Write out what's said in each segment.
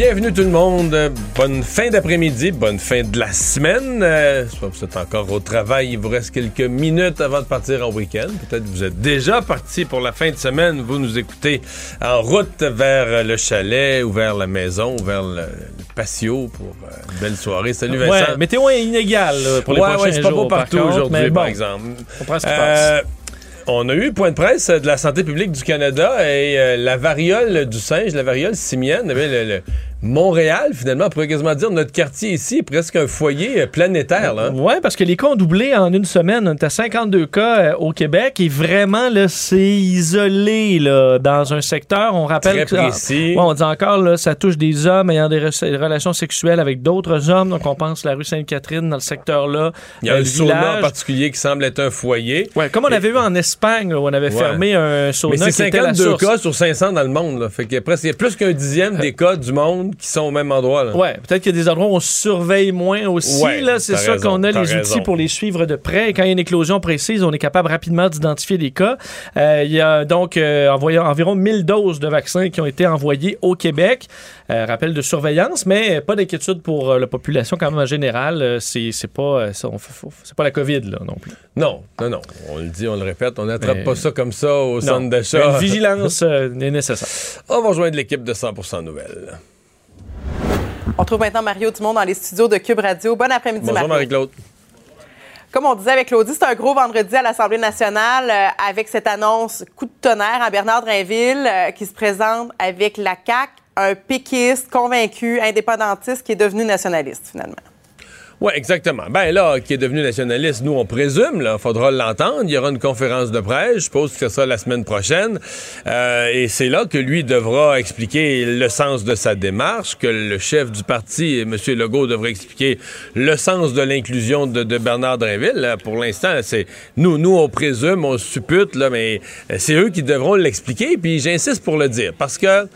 Bienvenue tout le monde. Bonne fin d'après-midi, bonne fin de la semaine. Euh, je sais pas si vous êtes encore au travail. Il vous reste quelques minutes avant de partir en week-end. Peut-être que vous êtes déjà parti pour la fin de semaine. Vous nous écoutez en route vers le chalet ou vers la maison ou vers le, le patio pour euh, une belle soirée. Salut Vincent. Ouais, météo inégale là, pour les ouais, prochains ouais, c'est pas jours, beau partout par aujourd'hui, bon, par exemple. On prend ce qui Euh, passe. on a eu point de presse de la santé publique du Canada et euh, la variole du singe, la variole simienne, le, le- Montréal, finalement, on pourrait quasiment dire notre quartier ici est presque un foyer euh, planétaire. Là. Oui, parce que les cas ont doublé en une semaine. On est à 52 cas euh, au Québec et vraiment, là, c'est isolé là, dans un secteur. On rappelle Très que. précis. Ouais, on dit encore, là, ça touche des hommes ayant des re- des relations sexuelles avec d'autres hommes. Donc, on pense la rue Sainte-Catherine dans le secteur-là. Il y a Euh, un le sauna en particulier qui semble être un foyer. Ouais, comme on avait vu en Espagne, où on avait Ouais. fermé un sauna Mais c'est qui était la 52 source. cas sur 500 dans le monde. Là. Fait qu'il y a presque il y a plus qu'un dixième des cas du monde qui sont au même endroit. Là. Ouais, peut-être qu'il y a des endroits où on surveille moins aussi. Ouais, là, c'est raison, qu'on a les raison. outils pour les suivre de près. Et quand il y a une éclosion précise, on est capable rapidement d'identifier les cas. Euh, il y a donc euh, environ 1000 doses de vaccins qui ont été envoyées au Québec. Euh, rappel de surveillance, mais pas d'inquiétude pour euh, la population quand même en général. C'est pas c'est pas la COVID là non plus. Non, non, non. On le dit, on le répète, on n'attrape pas ça comme ça au Non. centre d'achat. Une vigilance est nécessaire. On va rejoindre l'équipe de 100% Nouvelles. On trouve maintenant Mario Dumont dans les studios de Cube Radio. Bon après-midi, Bonjour Mario. Marie-Claude. Comme on disait avec Claudie, c'est un gros vendredi à l'Assemblée nationale euh, avec cette annonce coup de tonnerre à Bernard Drinville euh, qui se présente avec la CAQ, un péquiste convaincu, indépendantiste qui est devenu nationaliste finalement. Oui, exactement. Ben là, qui est devenu nationaliste, nous, on présume, là, faudra l'entendre. Il y aura une conférence de presse, je suppose que ce sera la semaine prochaine. Euh, et c'est là que lui devra expliquer le sens de sa démarche, que le chef du parti, M. Legault, devrait expliquer le sens de l'inclusion de, Bernard Drinville. Pour l'instant, c'est nous, nous, on présume, on suppute, là, mais c'est eux qui devront l'expliquer. Puis j'insiste pour le dire, parce que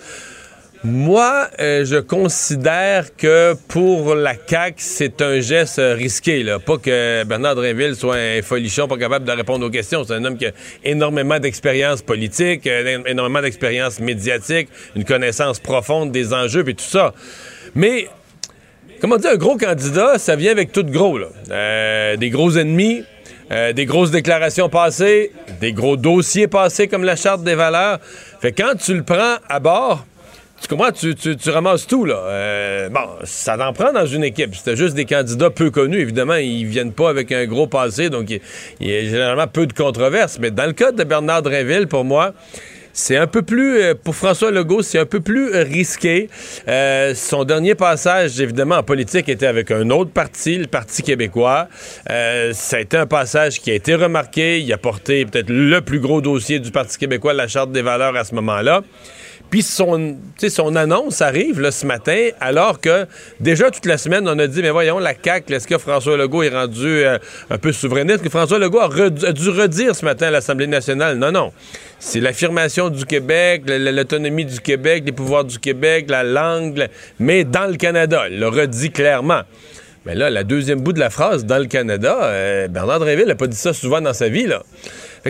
moi, euh, je considère que pour la CAQ, c'est un geste risqué. Pas que Bernard Drinville soit un folichon pas capable de répondre aux questions. C'est un homme qui a énormément d'expérience politique, euh, énormément d'expérience médiatique, une connaissance profonde des enjeux et tout ça. Mais, comment dire, un gros candidat, ça vient avec tout gros. Euh, des gros ennemis, des grosses déclarations passées, des gros dossiers passés comme la Charte des valeurs. Fait quand tu le prends à bord, tu comprends? Tu, tu- ramasses tout, là. Euh, bon, ça en prend dans une équipe. C'était juste des candidats peu connus. Évidemment, ils viennent pas avec un gros passé, donc il y a généralement peu de controverses. Mais dans le cas de Bernard Drinville, pour moi, c'est un peu plus, euh, pour François Legault, c'est un peu plus risqué. Euh, son dernier passage, évidemment, en politique, était avec un autre parti, le Parti québécois. Euh, ça a été un passage qui a été remarqué. Il a porté peut-être le plus gros dossier du Parti québécois, la Charte des valeurs, à ce moment-là. Puis son, annonce arrive ce matin, alors que déjà toute la semaine, on a dit, mais voyons, la CAQ, est-ce que François Legault est rendu euh, un peu souverainiste? Que François Legault a, dû redire ce matin à l'Assemblée nationale. Non, non. C'est l'affirmation du Québec, l'autonomie du Québec, les pouvoirs du Québec, la langue, la- mais dans le Canada. Il l'a redit clairement. Mais là, la deuxième bout de la phrase, dans le Canada, euh, Bernard Drinville n'a pas dit ça souvent dans sa vie. Là.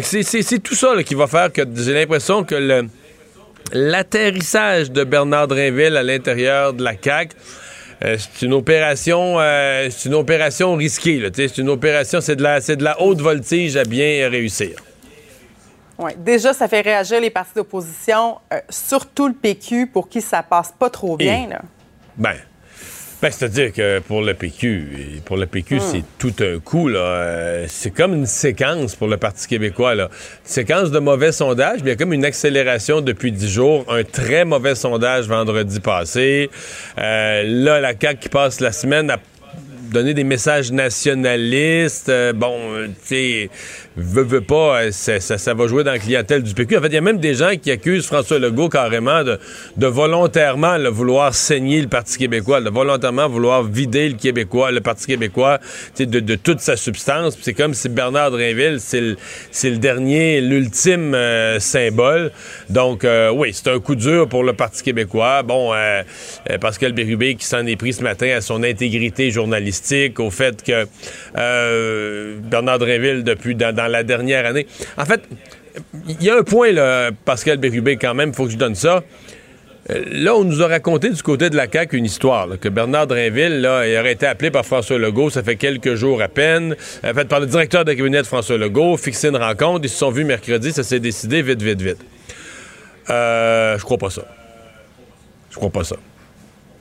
C'est, tout ça qui va faire que j'ai l'impression que le, l'atterrissage de Bernard Drinville à l'intérieur de la CAQ, euh, c'est une opération, euh, c'est une opération risquée. c'est une opération, c'est de la, c'est de la haute voltige à bien réussir. Ouais. Déjà, ça fait réagir les partis d'opposition, euh, surtout le PQ, pour qui ça passe pas trop bien. là. Ben, ben, c'est-à-dire que pour le PQ, pour le PQ, c'est tout un coup. là. Euh, c'est comme une séquence pour le Parti québécois. Là. Une séquence de mauvais sondages, mais il y a comme une accélération depuis dix jours. Un très mauvais sondage vendredi passé. Euh, là, la CAQ qui passe la semaine à donner des messages nationalistes. Euh, bon, euh, tu sais, veut, veut pas, euh, ça, ça, va jouer dans la clientèle du PQ. En fait, il y a même des gens qui accusent François Legault carrément de, de volontairement là, vouloir saigner le Parti québécois, de volontairement vouloir vider le Québécois, le Parti québécois, de, de toute sa substance. C'est comme si Bernard Drinville, c'est le, le dernier, l'ultime euh, symbole. Donc, euh, oui, c'est un coup dur pour le Parti québécois. Bon, euh, euh, Pascal Bérubé qui s'en est pris ce matin à son intégrité journalistique, au fait que Bernard Drinville, depuis dans, dans la dernière année... En fait, il y a un point, là, Pascal Bérubé, quand même, il faut que je donne ça. Euh, Là, on nous a raconté du côté de la CAQ une histoire, que Bernard Drinville, là, il aurait été appelé par François Legault, ça fait quelques jours à peine, en fait, par le directeur de cabinet de François Legault, fixé une rencontre, ils se sont vus mercredi, ça s'est décidé vite, vite, vite. Euh, je crois pas ça. Je crois pas ça.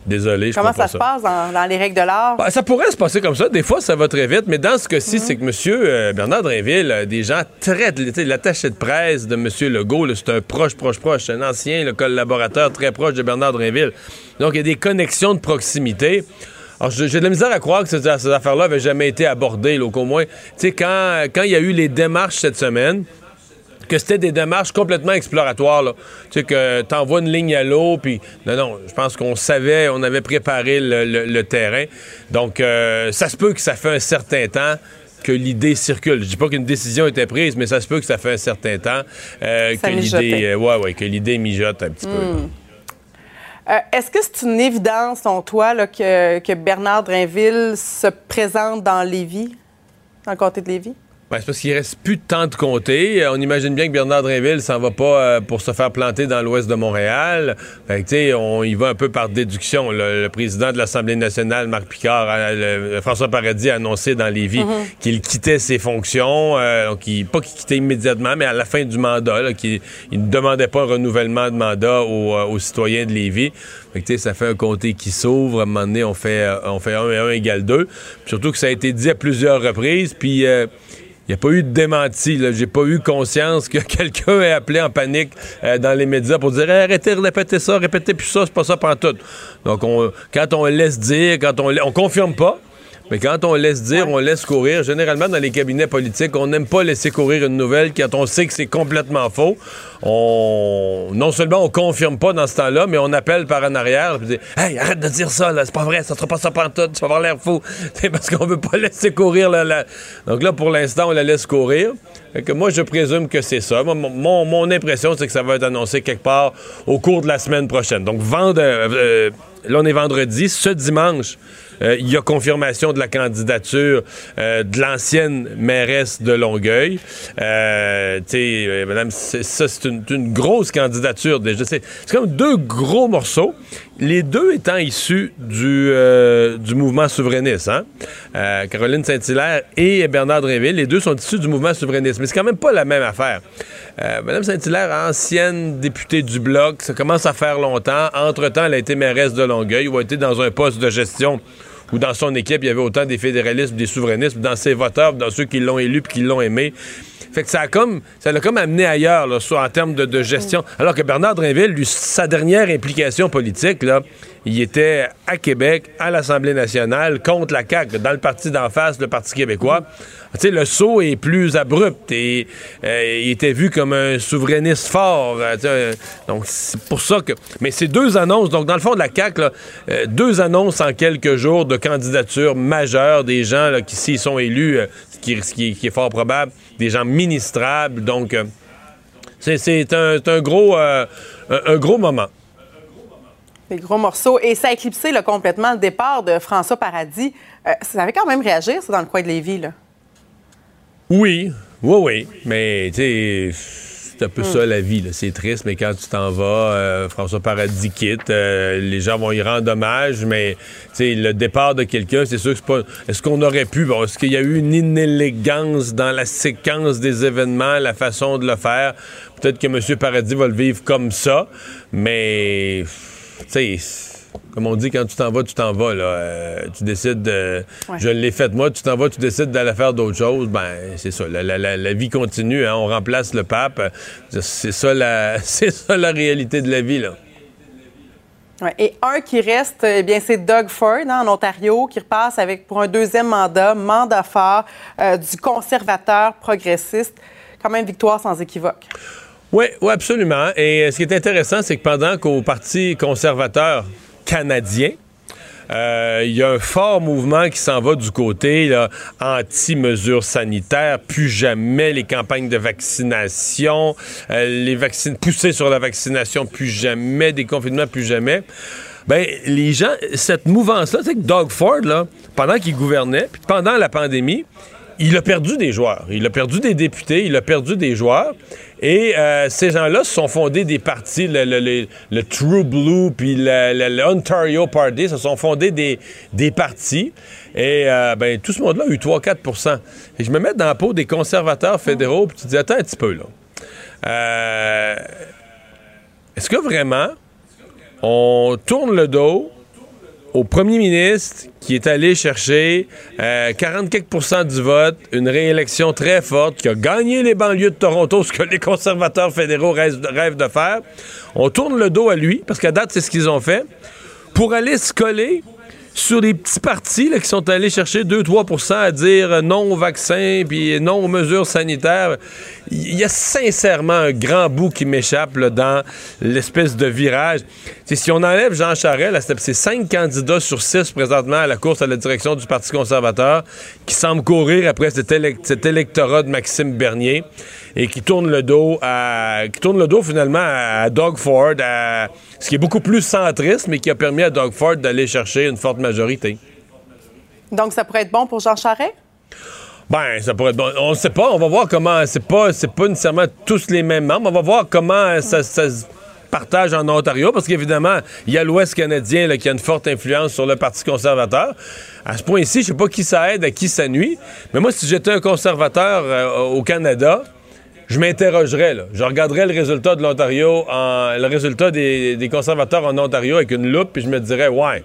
Désolé, je Comment ça se passe dans, dans les règles de l'art? bah, ça pourrait se passer comme ça. Des fois, ça va très vite. Mais dans ce cas-ci, c'est que M. Bernard Drinville, euh, des gens sais, L'attaché de presse de M. Legault, c'est un proche, proche, proche. C'est un ancien le collaborateur très proche de Bernard Drinville. Donc, il y a des connexions de proximité. Alors, j'ai de la misère à croire que ces, ces affaires-là avaient jamais été abordées, là, qu'au moins... Tu sais, quand, quand il y a eu les démarches cette semaine que c'était des démarches complètement exploratoires. Là. Tu sais, que t'envoies une ligne à l'eau, puis... Non, non, je pense qu'on savait, on avait préparé le, le- le terrain. Donc, euh, ça se peut que ça fait un certain temps que l'idée circule. Je dis pas qu'une décision était prise, mais ça se peut que ça fait un certain temps euh, que l'idée... euh, ouais, ouais, que l'idée mijote un petit peu. Euh, Est-ce que c'est une évidence, selon toi, là, que, que Bernard Drinville se présente dans Lévis, dans le comté de Lévis? Ben, c'est parce qu'il reste plus de temps de compter. Euh, On imagine bien que Bernard Drinville s'en va pas euh, pour se faire planter dans l'ouest de Montréal. Fait que, tu sais, on y va un peu par déduction. Le, le président de l'Assemblée nationale, Marc Picard, le- François Paradis a annoncé dans Lévis qu'il quittait ses fonctions. euh, donc, il, pas qu'il quittait immédiatement, mais à la fin du mandat, qu'il il ne demandait pas un renouvellement de mandat aux, aux citoyens de Lévis. Fait que, tu sais, ça fait un comté qui s'ouvre. À un moment donné, on fait, on fait 1 et 1 égale 2. Surtout que ça a été dit à plusieurs reprises. Puis... euh, il n'y a pas eu de démenti. J'ai pas eu conscience que quelqu'un ait appelé en panique euh, dans les médias pour dire Hey, arrêtez de répéter ça, répétez plus ça, c'est pas ça tout. Donc, on, quand on laisse dire, quand on, on confirme pas, mais quand on laisse dire, on laisse courir. Généralement, dans les cabinets politiques, on n'aime pas laisser courir une nouvelle quand on sait que c'est complètement faux. On, non seulement on confirme pas dans ce temps-là, mais on appelle par en arrière et dit Hey, arrête de dire ça, là, c'est pas vrai, ça sera pas ça pantoute, tu vas avoir l'air fou. C'est parce qu'on veut pas laisser courir la, la- Donc là, pour l'instant, on la laisse courir. Fait que moi, je présume que c'est ça. Mon, mon- mon impression, c'est que ça va être annoncé quelque part au cours de la semaine prochaine. Donc, vendre, euh, là, on est vendredi. Ce dimanche, euh, il y a confirmation de la candidature euh, de l'ancienne mairesse de Longueuil. Euh, euh, madame, ça, c'est une, grosse candidature. C'est comme deux gros morceaux. Les deux étant issus du, euh, du mouvement souverainiste. Hein? Euh, Caroline Saint-Hilaire et Bernard Drinville, les deux sont issus du mouvement souverainiste. Mais c'est quand même pas la même affaire. Euh, madame Saint-Hilaire, ancienne députée du Bloc, ça commence à faire longtemps. Entre-temps, elle a été mairesse de Longueuil ou a été dans un poste de gestion où dans son équipe, il y avait autant des fédéralistes, des souverainistes, dans ses voteurs, dans ceux qui l'ont élu puis qui l'ont aimé. Fait que ça a comme, ça l'a comme amené ailleurs, là, soit en termes de, de gestion. Alors que Bernard Drinville, lui, sa dernière implication politique, là, il était à Québec, à l'Assemblée nationale, contre la CAQ, dans le parti d'en face, le Parti québécois. Tu sais, le saut est plus abrupt et euh, il était vu comme un souverainiste fort. euh, donc, c'est pour ça que... Mais c'est deux annonces. Donc, dans le fond de la CAQ, là, euh, deux annonces en quelques jours de candidature majeure des gens là, qui, s'ils sont élus, ce qui est fort probable, des gens ministrables. Donc, euh, c'est un, gros, euh, un, un gros moment. Des gros morceaux. Et ça a éclipsé là, complètement le départ de François Paradis. Euh, ça avait quand même réagir, ça, dans le coin de Lévis. Là? Oui, oui, oui. Mais, tu sais, c'est un peu ça la vie. C'est triste, mais quand tu t'en vas, euh, François Paradis quitte, euh, les gens vont y rendre hommage, mais, le départ de quelqu'un, c'est sûr que c'est pas. Est-ce qu'on aurait pu. Bon, est-ce qu'il y a eu une inélégance dans la séquence des événements, la façon de le faire? Peut-être que M. Paradis va le vivre comme ça, mais, tu sais, comme on dit, quand tu t'en vas, tu t'en vas. Là. Euh, tu décides de. Ouais. Je l'ai fait moi, tu t'en vas, tu décides d'aller faire d'autres choses. Ben, c'est ça. La, la- la- la vie continue. hein. On remplace le pape. C'est ça, la, c'est ça la réalité de la vie. Là. Ouais, Et un qui reste, eh bien, c'est Doug Ford hein, en Ontario, qui repasse avec pour un deuxième mandat, mandat fort euh, du conservateur progressiste. Quand même victoire sans équivoque. Oui, oui, absolument. Et euh, ce qui est intéressant, c'est que pendant qu'au Parti conservateur canadien, euh, il y a un fort mouvement qui s'en va du côté anti-mesures sanitaires, plus jamais les campagnes de vaccination, euh, les vaccins poussés sur la vaccination, plus jamais, des confinements, plus jamais. Ben, les gens, cette mouvance-là, sais que Doug Ford, là, pendant qu'il gouvernait, puis pendant la pandémie, il a perdu des joueurs. Il a perdu des députés, il a perdu des joueurs. Et euh, ces gens-là se sont fondés des partis, le, True Blue, puis le, le- le Ontario Party, se sont fondés des, des partis. Et euh, ben, tout ce monde-là a eu 3-4% Et je me mets dans la peau des conservateurs fédéraux, puis tu te dis, attends un petit peu, là. Euh, Est-ce que vraiment on tourne le dos au premier ministre qui est allé chercher euh, 40 quelques pourcents du vote, une réélection très forte, qui a gagné les banlieues de Toronto, ce que les conservateurs fédéraux rêvent de faire. On tourne le dos à lui, parce qu'à date, c'est ce qu'ils ont fait, pour aller se coller sur les petits partis là, qui sont allés chercher 2-3% à dire non au vaccin puis non aux mesures sanitaires. Il y a sincèrement un grand bout qui m'échappe dans l'espèce de virage. T'sais, si on enlève Jean Charest, c'est cinq candidats sur six présentement à la course à la direction du Parti conservateur qui semblent courir après cet électorat de Maxime Bernier et qui tourne le dos à qui tourne le dos finalement à Doug Ford, à ce qui est beaucoup plus centriste, mais qui a permis à Doug Ford d'aller chercher une forte majorité. Donc, ça pourrait être bon pour Jean Charest? Ben, ça pourrait être bon. On ne sait pas. On va voir comment. C'est pas, c'est pas nécessairement tous les mêmes membres. On va voir comment ça, ça se partage en Ontario, parce qu'évidemment, il y a l'Ouest canadien là, qui a une forte influence sur le Parti conservateur. À ce point-ci, je sais pas qui ça aide, à qui ça nuit. Mais moi, si j'étais un conservateur euh, au Canada, je m'interrogerais. Je regarderais le résultat de l'Ontario, le résultat des, des conservateurs en Ontario avec une loupe, puis je me dirais, ouais,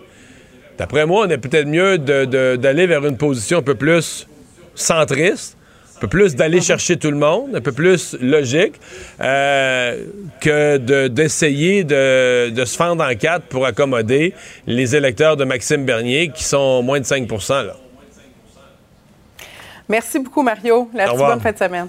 d'après moi, on est peut-être mieux d'aller vers une position un peu plus centriste, un peu plus d'aller chercher tout le monde, un peu plus logique, euh, que de- d'essayer de, de se fendre en quatre pour accommoder les électeurs de Maxime Bernier, qui sont moins de 5 là. Merci beaucoup, Mario. La bonne fin de semaine.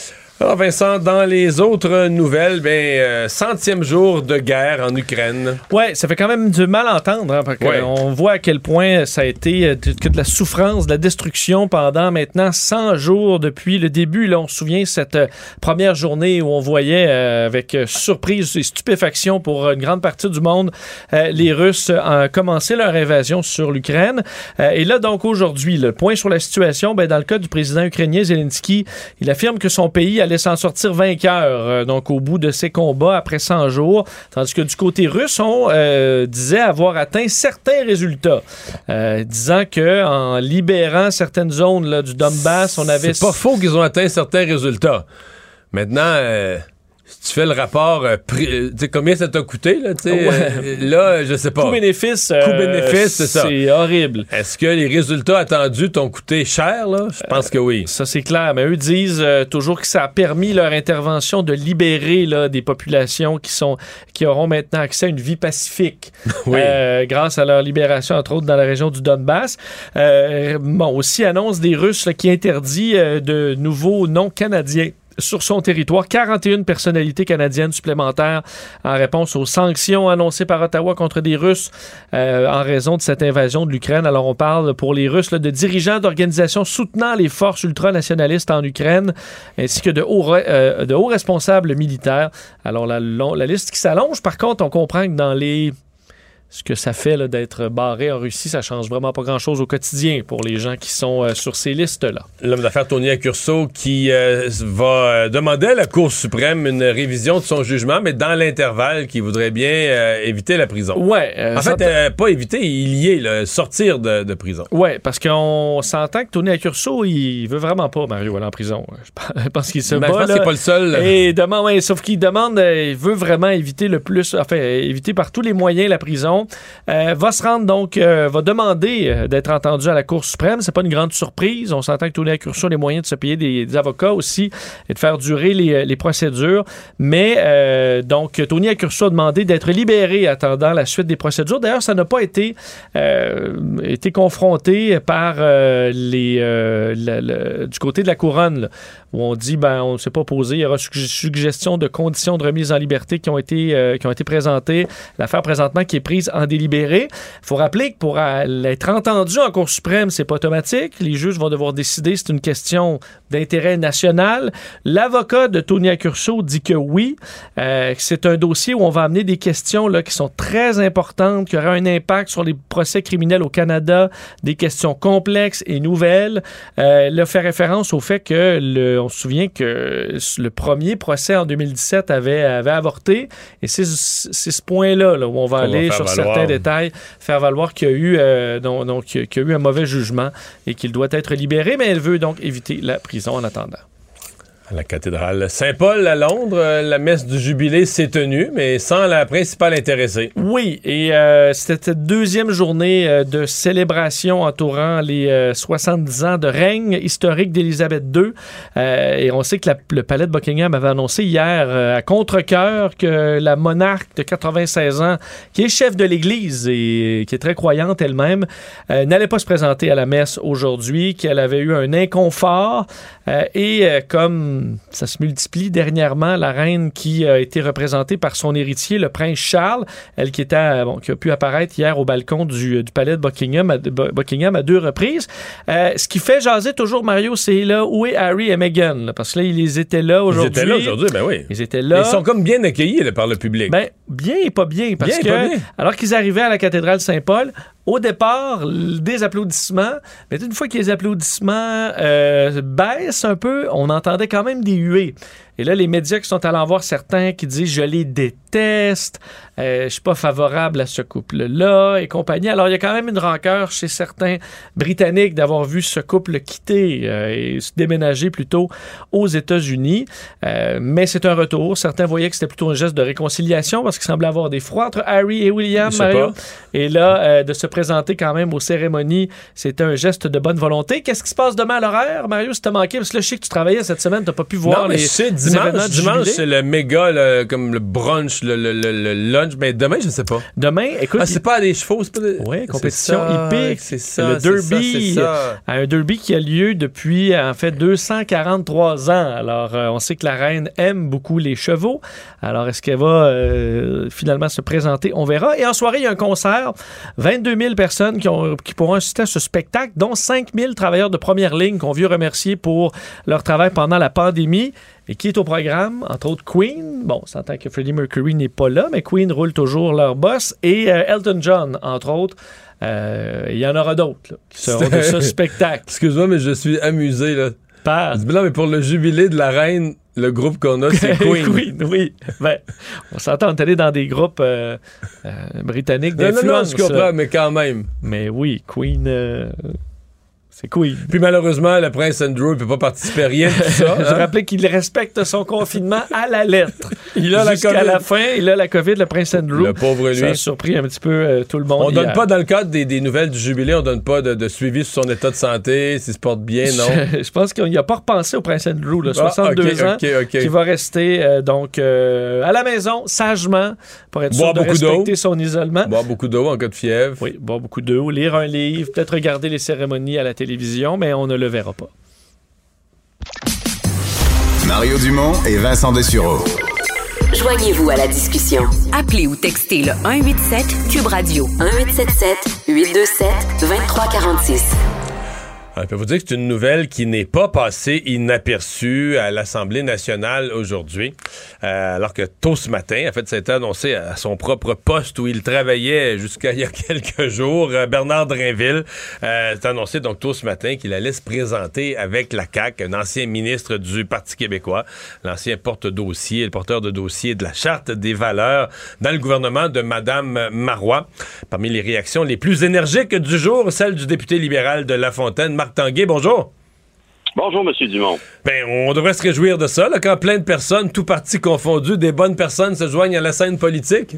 Alors Vincent, dans les autres nouvelles, ben, euh, centième jour de guerre en Ukraine. Ouais, ça fait quand même du mal à entendre, hein, parce que Ouais. on voit à quel point ça a été euh, de- que de la souffrance, de la destruction pendant maintenant 100 jours depuis le début. Là, on se souvient cette euh, première journée où on voyait euh, avec surprise et stupéfaction pour une grande partie du monde les Russes commencer leur invasion sur l'Ukraine. Et là, donc aujourd'hui, le point sur la situation, ben, dans le cas du président ukrainien Zelensky, il affirme que son pays allait s'en sortir vainqueur, euh, donc au bout de ses combats après 100 jours, tandis que du côté russe, on euh, disait avoir atteint certains résultats, euh, disant que en libérant certaines zones là, du Donbass, on avait C'est pas faux qu'ils ont atteint certains résultats. Maintenant, tu fais le rapport, euh, euh, tu sais, combien ça t'a coûté, là, tu sais, Ouais. euh, là, je sais pas. coût-bénéfice. Coût-bénéfice, c'est ça. C'est horrible. Est-ce que les résultats attendus t'ont coûté cher, là? Je pense que oui. Ça, c'est clair. Mais eux disent toujours que ça a permis leur intervention de libérer là, des populations qui, sont, qui auront maintenant accès à une vie pacifique Oui. grâce à leur libération, entre autres, dans la région du Donbass. Bon, aussi annonce des Russes là, qui interdit de nouveaux noms canadiens sur son territoire 41 personnalités canadiennes supplémentaires en réponse aux sanctions annoncées par Ottawa contre des Russes euh, en raison de cette invasion de l'Ukraine. Alors on parle pour les Russes de dirigeants d'organisations soutenant les forces ultranationalistes en Ukraine ainsi que de hauts, euh, de hauts responsables militaires. Alors la, la liste qui s'allonge, par contre, on comprend que dans les ce que ça fait d'être barré en Russie, ça change vraiment pas grand-chose au quotidien pour les gens qui sont euh, sur ces listes-là. L'homme d'affaires Tony Accurso qui euh, va euh, demander à la Cour suprême une révision de son jugement, mais dans l'intervalle, qui voudrait bien euh, éviter la prison. Ouais. En fait, pas éviter, il y est, là, sortir de, de prison. Ouais, parce qu'on s'entend que Tony Accurso, il veut vraiment pas Mario aller en prison. Je pense qu'il se Mais Ben, je bat, pense là. c'est pas le seul. Et demande, ouais, sauf qu'il demande, il veut vraiment éviter le plus, enfin, éviter par tous les moyens la prison. Euh, va se rendre donc, euh, va demander euh, d'être entendu à la Cour suprême. C'est pas une grande surprise. On s'entend que Tony Accurso a les moyens de se payer des, avocats aussi et de faire durer les, procédures. Mais donc, Tony Accurso a demandé d'être libéré attendant la suite des procédures. D'ailleurs, ça n'a pas été, été confronté par les, le- le- du côté de la couronne, où on dit, ben, on ne s'est pas posé. Il y aura sugg- suggestion de conditions de remise en liberté qui ont été, euh, qui ont présentées. L'affaire présentement qui est prise en délibéré. Il faut rappeler que pour euh, être entendu en Cour suprême, c'est pas automatique. Les juges vont devoir décider. C'est une question d'intérêt national. L'avocat de Tony Accurso dit que oui. Euh, c'est un dossier où on va amener des questions qui sont très importantes, qui auraient un impact sur les procès criminels au Canada, des questions complexes et nouvelles. Euh, fait référence au fait que, le, on se souvient que le premier procès en 2017 avait, avait avorté. Et c'est ce point-là là, où on va aller sur valoir. certains détails, faire valoir qu'il y a eu, euh, qu'il y a eu un mauvais jugement et qu'il doit être libéré, mais elle veut donc éviter la prison en attendant. La cathédrale Saint-Paul à Londres, euh, la messe du jubilé s'est tenue, mais sans la principale intéressée. Oui, et euh, c'était cette deuxième journée euh, de célébration entourant les euh, 70 ans de règne historique d'Élisabeth II. Euh, et on sait que le palais de Buckingham avait annoncé hier à contre-cœur que la monarque de 96 ans, qui est chef de l'Église et qui est très croyante elle-même, n'allait pas se présenter à la messe aujourd'hui, qu'elle avait eu un inconfort. Et euh, ça se multiplie dernièrement, la reine qui a été représentée par son héritier, le prince Charles, elle qui était à- bon, qui a pu apparaître hier au balcon du, du palais de Buckingham à, de Buckingham à deux reprises. Euh, ce qui fait jaser toujours Mario, c'est là où est Harry et Meghan, là, parce que là ils étaient là Ils aujourd'hui. étaient là aujourd'hui, ben oui. Ils étaient là. Ils sont comme bien accueillis là, par le public. Ben, bien et pas bien, parce Bien que bien. alors qu'ils arrivaient à la cathédrale Saint-Paul, au départ, des applaudissements, mais une fois que les applaudissements euh, baissent un peu, on entendait quand même des huées. Et là, les médias qui sont allés en voir certains qui disent je les déteste, euh, je suis pas favorable à ce couple-là et compagnie. Alors, il y a quand même une rancœur chez certains Britanniques d'avoir vu ce couple quitter euh, et se déménager plutôt aux États-Unis. Euh, mais c'est un retour. Certains voyaient que c'était plutôt un geste de réconciliation parce qu'il semblait avoir des froids entre Harry et William, Mario. Et là, euh, de se présenter quand même aux cérémonies, c'était un geste de bonne volonté. Qu'est-ce qui se passe demain à l'horaire, Mario, si t'as manqué? Parce que là, je sais que tu travaillais cette semaine, t'as pas pu voir non, mais les dimanche, dimanche c'est le méga, le- comme le brunch, le, le- le- lunch. Mais demain, je sais pas. Demain, écoute, Ah, c'est pas des chevaux, c'est pas des... C'est compétition hippique. C'est ça, Le derby. ça, à un derby qui a lieu depuis, en fait, 243 ans. Alors, euh, on sait que la reine aime beaucoup les chevaux. Alors, est-ce qu'elle va euh, finalement se présenter? On verra. Et en soirée, il y a un concert. 22 000 personnes qui, ont, qui pourront assister à ce spectacle, dont 5 000 travailleurs de première ligne qu'on veut remercier pour leur travail pendant la pandémie. Et qui est au programme? Entre autres, Queen. Bon, c'est en tant que Freddie Mercury n'est pas là, mais Queen roule toujours leur boss. Et euh, Elton John, entre autres. Euh, Il y en aura d'autres là, qui seront de ce spectacle. Excuse-moi, mais je suis amusé, là. Par? Je dis, non, mais pour le jubilé de la reine, le groupe qu'on a, c'est Queen. Queen, oui. Ben, on s'entend, on est allé dans des groupes euh, euh, britanniques Non, non, non, je comprends, là. mais quand même. Mais oui, Queen, c'est Queen. Puis malheureusement, le prince Andrew ne peut pas participer à rien de tout ça. Je hein. rappelais qu'il respecte son confinement à la lettre. Il a la Jusqu'à COVID. la fin, il a la COVID, le prince Andrew. Le pauvre Ça a lui. surpris un petit peu euh, tout le monde. On donne hier. pas, dans le cadre des, des nouvelles du jubilé, on donne pas de, de suivi sur son état de santé, s'il se porte bien, non? Je, je pense qu'il n'a pas repensé au prince Andrew, là, Ah, 62 ok, ans, ok, ok. qui va rester euh, donc euh, à la maison, sagement, pour être sûr Boire de beaucoup d'eau. respecter son isolement. Boire beaucoup d'eau en cas de fièvre. Oui, boire beaucoup d'eau, lire un livre, peut-être regarder les cérémonies à la télévision, mais on ne le verra pas. Mario Dumont et Vincent Dessureau. Joignez-vous à la discussion. Appelez ou textez le 187 Cube Radio 1877 827 2346. On peut vous dire que c'est une nouvelle qui n'est pas passée inaperçue à l'Assemblée nationale aujourd'hui, Euh, alors que tôt ce matin, en fait, ça a été annoncé à son propre poste où il travaillait jusqu'à il y a quelques jours. Euh, Bernard Drinville euh, c'est annoncé donc tôt ce matin qu'il allait se présenter avec la CAQ, un ancien ministre du Parti québécois, l'ancien porte-dossier, le porteur de dossier de la Charte des valeurs dans le gouvernement de Madame Marois. Parmi les réactions les plus énergiques du jour, celle du député libéral de La Fontaine, Marc Tanguay. Bonjour. Bonjour, Monsieur Dumont. Ben, on devrait se réjouir de ça, là, quand plein de personnes, tout parti confondu, des bonnes personnes se joignent à la scène politique.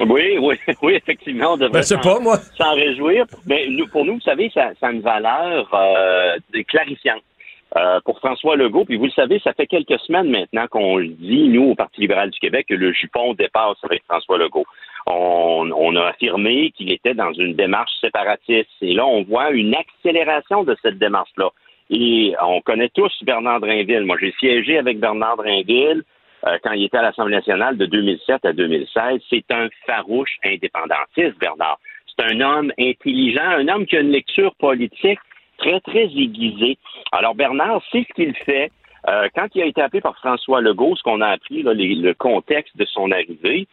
Oui, oui, oui, effectivement, on devrait Ben, s'en réjouir. Mais nous, pour nous, vous savez, ça, ça a une valeur euh, clarifiante. Euh, pour François Legault, puis vous le savez, ça fait quelques semaines maintenant qu'on le dit, nous, au Parti libéral du Québec, que le jupon dépasse avec François Legault. On, a affirmé qu'il était dans une démarche séparatiste. Et là, on voit une accélération de cette démarche-là. Et on connaît tous Bernard Drinville. Moi, j'ai siégé avec Bernard Drinville euh, quand il était à l'Assemblée nationale de 2007 à 2016. C'est un farouche indépendantiste, Bernard. C'est un homme intelligent, un homme qui a une lecture politique très, très aiguisée. Alors, Bernard, c'est ce qu'il fait. Euh, quand il a été appelé par François Legault, ce qu'on a appris, là, les- le contexte de son arrivée,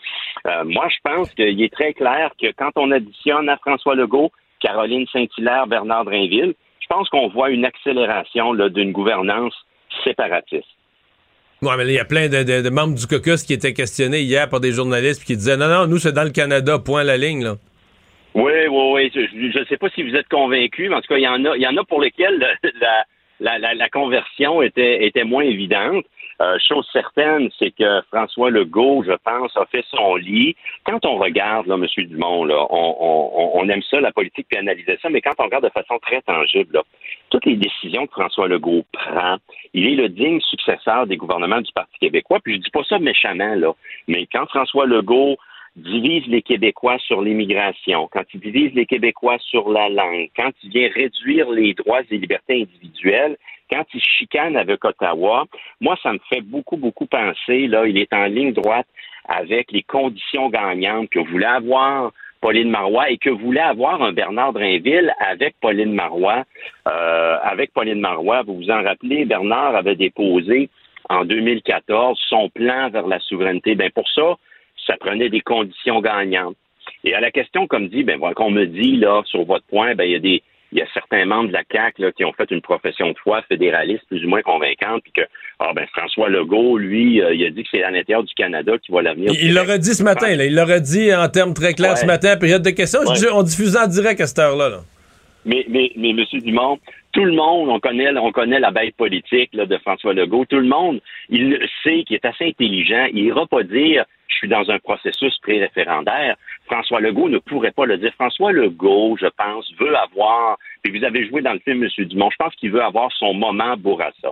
euh, moi, je pense qu'il est très clair que quand on additionne à François Legault, Caroline Saint-Hilaire, Bernard Drinville, je pense qu'on voit une accélération d'une gouvernance séparatiste. Ouais, mais il y a plein de, de- de membres du caucus qui étaient questionnés hier par des journalistes qui disaient non, non, nous, c'est dans le Canada, point la ligne, là. Oui, oui, oui. Je ne sais pas si vous êtes convaincu, mais en tout cas, il y en a, il y en a pour lesquels le- la, la, la, la conversion était, était moins évidente. Euh, chose certaine, c'est que François Legault, je pense, a fait son lit. Quand on regarde, là, M. Dumont, là, on, on, on aime ça, la politique, puis analyser ça, mais quand on regarde de façon très tangible, là, toutes les décisions que François Legault prend, il est le digne successeur des gouvernements du Parti québécois. Puis je dis pas ça méchamment, là, mais quand François Legault divise les Québécois sur l'immigration, quand il divise les Québécois sur la langue, quand il vient réduire les droits et libertés individuelles, quand il chicane avec Ottawa, moi, ça me fait beaucoup, beaucoup penser, là, il est en ligne droite avec les conditions gagnantes que voulait avoir Pauline Marois et que voulait avoir un Bernard Drinville avec Pauline Marois. Euh, avec Pauline Marois, vous vous en rappelez, Bernard avait déposé en 2014 son plan vers la souveraineté. Ben pour ça, ça prenait des conditions gagnantes. Et à la question, comme dit, ben voilà, qu'on me dit là sur votre point, ben il y a des il y a certains membres de la CAQ là, qui ont fait une profession de foi fédéraliste plus ou moins convaincante, puis que ah, ben, François Legault, lui, euh, il a dit que c'est à l'intérieur du Canada qui va l'avenir. Il l'aurait dit ce matin, là. Il l'aurait dit en termes très clairs Ouais. ce matin, période de questions. Je Ouais. dis, On diffusait en direct à cette heure-là. là. Mais, mais, mais, M. Dumont, tout le monde, on connaît, on connaît la bête politique là, de François Legault. Tout le monde, il sait qu'il est assez intelligent. Il ira pas dire je suis dans un processus pré-référendaire. François Legault ne pourrait pas le dire. François Legault, je pense, veut avoir, puis vous avez joué dans le film, M. Dumont, je pense qu'il veut avoir son moment Bourassa.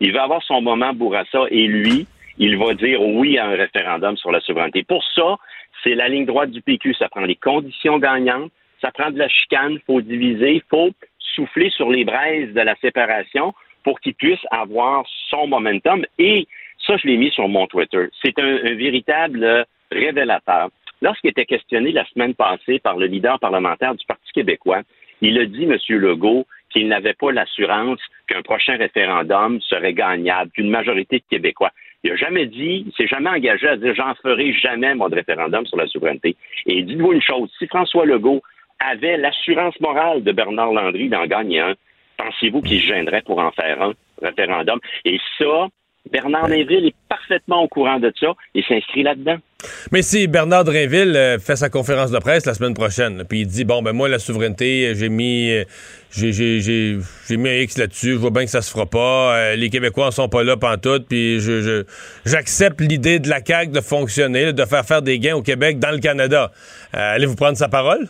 Il veut avoir son moment Bourassa et lui, il va dire oui à un référendum sur la souveraineté. Pour ça, c'est la ligne droite du PQ. Ça prend les conditions gagnantes, ça prend de la chicane, il faut diviser, il faut souffler sur les braises de la séparation pour qu'il puisse avoir son momentum. Et ça, je l'ai mis sur mon Twitter. C'est un, véritable révélateur. Lorsqu'il était questionné la semaine passée par le leader parlementaire du Parti québécois, il a dit, M. Legault, qu'il n'avait pas l'assurance qu'un prochain référendum serait gagnable, qu'une majorité de Québécois. Il n'a jamais dit, il s'est jamais engagé à dire j'en ferai jamais mon référendum sur la souveraineté. Et dites-vous une chose, si François Legault avait l'assurance morale de Bernard Landry d'en gagner un, pensez-vous qu'il se gênerait pour en faire un référendum? Et ça, Bernard Drinville est parfaitement au courant de ça et s'inscrit là-dedans. Mais si Bernard Drinville euh, fait sa conférence de presse la semaine prochaine, puis il dit bon ben moi la souveraineté, euh, j'ai mis euh, j'ai j'ai j'ai j'ai mis un X là-dessus, je vois bien que ça se fera pas, les Québécois en sont pas là pantoute, puis je je- j'accepte l'idée de la CAQ de fonctionner, de faire faire des gains au Québec dans le Canada. Euh, allez-vous prendre sa parole?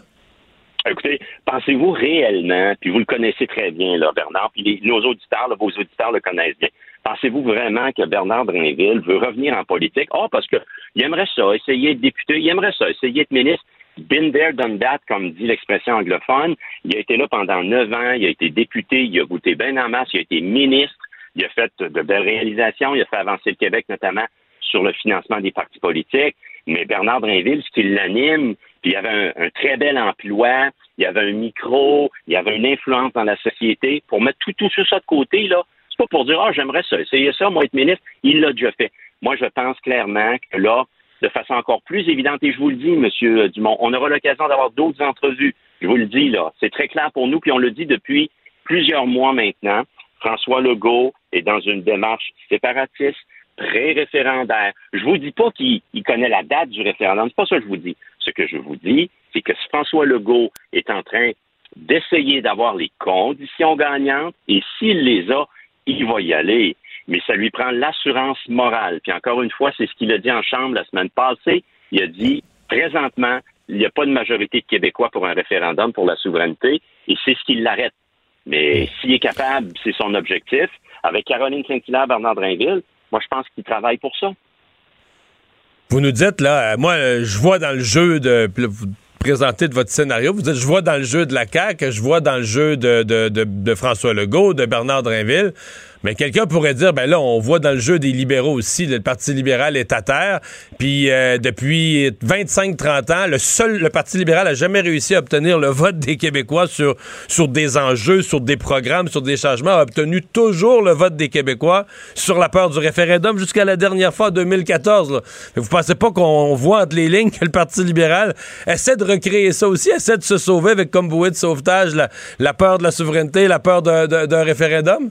Écoutez, pensez-vous réellement, puis vous le connaissez très bien, là, Bernard, puis nos auditeurs, vos auditeurs le connaissent bien. Pensez-vous vraiment que Bernard Drinville veut revenir en politique? Ah, parce que il aimerait ça, essayer de député, il aimerait ça, essayer d'être ministre. Been there, done that, comme dit l'expression anglophone. Il a été là pendant neuf ans, il a été député, il a goûté bien en masse, il a été ministre, il a fait de belles réalisations, il a fait avancer le Québec, notamment sur le financement des partis politiques. Mais Bernard Drinville, ce qui l'anime, puis il avait un, un très bel emploi, il y avait un micro, il y avait une influence dans la société. Pour mettre tout, tout ça de côté, là, c'est pas pour dire, ah, j'aimerais ça, essayer ça, moi, être ministre. Il l'a déjà fait. Moi, je pense clairement que là, de façon encore plus évidente, et je vous le dis, Monsieur Dumont, on aura l'occasion d'avoir d'autres entrevues. Je vous le dis, là, c'est très clair pour nous, puis on le dit depuis plusieurs mois maintenant. François Legault est dans une démarche séparatiste, très référendaire. Je vous dis pas qu'il il connaît la date du référendum, c'est pas ça que je vous dis. Ce que je vous dis, c'est que François Legault est en train d'essayer d'avoir les conditions gagnantes, et s'il les a, il va y aller. Mais ça lui prend l'assurance morale. Puis encore une fois, c'est ce qu'il a dit en chambre la semaine passée. Il a dit Présentement, il n'y a pas de majorité de Québécois pour un référendum pour la souveraineté, et c'est ce qui l'arrête. Mais s'il est capable, c'est son objectif, avec Caroline Saint-Hilaire, Bernard Drinville, moi, je pense qu'il travaille pour ça. Vous nous dites, là, euh, moi, euh, je vois dans le jeu de. Vous de votre scénario, vous dites, je vois dans le jeu de la CAQ, je vois dans le jeu de, de, de François Legault, de Bernard Drinville. Mais quelqu'un pourrait dire, ben là, on voit dans le jeu des libéraux aussi, le Parti libéral est à terre. Puis euh, depuis 25-30 ans, le seul, le Parti libéral a jamais réussi à obtenir le vote des Québécois sur, sur des enjeux, sur des programmes, sur des changements, a obtenu toujours le vote des Québécois sur la peur du référendum jusqu'à la dernière fois, 2014. Là. vous pensez pas qu'on voit entre les lignes que le Parti libéral essaie de recréer ça aussi, essaie de se sauver avec comme bouée de sauvetage la peur de la souveraineté, la peur d'un référendum?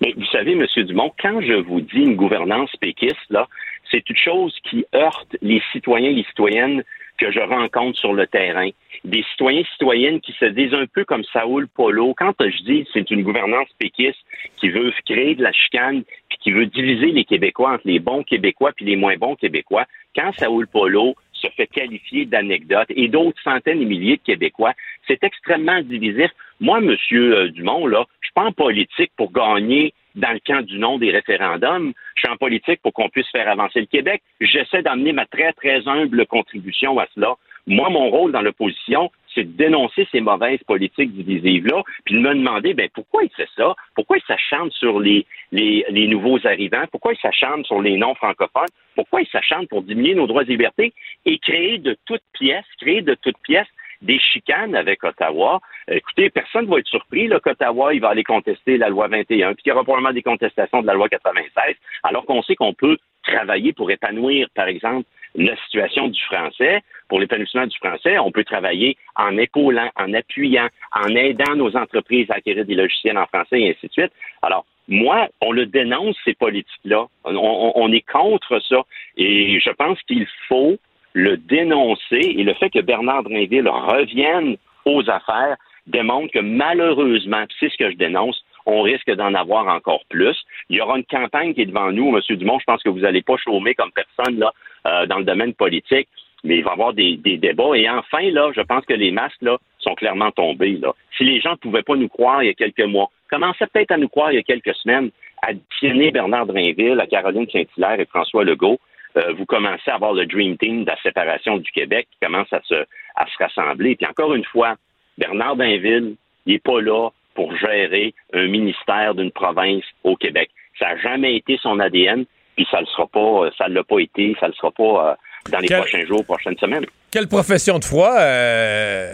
Mais vous savez, M. Dumont, quand je vous dis une gouvernance péquiste, là, c'est une chose qui heurte les citoyens et les citoyennes que je rencontre sur le terrain. Des citoyens et citoyennes qui se disent un peu comme Saoul Polo. Quand je dis c'est une gouvernance péquiste qui veut créer de la chicane puis qui veut diviser les Québécois entre les bons Québécois puis les moins bons Québécois, quand Saoul Polo se fait qualifier d'anecdote et d'autres centaines et milliers de Québécois, c'est extrêmement divisif. Moi, Monsieur euh, Dumont, là, je suis pas en politique pour gagner dans le camp du nom des référendums. Je suis en politique pour qu'on puisse faire avancer le Québec. J'essaie d'amener ma très, très humble contribution à cela. Moi, mon rôle dans l'opposition, c'est de dénoncer ces mauvaises politiques divisives-là, puis de me demander, ben, pourquoi il fait ça? Pourquoi il s'acharne sur les, les, nouveaux arrivants? Pourquoi il s'acharne sur les non-francophones? Pourquoi il s'acharne pour diminuer nos droits et libertés et créer de toutes pièces, créer de toutes pièces des chicanes avec Ottawa? Euh, écoutez, personne ne va être surpris qu'Ottawa il va aller contester la loi 21, puis qu'il y aura probablement des contestations de la loi 96, alors qu'on sait qu'on peut travailler pour épanouir, par exemple, la situation du français. Pour l'épanouissement du français, on peut travailler en épaulant, en appuyant, en aidant nos entreprises à acquérir des logiciels en français et ainsi de suite. Alors, moi, on le dénonce, ces politiques-là. On, est contre ça. Et je pense qu'il faut le dénoncer et le fait que Bernard Drinville revienne aux affaires démontre que malheureusement, c'est ce que je dénonce, on risque d'en avoir encore plus. Il y aura une campagne qui est devant nous, M. Dumont. Je pense que vous n'allez pas chômer comme personne là, euh, dans le domaine politique, mais il va y avoir des, débats. Et enfin, là, je pense que les masques là, sont clairement tombés. Là. Si les gens ne pouvaient pas nous croire il y a quelques mois, commençaient peut-être à nous croire il y a quelques semaines, additionner Bernard Drinville à Caroline Saint-Hilaire et François Legault, euh, vous commencez à avoir le Dream Team de la séparation du Québec qui commence à se, à se rassembler. Puis encore une fois, Bernard Dainville, il n'est pas là pour gérer un ministère d'une province au Québec. Ça n'a jamais été son ADN, puis ça ne sera pas, ça l'a pas été, ça ne le sera pas euh, dans les prochains jours, prochaines semaines. Quelle profession de foi euh,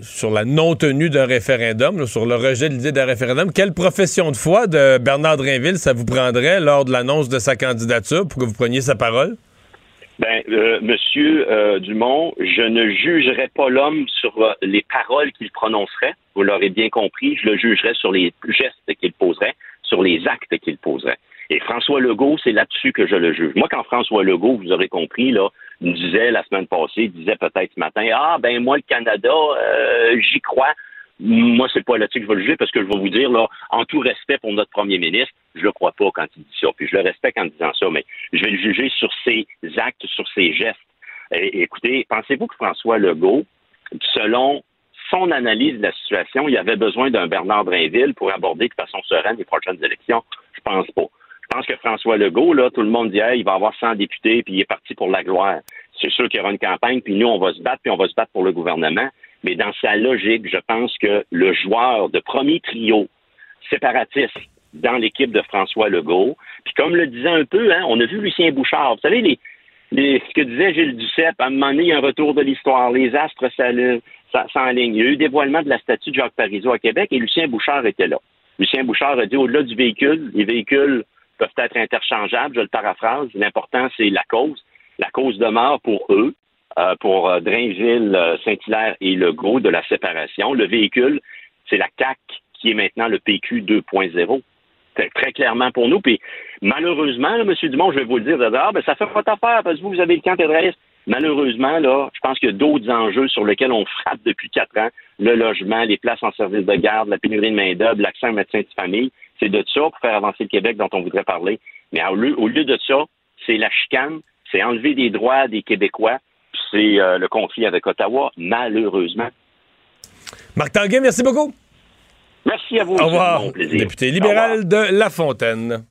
sur la non-tenue d'un référendum, sur le rejet de l'idée d'un référendum, quelle profession de foi de Bernard Drinville ça vous prendrait lors de l'annonce de sa candidature pour que vous preniez sa parole? Ben, euh, Monsieur euh, Dumont, je ne jugerai pas l'homme sur euh, les paroles qu'il prononcerait. Vous l'aurez bien compris, je le jugerai sur les gestes qu'il poserait, sur les actes qu'il poserait. Et François Legault, c'est là-dessus que je le juge. Moi, quand François Legault, vous aurez compris, là, disait la semaine passée, disait peut-être ce matin, ah ben moi le Canada, euh, j'y crois. Moi, c'est pas là-dessus que je vais le juger parce que je vais vous dire, là, en tout respect pour notre premier ministre, je le crois pas quand il dit ça. Puis je le respecte en disant ça, mais je vais le juger sur ses actes, sur ses gestes. écoutez, pensez-vous que François Legault, selon son analyse de la situation, il avait besoin d'un Bernard Drinville pour aborder de façon sereine les prochaines élections? Je pense pas. Je pense que François Legault, là, tout le monde dit, il va avoir 100 députés, puis il est parti pour la gloire. C'est sûr qu'il y aura une campagne, puis nous, on va se battre, puis on va se battre pour le gouvernement. Mais dans sa logique, je pense que le joueur de premier trio séparatiste dans l'équipe de François Legault, puis comme le disait un peu, hein, on a vu Lucien Bouchard. Vous savez, les, ce que disait Gilles Duceppe, à un moment donné, il y a un retour de l'histoire. Les astres s'enlignent. Il y a eu dévoilement de la statue de Jacques Parizeau à Québec et Lucien Bouchard était là. Lucien Bouchard a dit au-delà du véhicule, les véhicules peuvent être interchangeables, je le paraphrase. L'important, c'est la cause. La cause demeure pour eux, euh, pour euh, Drainville, euh, Saint-Hilaire et Legault de la séparation. Le véhicule, c'est la CAC qui est maintenant le PQ 2.0. Très clairement pour nous. Puis malheureusement, M. Dumont, je vais vous le dire, ah, ben, ça fait pas affaire parce que vous, vous avez le camp pédestre. Malheureusement, là, je pense qu'il y a d'autres enjeux sur lesquels on frappe depuis quatre ans. Le logement, les places en service de garde, la pénurie de main-d'œuvre, l'accès à un médecin de famille. C'est de ça pour faire avancer le Québec dont on voudrait parler. Mais au lieu, au lieu de ça, c'est la chicane, c'est enlever des droits des Québécois. c'est euh, le conflit avec Ottawa, malheureusement. Marc Tanguay, merci beaucoup. Merci à vous. Au revoir. Mon plaisir. Député libéral de La Fontaine.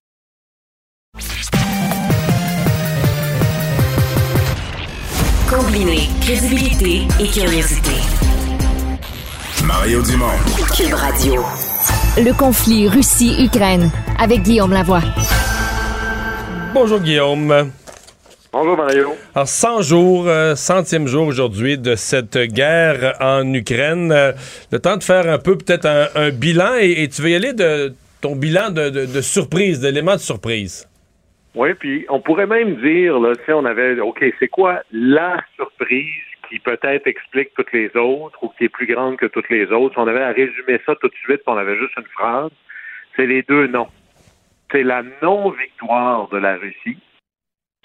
Combiner crédibilité et curiosité. Mario Dumont. Cube Radio. Le conflit Russie-Ukraine avec Guillaume Lavoie. Bonjour Guillaume. Bonjour Mario. Alors 100 jours, euh, centième jour aujourd'hui de cette guerre en Ukraine. Euh, le temps de faire un peu peut-être un, un bilan et, et tu veux y aller de ton bilan de, de, de surprise, d'éléments de surprise? Oui, puis on pourrait même dire, là, sais, on avait, OK, c'est quoi la surprise qui peut-être explique toutes les autres ou qui est plus grande que toutes les autres? Si on avait à résumer ça tout de suite, on avait juste une phrase, c'est les deux noms. C'est la non-victoire de la Russie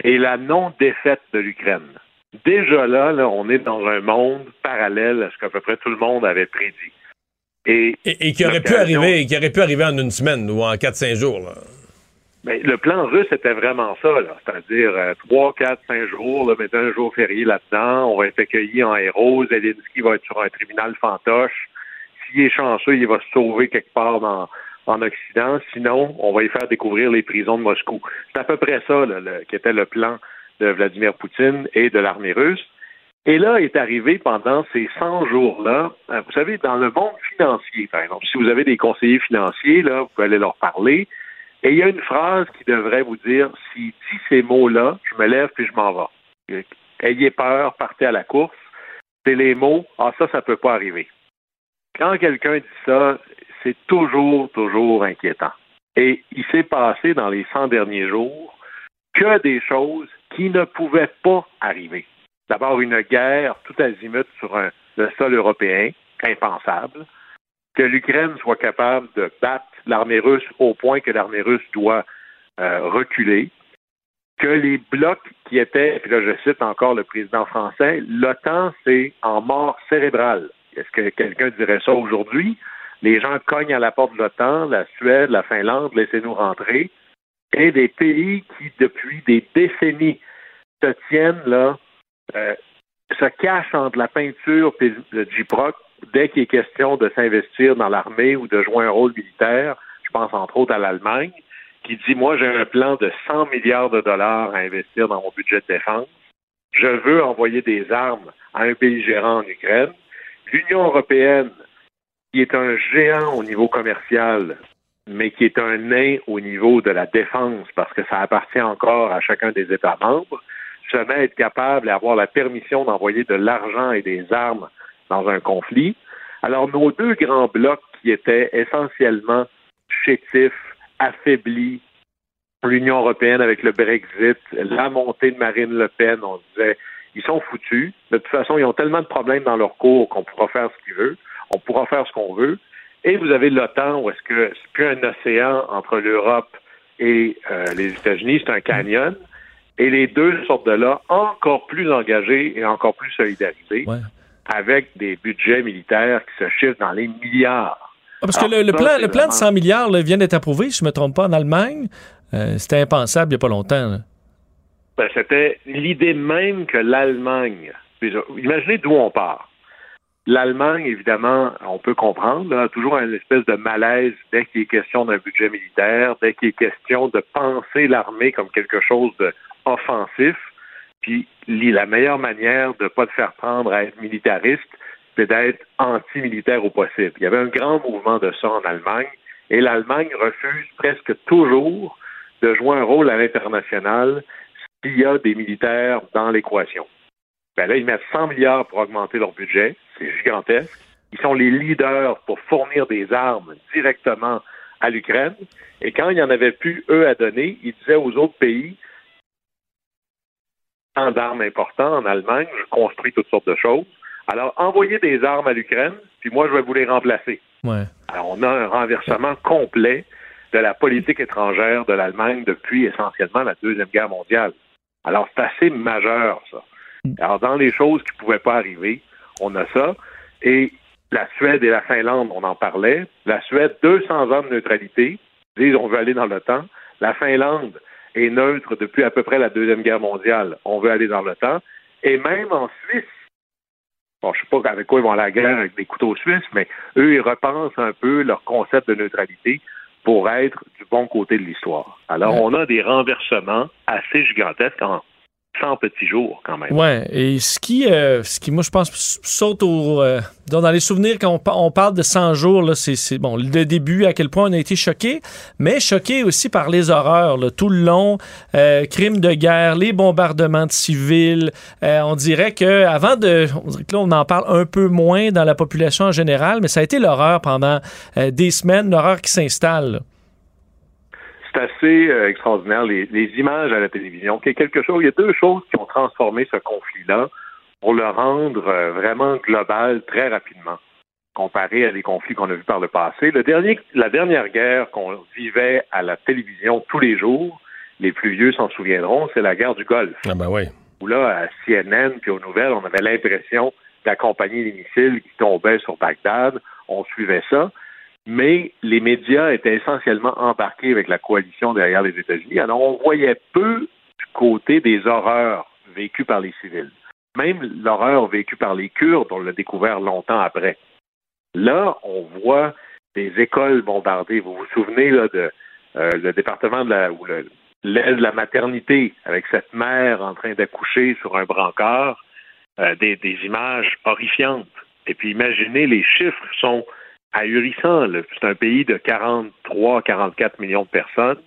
et la non-défaite de l'Ukraine. Déjà là, là, on est dans un monde parallèle à ce qu'à peu près tout le monde avait prédit. Et, Et, et qui aurait pu arriver, qui aurait pu arriver en une semaine ou en 4-5 jours. Là. Mais le plan russe était vraiment ça. C'est-à-dire euh, trois, quatre, cinq jours, là, mettez un jour férié là-dedans, on va être accueilli en héros, Zelensky va être sur un tribunal fantoche. S'il est chanceux, il va se sauver quelque part dans, en Occident. Sinon, on va y faire découvrir les prisons de Moscou. C'est à peu près ça, là, le- qui était le plan de Vladimir Poutine et de l'armée russe. Et là est arrivé pendant ces 100 jours-là, euh, vous savez, dans le monde financier, par exemple, si vous avez des conseillers financiers, là, vous pouvez aller leur parler. Et il y a une phrase qui devrait vous dire s'il dit ces mots-là, je me lève puis je m'en vais. Ayez peur, partez à la course. C'est les mots Ah, ça, ça peut pas arriver. Quand quelqu'un dit ça, c'est toujours, toujours inquiétant. Et il s'est passé dans les 100 derniers jours que des choses qui ne pouvaient pas arriver. D'abord, une guerre tout azimut sur le sol européen, impensable que l'Ukraine soit capable de battre l'armée russe au point que l'armée russe doit euh, reculer, que les blocs qui étaient, et puis là je cite encore le président français, l'OTAN c'est en mort cérébrale. Est-ce que quelqu'un dirait ça aujourd'hui? Les gens cognent à la porte de l'OTAN, la Suède, la Finlande, laissez-nous rentrer, et des pays qui, depuis des décennies, se tiennent là, euh, se cachent entre la peinture et le J-Proc dès qu'il est question de s'investir dans l'armée ou de jouer un rôle militaire, je pense entre autres à l'Allemagne, qui dit Moi, j'ai un plan de 100 milliards de dollars à investir dans mon budget de défense. Je veux envoyer des armes à un pays gérant en Ukraine. L'Union européenne, qui est un géant au niveau commercial, mais qui est un nain au niveau de la défense, parce que ça appartient encore à chacun des États membres, à être capable et avoir la permission d'envoyer de l'argent et des armes dans un conflit. Alors, nos deux grands blocs qui étaient essentiellement chétifs, affaiblis, l'Union européenne avec le Brexit, la montée de Marine Le Pen, on disait, ils sont foutus. De toute façon, ils ont tellement de problèmes dans leur cours qu'on pourra faire ce qu'ils veulent, on pourra faire ce qu'on veut. Et vous avez l'OTAN, où est-ce que c'est plus un océan entre l'Europe et euh, les États-Unis, c'est un canyon. Et les deux sortent de là encore plus engagés et encore plus solidarisés Ouais. avec des budgets militaires qui se chiffrent dans les milliards. Ah, parce que le, le ça, plan, le plan de vraiment- 100 milliards là, vient d'être approuvé, si je ne me trompe pas, en Allemagne. Euh, C'était impensable il n'y a pas longtemps. Ben, c'était l'idée même que l'Allemagne. Imaginez d'où on part. L'Allemagne, évidemment, on peut comprendre, là, a toujours une espèce de malaise dès qu'il est question d'un budget militaire, dès qu'il est question de penser l'armée comme quelque chose d'offensif. Puis la meilleure manière de ne pas te faire prendre à être militariste, c'est d'être anti-militaire au possible. Il y avait un grand mouvement de ça en Allemagne, et l'Allemagne refuse presque toujours de jouer un rôle à l'international s'il y a des militaires dans l'équation. Ben là, ils mettent 100 milliards pour augmenter leur budget. C'est gigantesque. Ils sont les leaders pour fournir des armes directement à l'Ukraine. Et quand il n'y en avait plus, eux, à donner, ils disaient aux autres pays, tant d'armes importants en Allemagne, je construis toutes sortes de choses. Alors, envoyez des armes à l'Ukraine, puis moi, je vais vous les remplacer. Ouais. Alors, on a un renversement complet de la politique étrangère de l'Allemagne depuis essentiellement la Deuxième Guerre mondiale. Alors, c'est assez majeur, ça. Alors, dans les choses qui ne pouvaient pas arriver, on a ça. Et la Suède et la Finlande, on en parlait. La Suède, 200 ans de neutralité, disent on veut aller dans l'OTAN. La Finlande est neutre depuis à peu près la Deuxième Guerre mondiale. On veut aller dans l'OTAN. Et même en Suisse, bon, je ne sais pas avec quoi ils vont à la guerre avec des couteaux suisses, mais eux, ils repensent un peu leur concept de neutralité pour être du bon côté de l'histoire. Alors, on a des renversements assez gigantesques en 100 petits jours quand même. Ouais, et ce qui, euh, ce qui moi, je pense, saute au, euh, dans les souvenirs quand on, parle de 100 jours, là, c'est, bon, le début, à quel point on a été choqué, mais choqué aussi par les horreurs, là, tout le long, euh, crimes de guerre, les bombardements de civils. on dirait que avant de, on dirait que là, on en parle un peu moins dans la population en général, mais ça a été l'horreur pendant des semaines, l'horreur qui s'installe c'est assez euh, extraordinaire, les, images à la télévision. Il y a quelque chose, il y a deux choses qui ont transformé ce conflit-là pour le rendre euh, vraiment global très rapidement, comparé à des conflits qu'on a vus par le passé. Le dernier, la dernière guerre qu'on vivait à la télévision tous les jours, les plus vieux s'en souviendront, c'est la guerre du Golfe. Ah ben oui. Où là, à CNN puis aux nouvelles, on avait l'impression d'accompagner les missiles qui tombaient sur Bagdad. On suivait ça mais les médias étaient essentiellement embarqués avec la coalition derrière les États-Unis. Alors, on voyait peu du côté des horreurs vécues par les civils. Même l'horreur vécue par les Kurdes, on l'a découvert longtemps après. Là, on voit des écoles bombardées. Vous vous souvenez là, de euh, le département de la ou de la maternité avec cette mère en train d'accoucher sur un brancard, euh, des, des images horrifiantes. Et puis imaginez, les chiffres sont ahurissant. C'est un pays de 43, 44 millions de personnes.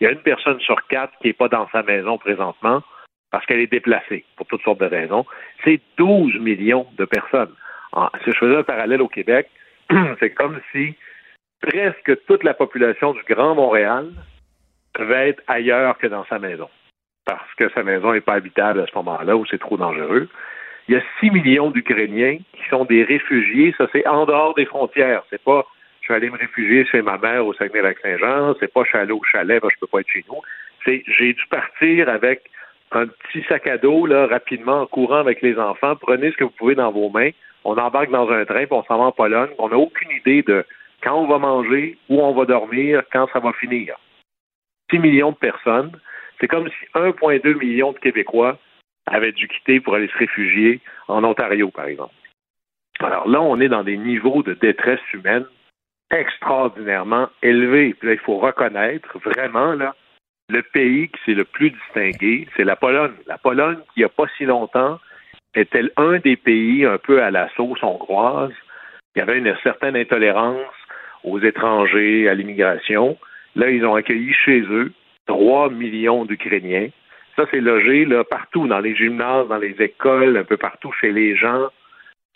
Il y a une personne sur quatre qui n'est pas dans sa maison présentement parce qu'elle est déplacée pour toutes sortes de raisons. C'est 12 millions de personnes. si je faisais un parallèle au Québec, c'est comme si presque toute la population du Grand Montréal devait être ailleurs que dans sa maison. Parce que sa maison n'est pas habitable à ce moment-là ou c'est trop dangereux. Il y a 6 millions d'Ukrainiens qui sont des réfugiés. Ça, c'est en dehors des frontières. C'est pas je suis allé me réfugier chez ma mère au Saguenay-Lac-Saint-Jean. C'est pas je suis au chalet, je peux pas être chez nous. C'est j'ai dû partir avec un petit sac à dos, là, rapidement, en courant avec les enfants. Prenez ce que vous pouvez dans vos mains. On embarque dans un train, puis on s'en va en Pologne. On n'a aucune idée de quand on va manger, où on va dormir, quand ça va finir. 6 millions de personnes. C'est comme si 1,2 million de Québécois avait dû quitter pour aller se réfugier en Ontario, par exemple. Alors là, on est dans des niveaux de détresse humaine extraordinairement élevés. Puis là, il faut reconnaître vraiment là, le pays qui s'est le plus distingué, c'est la Pologne. La Pologne, qui il n'y a pas si longtemps, était un des pays un peu à la sauce hongroise. Il y avait une certaine intolérance aux étrangers, à l'immigration. Là, ils ont accueilli chez eux 3 millions d'Ukrainiens ça, c'est logé là, partout, dans les gymnases, dans les écoles, un peu partout chez les gens,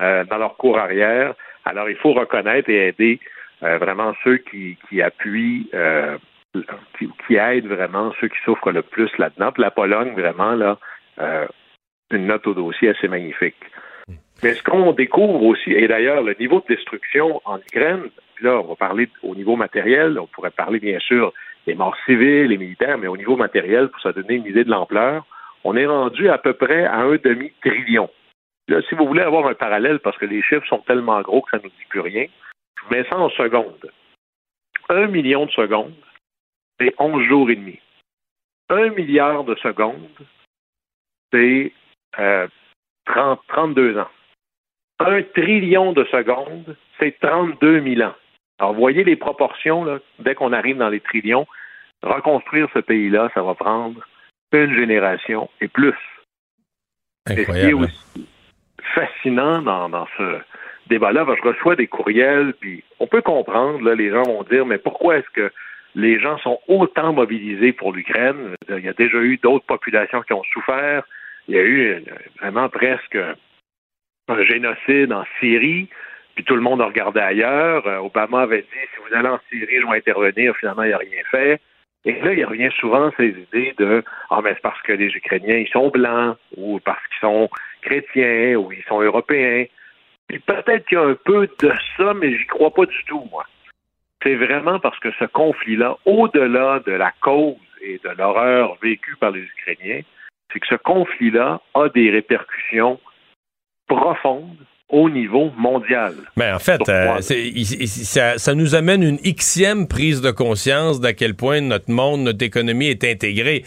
euh, dans leur cours arrière. Alors, il faut reconnaître et aider euh, vraiment ceux qui, appuient, euh, qui, aident vraiment ceux qui souffrent le plus là-dedans. la Pologne, vraiment, là, une note au dossier assez magnifique. Mais ce qu'on découvre aussi, et d'ailleurs, le niveau de destruction en Ukraine, là, on va parler au niveau matériel, on pourrait parler bien sûr les morts civiles, les militaires, mais au niveau matériel, pour se donner une idée de l'ampleur, on est rendu à peu près à un demi-trillion. Là, si vous voulez avoir un parallèle, parce que les chiffres sont tellement gros que ça ne nous dit plus rien, je vous mets ça en secondes. Un million de secondes, c'est 11 jours et demi. Un milliard de secondes, c'est 32 euh, ans. Un trillion de secondes, c'est 32 000 ans. Alors, voyez les proportions, là, dès qu'on arrive dans les trillions, reconstruire ce pays-là, ça va prendre une génération et plus. Incroyable. ce qui est aussi fascinant dans, ce débat-là, je reçois des courriels, puis on peut comprendre, là, les gens vont dire, mais pourquoi est-ce que les gens sont autant mobilisés pour l'Ukraine? Il y a déjà eu d'autres populations qui ont souffert. Il y a eu vraiment presque un génocide en Syrie puis tout le monde a regardé ailleurs. Euh, Obama avait dit si vous allez en Syrie, je vais intervenir. Finalement, il n'a rien fait. Et là, il revient souvent ces idées de Ah, mais c'est parce que les Ukrainiens, ils sont blancs, ou parce qu'ils sont chrétiens, ou ils sont européens. Puis peut-être qu'il y a un peu de ça, mais j'y crois pas du tout, moi. C'est vraiment parce que ce conflit-là, au-delà de la cause et de l'horreur vécue par les Ukrainiens, c'est que ce conflit-là a des répercussions profondes au niveau mondial. Mais en fait, euh, ça, nous amène une xème prise de conscience d'à quel point notre monde, notre économie est intégrée.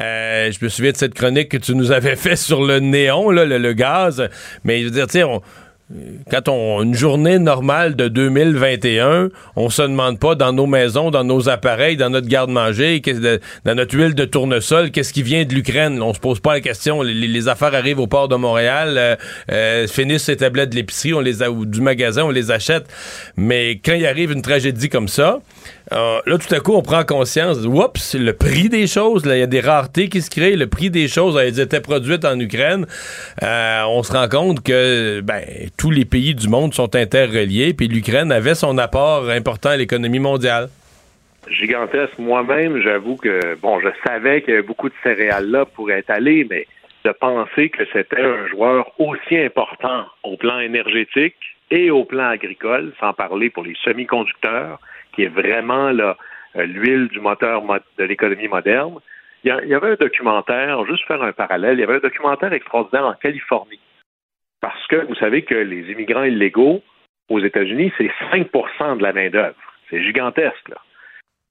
Euh, je me souviens de cette chronique que tu nous avais fait sur le néon, le, le, gaz. Mais je veux dire, tu sais, on quand on une journée normale de 2021, on se demande pas dans nos maisons, dans nos appareils, dans notre garde-manger, dans notre huile de tournesol, qu'est-ce qui vient de l'Ukraine? On se pose pas la question. Les, affaires arrivent au port de Montréal, euh, euh, finissent ces tablettes de l'épicerie, on les a, ou du magasin, on les achète. Mais quand il arrive une tragédie comme ça, euh, là, tout à coup, on prend conscience, oups, le prix des choses, il y a des raretés qui se créent, le prix des choses, elles étaient produites en Ukraine. Euh, on se rend compte que ben, tous les pays du monde sont interreliés, puis l'Ukraine avait son apport important à l'économie mondiale. Gigantesque. Moi-même, j'avoue que, bon, je savais qu'il y avait beaucoup de céréales là pour être mais de penser que c'était un joueur aussi important au plan énergétique et au plan agricole, sans parler pour les semi-conducteurs, qui est vraiment euh, l'huile du moteur de l'économie moderne. Il y, avait un documentaire, juste faire un parallèle, il y avait un documentaire extraordinaire en Californie. Parce que vous savez que les immigrants illégaux aux États-Unis, c'est 5% de la main-d'œuvre. C'est gigantesque, là.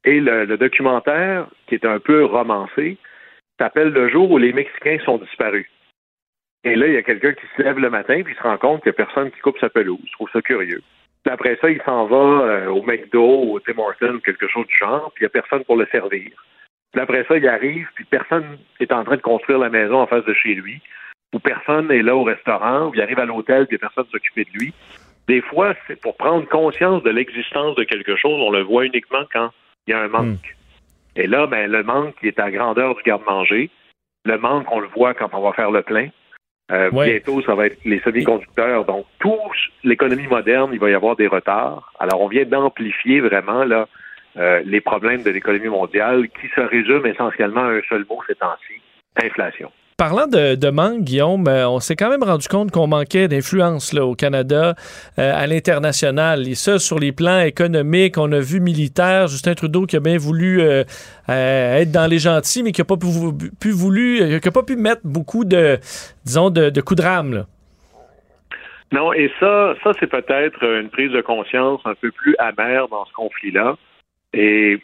Et le, documentaire, qui est un peu romancé, s'appelle Le jour où les Mexicains sont disparus. Et là, il y a quelqu'un qui se lève le matin puis se rend compte qu'il n'y a personne qui coupe sa pelouse. Je trouve ça curieux. Puis après ça, il s'en va euh, au McDo, au Tim Hortons, quelque chose du genre, puis il n'y a personne pour le servir. Puis après ça, il arrive, puis personne est en train de construire la maison en face de chez lui, ou personne n'est là au restaurant, ou il arrive à l'hôtel, puis personne s'occupe de lui. Des fois, c'est pour prendre conscience de l'existence de quelque chose, on le voit uniquement quand il y a un manque. Hmm. Et là, ben, le manque qui est à grandeur du garde-manger, le manque, on le voit quand on va faire le plein, euh, bientôt, ça va être les semi-conducteurs. Donc, toute l'économie moderne, il va y avoir des retards. Alors, on vient d'amplifier vraiment là euh, les problèmes de l'économie mondiale qui se résument essentiellement à un seul mot ces temps-ci, inflation. Parlant de, manque, Guillaume, euh, on s'est quand même rendu compte qu'on manquait d'influence au Canada, euh, à l'international. Et ça, sur les plans économiques, on a vu militaire, Justin Trudeau qui a bien voulu euh, être dans les gentils, mais qui n'a pas pu, voulu, qui a pas pu mettre beaucoup de, disons, de, coups de rame. Non, et ça, ça c'est peut-être une prise de conscience un peu plus amère dans ce conflit-là. Et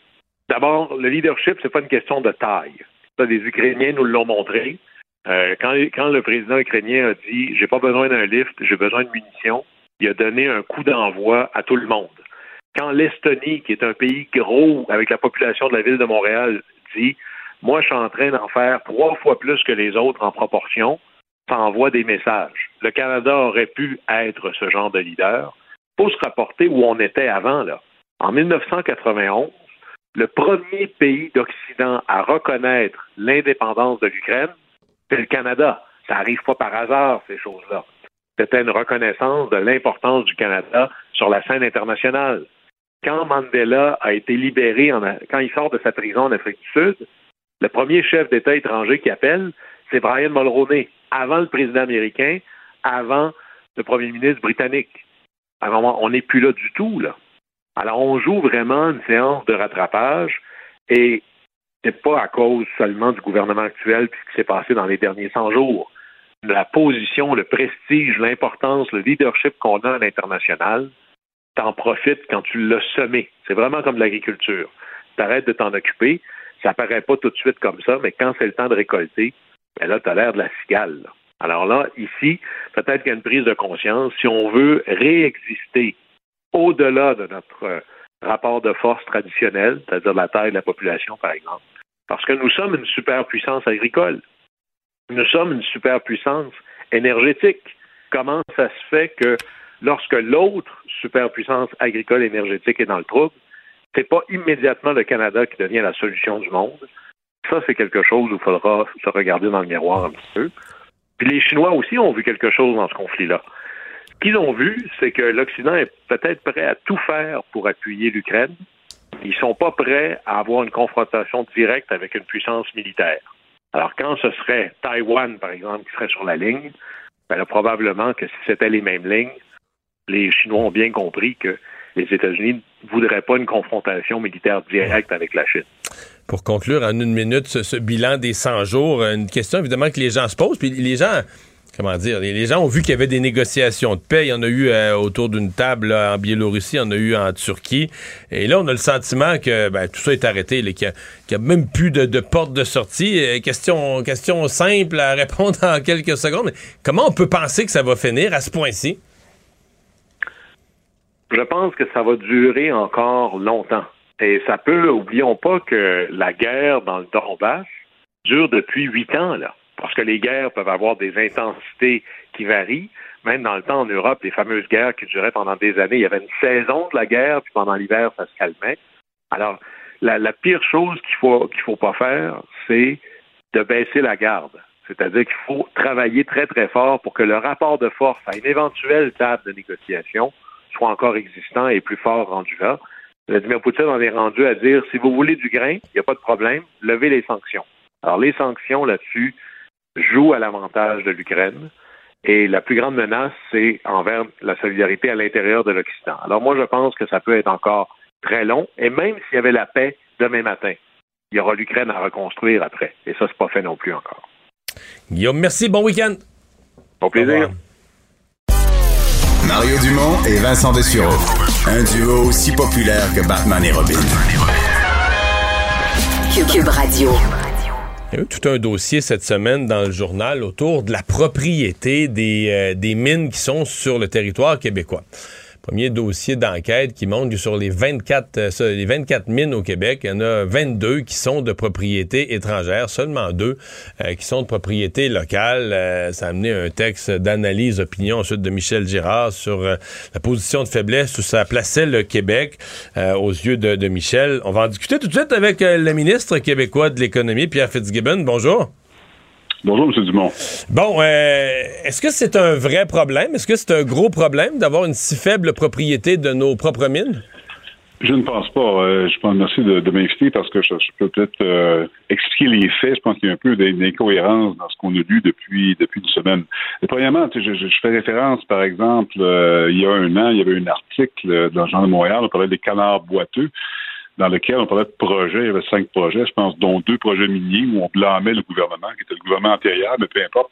d'abord, le leadership, c'est pas une question de taille. Ça, les Ukrainiens nous l'ont montré. Euh, quand, le président ukrainien a dit j'ai pas besoin d'un lift, j'ai besoin de munitions, il a donné un coup d'envoi à tout le monde. Quand l'Estonie, qui est un pays gros avec la population de la ville de Montréal, dit moi je suis en train d'en faire trois fois plus que les autres en proportion, ça envoie des messages. Le Canada aurait pu être ce genre de leader. Faut se rapporter où on était avant là. En 1991, le premier pays d'Occident à reconnaître l'indépendance de l'Ukraine, c'est le Canada. Ça n'arrive pas par hasard, ces choses-là. C'était une reconnaissance de l'importance du Canada sur la scène internationale. Quand Mandela a été libéré, quand il sort de sa prison en Afrique du Sud, le premier chef d'État étranger qui appelle, c'est Brian Mulroney, avant le président américain, avant le premier ministre britannique. Alors, on n'est plus là du tout, là. Alors, on joue vraiment une séance de rattrapage et c'est pas à cause seulement du gouvernement actuel puis ce qui s'est passé dans les derniers 100 jours. La position, le prestige, l'importance, le leadership qu'on a à l'international, t'en profites quand tu l'as semé. C'est vraiment comme l'agriculture. T'arrêtes de t'en occuper, ça paraît pas tout de suite comme ça, mais quand c'est le temps de récolter, ben là, t'as l'air de la cigale. Alors là, ici, peut-être qu'il y a une prise de conscience. Si on veut réexister au-delà de notre euh, rapport de force traditionnel, c'est-à-dire la taille de la population, par exemple. Parce que nous sommes une superpuissance agricole. Nous sommes une superpuissance énergétique. Comment ça se fait que lorsque l'autre superpuissance agricole énergétique est dans le trouble, c'est pas immédiatement le Canada qui devient la solution du monde? Ça, c'est quelque chose où il faudra se regarder dans le miroir un petit peu. Puis les Chinois aussi ont vu quelque chose dans ce conflit-là qu'ils ont vu, c'est que l'Occident est peut-être prêt à tout faire pour appuyer l'Ukraine. Ils sont pas prêts à avoir une confrontation directe avec une puissance militaire. Alors, quand ce serait Taïwan, par exemple, qui serait sur la ligne, ben probablement que si c'était les mêmes lignes, les Chinois ont bien compris que les États-Unis ne voudraient pas une confrontation militaire directe avec la Chine. Pour conclure en une minute ce, ce bilan des 100 jours, une question évidemment que les gens se posent, puis les gens comment dire, les gens ont vu qu'il y avait des négociations de paix. Il y en a eu euh, autour d'une table en Biélorussie, il y en a eu en Turquie. Et là, on a le sentiment que ben, tout ça est arrêté, qu'il n'y a, même plus de, porte de sortie. Euh, question, question simple à répondre en quelques secondes. Comment on peut penser que ça va finir à ce point-ci? Je pense que ça va durer encore longtemps. Et ça peut, oublions pas que la guerre dans le Donbass dure depuis huit ans, là parce que les guerres peuvent avoir des intensités qui varient. Même dans le temps en Europe, les fameuses guerres qui duraient pendant des années, il y avait une saison de la guerre, puis pendant l'hiver, ça se calmait. Alors, la, pire chose qu'il faut qu'il faut pas faire, c'est de baisser la garde. C'est-à-dire qu'il faut travailler très, très fort pour que le rapport de force à une éventuelle table de négociation soit encore existant et plus fort rendu là. Vladimir Poutine en est rendu à dire si vous voulez du grain, il n'y a pas de problème, levez les sanctions. Alors, les sanctions là-dessus, joue à l'avantage de l'Ukraine. Et la plus grande menace, c'est envers la solidarité à l'intérieur de l'Occident. Alors moi, je pense que ça peut être encore très long. Et même s'il y avait la paix demain matin, il y aura l'Ukraine à reconstruire après. Et ça, c'est pas fait non plus encore. Guillaume, merci. Bon week-end. Bon plaisir. Mario Dumont et Vincent Dessureau. Un duo aussi populaire que Batman et Robin. Cube Radio. Il y a eu tout un dossier cette semaine dans le journal autour de la propriété des, euh, des mines qui sont sur le territoire québécois. Premier dossier d'enquête qui montre que sur les 24, euh, les 24 mines au Québec, il y en a 22 qui sont de propriété étrangère, seulement deux euh, qui sont de propriété locale. Euh, ça a amené un texte d'analyse, opinion ensuite de Michel Girard sur la position de faiblesse où ça plaçait le Québec aux yeux de, de, Michel. On va en discuter tout de suite avec le ministre québécois de l'économie, Pierre Fitzgibbon. Bonjour. Bonjour, M. Dumont. Bon, euh, est-ce que c'est un vrai problème? Est-ce que c'est un gros problème d'avoir une si faible propriété de nos propres mines? Je ne pense pas. Euh, je pense merci de, m'inviter parce que je, peux peut-être euh, expliquer les faits. Je pense qu'il y a un peu d'incohérence dans ce qu'on a lu depuis depuis une semaine. Et premièrement, je, je, fais référence, par exemple, il y a un an, il y avait un article dans le Journal de Montréal, on parlait des canards boiteux dans lequel on parlait de projets. Il y avait cinq projets, je pense, dont deux projets miniers où on blâmait le gouvernement, qui était le gouvernement antérieur, mais peu importe,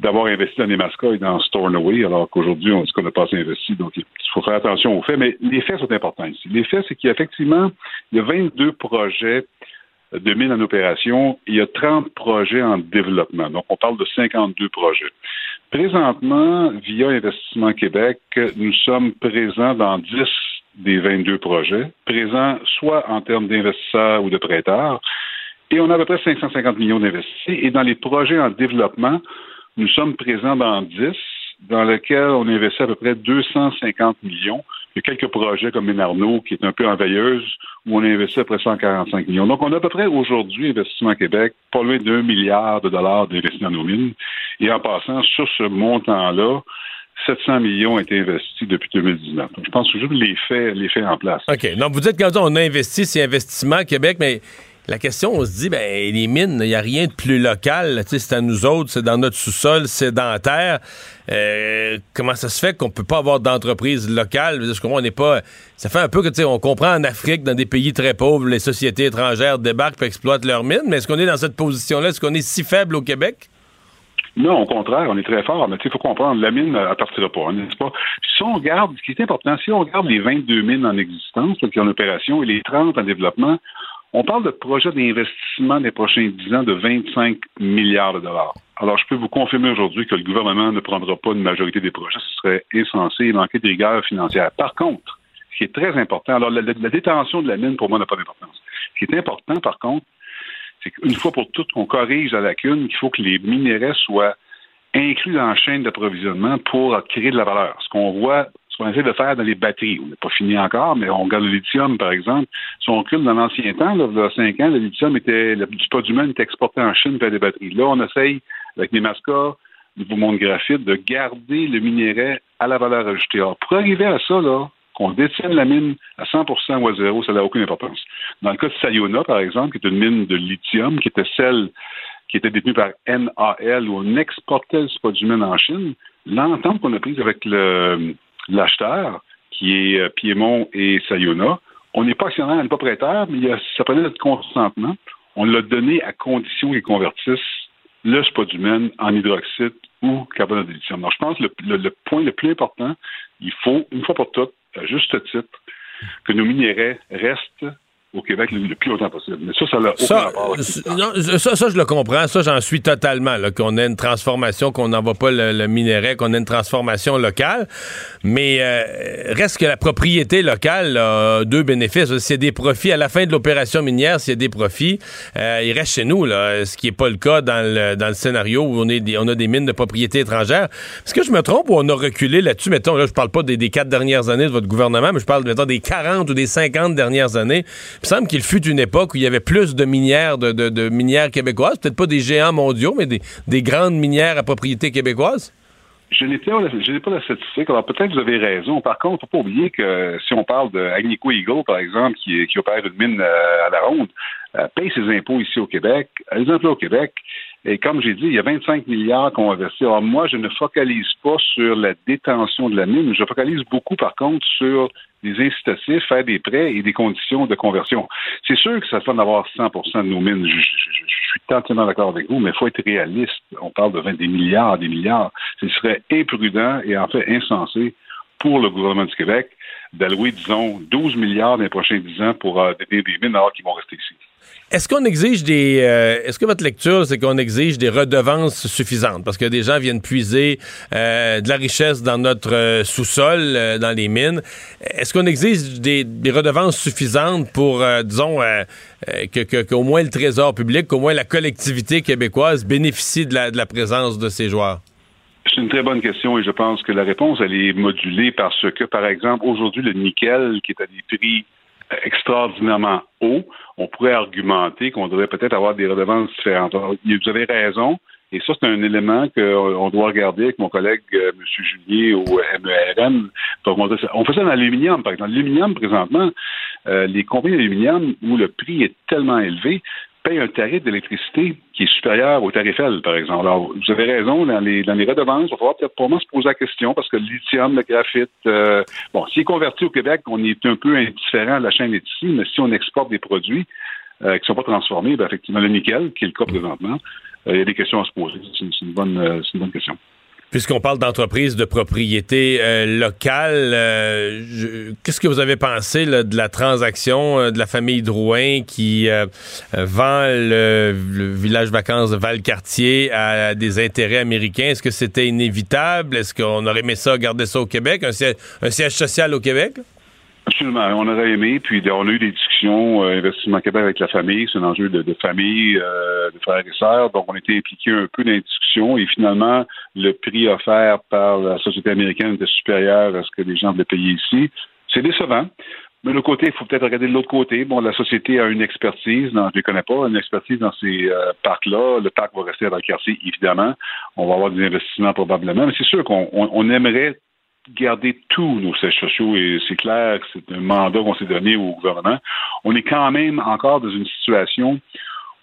d'avoir investi dans Nemaska et dans Stornoway, alors qu'aujourd'hui, on dit qu'on n'a pas assez investi. Donc, il faut faire attention aux faits. Mais les faits sont importants ici. Les faits, c'est qu'il y a effectivement il y a 22 projets de mines en opération. Il y a 30 projets en développement. Donc, on parle de 52 projets. Présentement, via Investissement Québec, nous sommes présents dans 10 des 22 projets, présents soit en termes d'investisseurs ou de prêteurs, et on a à peu près 550 millions d'investis. Et dans les projets en développement, nous sommes présents dans 10, dans lesquels on investit à peu près 250 millions. Il y a quelques projets comme Ménarno, qui est un peu en veilleuse, où on investit à peu près 145 millions. Donc, on a à peu près aujourd'hui, Investissement Québec, pas loin d'un milliard de dollars d'investis dans nos mines. Et en passant sur ce montant-là, 700 millions ont été investis depuis 2019. je pense juste les faits, les faits en place. OK. Donc, vous dites quand on investi, c'est investissement à Québec, mais la question, on se dit, ben, les mines, il n'y a rien de plus local. C'est à nous autres, c'est dans notre sous-sol sédentaire. Euh, comment ça se fait qu'on peut pas avoir d'entreprise locale? On n'est pas. Ça fait un peu que, tu sais, on comprend en Afrique, dans des pays très pauvres, les sociétés étrangères débarquent et exploitent leurs mines, mais est-ce qu'on est dans cette position-là? Est-ce qu'on est si faible au Québec? Non, au contraire, on est très fort. Mais il faut comprendre, la mine, elle partira pas, n'est-ce pas? Si on regarde, ce qui est important, si on regarde les 22 mines en existence, qui sont en opération, et les 30 en développement, on parle de projets d'investissement des prochains 10 ans de 25 milliards de dollars. Alors, je peux vous confirmer aujourd'hui que le gouvernement ne prendra pas une majorité des projets. Ce serait insensé manquer de rigueur financière. Par contre, ce qui est très important, alors la détention de la mine, pour moi, n'a pas d'importance. Ce qui est important, par contre, c'est qu'une fois pour toutes, on corrige la lacune qu'il faut que les minéraux soient inclus dans la chaîne d'approvisionnement pour créer de la valeur. Ce qu'on voit, ce qu'on essaie de faire dans les batteries, on n'est pas fini encore, mais on regarde le lithium, par exemple. Si on recule dans l'ancien temps, il y a cinq ans, le lithium était, le, du spodumène était exporté en Chine vers des batteries. Là, on essaye, avec les mascas, Nouveau Monde Graphite, de garder le minerai à la valeur ajoutée. Alors, pour arriver à ça, là, qu'on détienne la mine à 100% ou à zéro, ça n'a aucune importance. Dans le cas de Sayona, par exemple, qui est une mine de lithium, qui était celle qui était détenue par NAL, où on exportait le spodumène en Chine, l'entente qu'on a prise avec l'acheteur, qui est euh, Piémont et Sayona, on n'est pas actionnaire, on n'est pas prêteur, mais ça prenait notre consentement. On l'a donné à condition qu'ils convertissent le spodumène en hydroxyde ou carbonate de lithium. Donc, je pense que le, le, point le plus important, il faut, une fois pour toutes, à juste titre, que nos minéraux restent au Québec le, plus longtemps possible. Mais ça, ça n'a aucun Ça, rapport non, ça, ça, je le comprends. Ça, j'en suis totalement. là, Qu'on ait une transformation, qu'on n'envoie pas le, le minerai, qu'on ait une transformation locale. Mais euh, reste que la propriété locale a deux bénéfices. S'il y a des profits à la fin de l'opération minière, s'il y a des profits, euh, il reste chez nous. Là, ce qui n'est pas le cas dans le, dans le scénario où on, est des- on a des mines de propriété étrangère. Est-ce que je me trompe ou on a reculé là-dessus? Mettons, là, je parle pas des, des quatre dernières années de votre gouvernement, mais je parle mettons, des 40 ou des 50 dernières années. Il me semble qu'il fut une époque où il y avait plus de minières, de, de- minières québécoises, peut-être pas des géants mondiaux, mais des, des grandes minières à propriété québécoise. Je n'ai pas, la statistique. Alors peut-être que vous avez raison. Par contre, il ne faut pas oublier que si on parle de Agnico Eagle, par exemple, qui, qui opère une mine euh, à la ronde, euh, paye ses impôts ici au Québec, des emplois au Québec. Et comme j'ai dit, il y a 25 milliards qu'on investit. Alors moi, je ne focalise pas sur la détention de la mine. Je focalise beaucoup, par contre, sur des incitatifs, faire des prêts et des conditions de conversion. C'est sûr que ça fait d'avoir 100% de nos mines. Je, suis entièrement d'accord avec vous, mais il faut être réaliste. On parle de 20 des milliards, des milliards. Ce serait imprudent et en fait insensé pour le gouvernement du Québec d'allouer, disons, 12 milliards dans les prochains 10 ans pour euh, des mines alors qu'ils vont rester ici. Est-ce qu'on exige des. euh, Est-ce que votre lecture, c'est qu'on exige des redevances suffisantes? Parce que des gens viennent puiser euh, de la richesse dans notre euh, sous-sol, euh, dans les mines. Est-ce qu'on exige des, des redevances suffisantes pour, euh, disons, euh, euh, que- qu'au moins le trésor public, qu'au moins la collectivité québécoise bénéficie de la, de la présence de ces joueurs? C'est une très bonne question et je pense que la réponse, elle est modulée parce que, par exemple, aujourd'hui, le nickel, qui est à des prix extraordinairement hauts, on pourrait argumenter qu'on devrait peut-être avoir des redevances différentes. Vous avez raison, et ça, c'est un élément qu'on doit regarder avec mon collègue euh, M. Julier au MERN. Donc, on, on fait ça dans l'aluminium, par exemple. L'aluminium, présentement, euh, les compagnies d'aluminium où le prix est tellement élevé payent un tarif d'électricité qui est supérieur au tarif L, par exemple. Alors, vous avez raison, dans les, dans les redevances, il va falloir peut-être probablement se poser la question parce que le lithium, le graphite, euh, bon, s'il est converti au Québec, on est un peu indifférent, la chaîne est ici, mais si on exporte des produits euh, qui ne sont pas transformés, ben, effectivement, le nickel, qui est le cas présentement, euh, il y a des questions à se poser. C'est une, une bonne, euh, c'est une bonne question. Puisqu'on parle d'entreprise de propriété euh, locale, euh, qu'est-ce que vous avez pensé de la transaction euh, de la famille Drouin qui vend le, village vacances de Valcartier à des intérêts américains? Est-ce que c'était inévitable? Est-ce qu'on aurait aimé ça, garder ça au Québec? Un siège social au Québec? Absolument. On aurait aimé, puis on a eu des discussions, euh, Investissement Québec avec la famille, c'est un enjeu de, famille, euh, de frères et sœurs, donc on était impliqués un peu dans les discussions et finalement, le prix offert par la société américaine était supérieur à ce que les gens voulaient payer ici. C'est décevant. Mais l'autre côté, il faut peut-être regarder de l'autre côté. Bon, la société a une expertise, dans, je ne connais pas, une expertise dans ces euh, parcs-là. Le parc va rester à quartier, évidemment. On va avoir des investissements probablement. Mais c'est sûr qu'on on- on aimerait garder tous nos sièges sociaux et c'est clair que c'est un mandat qu'on s'est donné au gouvernement. On est quand même encore dans une situation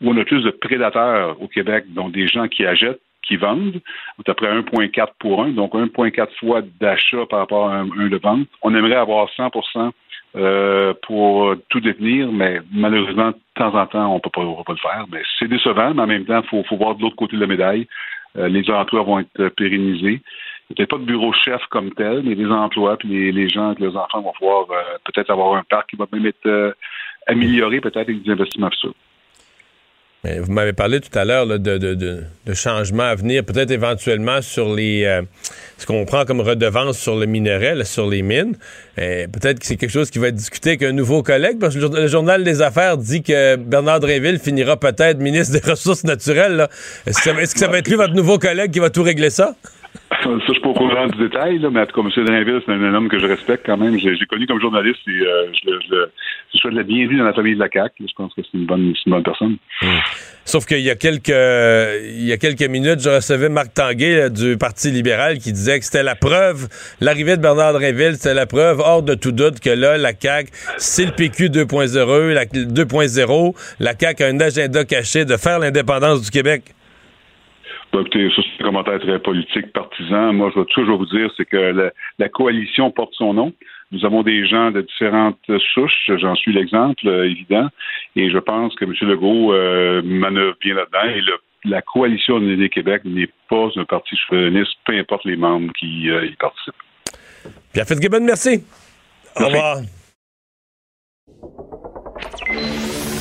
où on a plus de prédateurs au Québec, donc des gens qui achètent, qui vendent. À près 1,4 pour 1, donc 1,4 fois d'achat par rapport à un, un de vente. On aimerait avoir 100% euh, pour tout détenir, mais malheureusement, de temps en temps, on ne peut pas, on peut pas le faire. Mais c'est décevant, mais en même temps, il faut, faut voir de l'autre côté de la médaille. Euh, les emplois vont être pérennisés. Peut-être pas de bureau chef comme tel, mais les emplois, puis les, les gens, les enfants vont pouvoir euh, peut-être avoir un parc qui va même être euh, amélioré, peut-être avec des investissements futurs. Vous m'avez parlé tout à l'heure de, de, de, changements à venir, peut-être éventuellement sur les euh, ce qu'on prend comme redevance sur le minerai, sur les mines. Peut-être que c'est quelque chose qui va être discuté avec un nouveau collègue, parce que le, jour- le journal des affaires dit que Bernard Dréville finira peut-être ministre des Ressources naturelles. est-ce que ça va être lui, votre nouveau collègue, qui va tout régler ça? Ça, je suis pas au courant du détail, mais en tout cas, M. Drainville, c'est un, homme que je respecte quand même. J'ai connu comme journaliste et euh, je, je, souhaite la bienvenue dans la famille de la CAQ. Je pense que c'est une bonne, personne. Sauf qu'il y a quelques y a quelques minutes, je recevais Marc Tanguay du Parti libéral qui disait que c'était la preuve, l'arrivée de Bernard Drinville, c'était la preuve hors de tout doute que là, la CAQ, c'est le PQ 2.0, la 2.0, la CAQ a un agenda caché de faire l'indépendance du Québec. Écoutez, ça, c'est un commentaire très politique, partisan. Moi, je vais toujours vous dire, c'est que la, la coalition porte son nom. Nous avons des gens de différentes souches, j'en suis l'exemple euh, évident, et je pense que M. Legault euh, manœuvre bien là-dedans. Et le, la coalition Unité Québec n'est pas un parti souverainiste, peu importe les membres qui euh, y participent. Pierre Fitzgibbon, merci. Au revoir.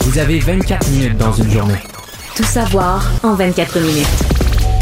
Vous avez 24 minutes dans une journée. Tout savoir en 24 minutes.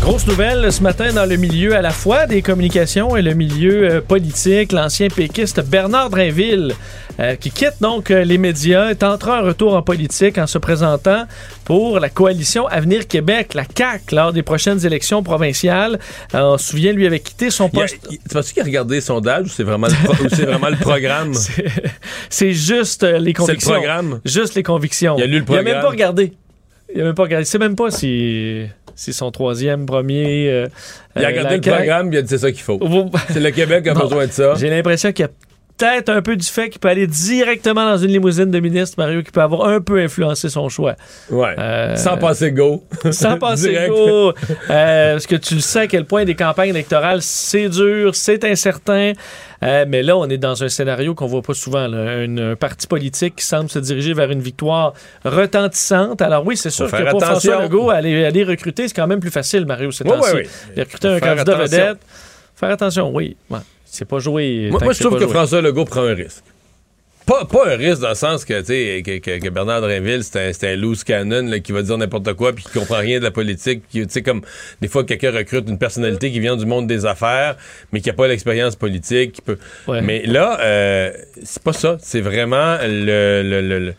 Grosse nouvelle ce matin dans le milieu à la fois des communications et le milieu euh, politique. L'ancien péquiste Bernard Drainville, euh, qui quitte donc euh, les médias, est entré en retour en politique en se présentant pour la coalition Avenir Québec, la CAQ, lors des prochaines élections provinciales. On se souvient, lui avait quitté son poste. il- Tu penses qu'il a regardé le sondage ou c'est vraiment, vraiment le programme? C'est- juste les C'est le convictions. programme? Juste les convictions. Il a lu le Il a même programme. pas regardé. Il a même pas regardé. Il sait même pas si, si son troisième, premier. euh, Il a euh, regardé le programme, il a dit c'est ça qu'il faut. C'est le Québec qui a Bon. besoin de ça. J'ai l'impression qu'il y a peut-être un peu du fait qu'il peut aller directement dans une limousine de ministre, Mario, qui peut avoir un peu influencé son choix. Ouais. Euh, Sans passer go. Sans passer go. Euh, parce que tu le sais à quel point des campagnes électorales, c'est dur, c'est incertain. Euh, mais là, on est dans un scénario qu'on voit pas souvent. là. Un, un parti politique qui semble se diriger vers une victoire retentissante. Alors oui, c'est sûr que pour attention. François Legault, aller, aller recruter, c'est quand même plus facile, Mario, c'est Ouais, ouais, ouais. recruter un candidat attention. vedette. Faire attention, oui. C'est pas joué. Moi, moi, je trouve que joué. François Legault prend un risque. Pas, pas un risque dans le sens que, que, que- que Bernard Drinville, c'est un, loose cannon là, qui va dire n'importe quoi puis qui comprend rien de la politique. qui, Tu sais, comme des fois, quelqu'un recrute une personnalité qui vient du monde des affaires, mais qui n'a pas l'expérience politique. Qui peut... Ouais. Mais là, euh, c'est pas ça. C'est vraiment le... le- le- le-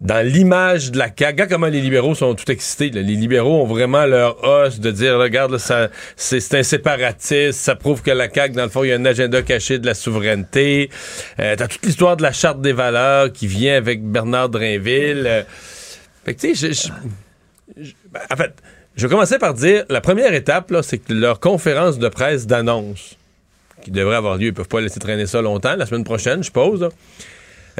dans l'image de la CAQ, regarde comment les libéraux sont tout excités. là. Les libéraux ont vraiment leur os de dire, regarde, là, ça, c'est, un séparatiste, ça prouve que la CAQ, dans le fond, il y a un agenda caché de la souveraineté. Euh, t'as toute l'histoire de la charte des valeurs qui vient avec Bernard Drainville. Euh, fait que, tu sais, je- je- ben, en fait, je vais commencer par dire, la première étape, c'est que leur conférence de presse d'annonce, qui devrait avoir lieu, ils peuvent pas laisser traîner ça longtemps, la semaine prochaine, je suppose, là.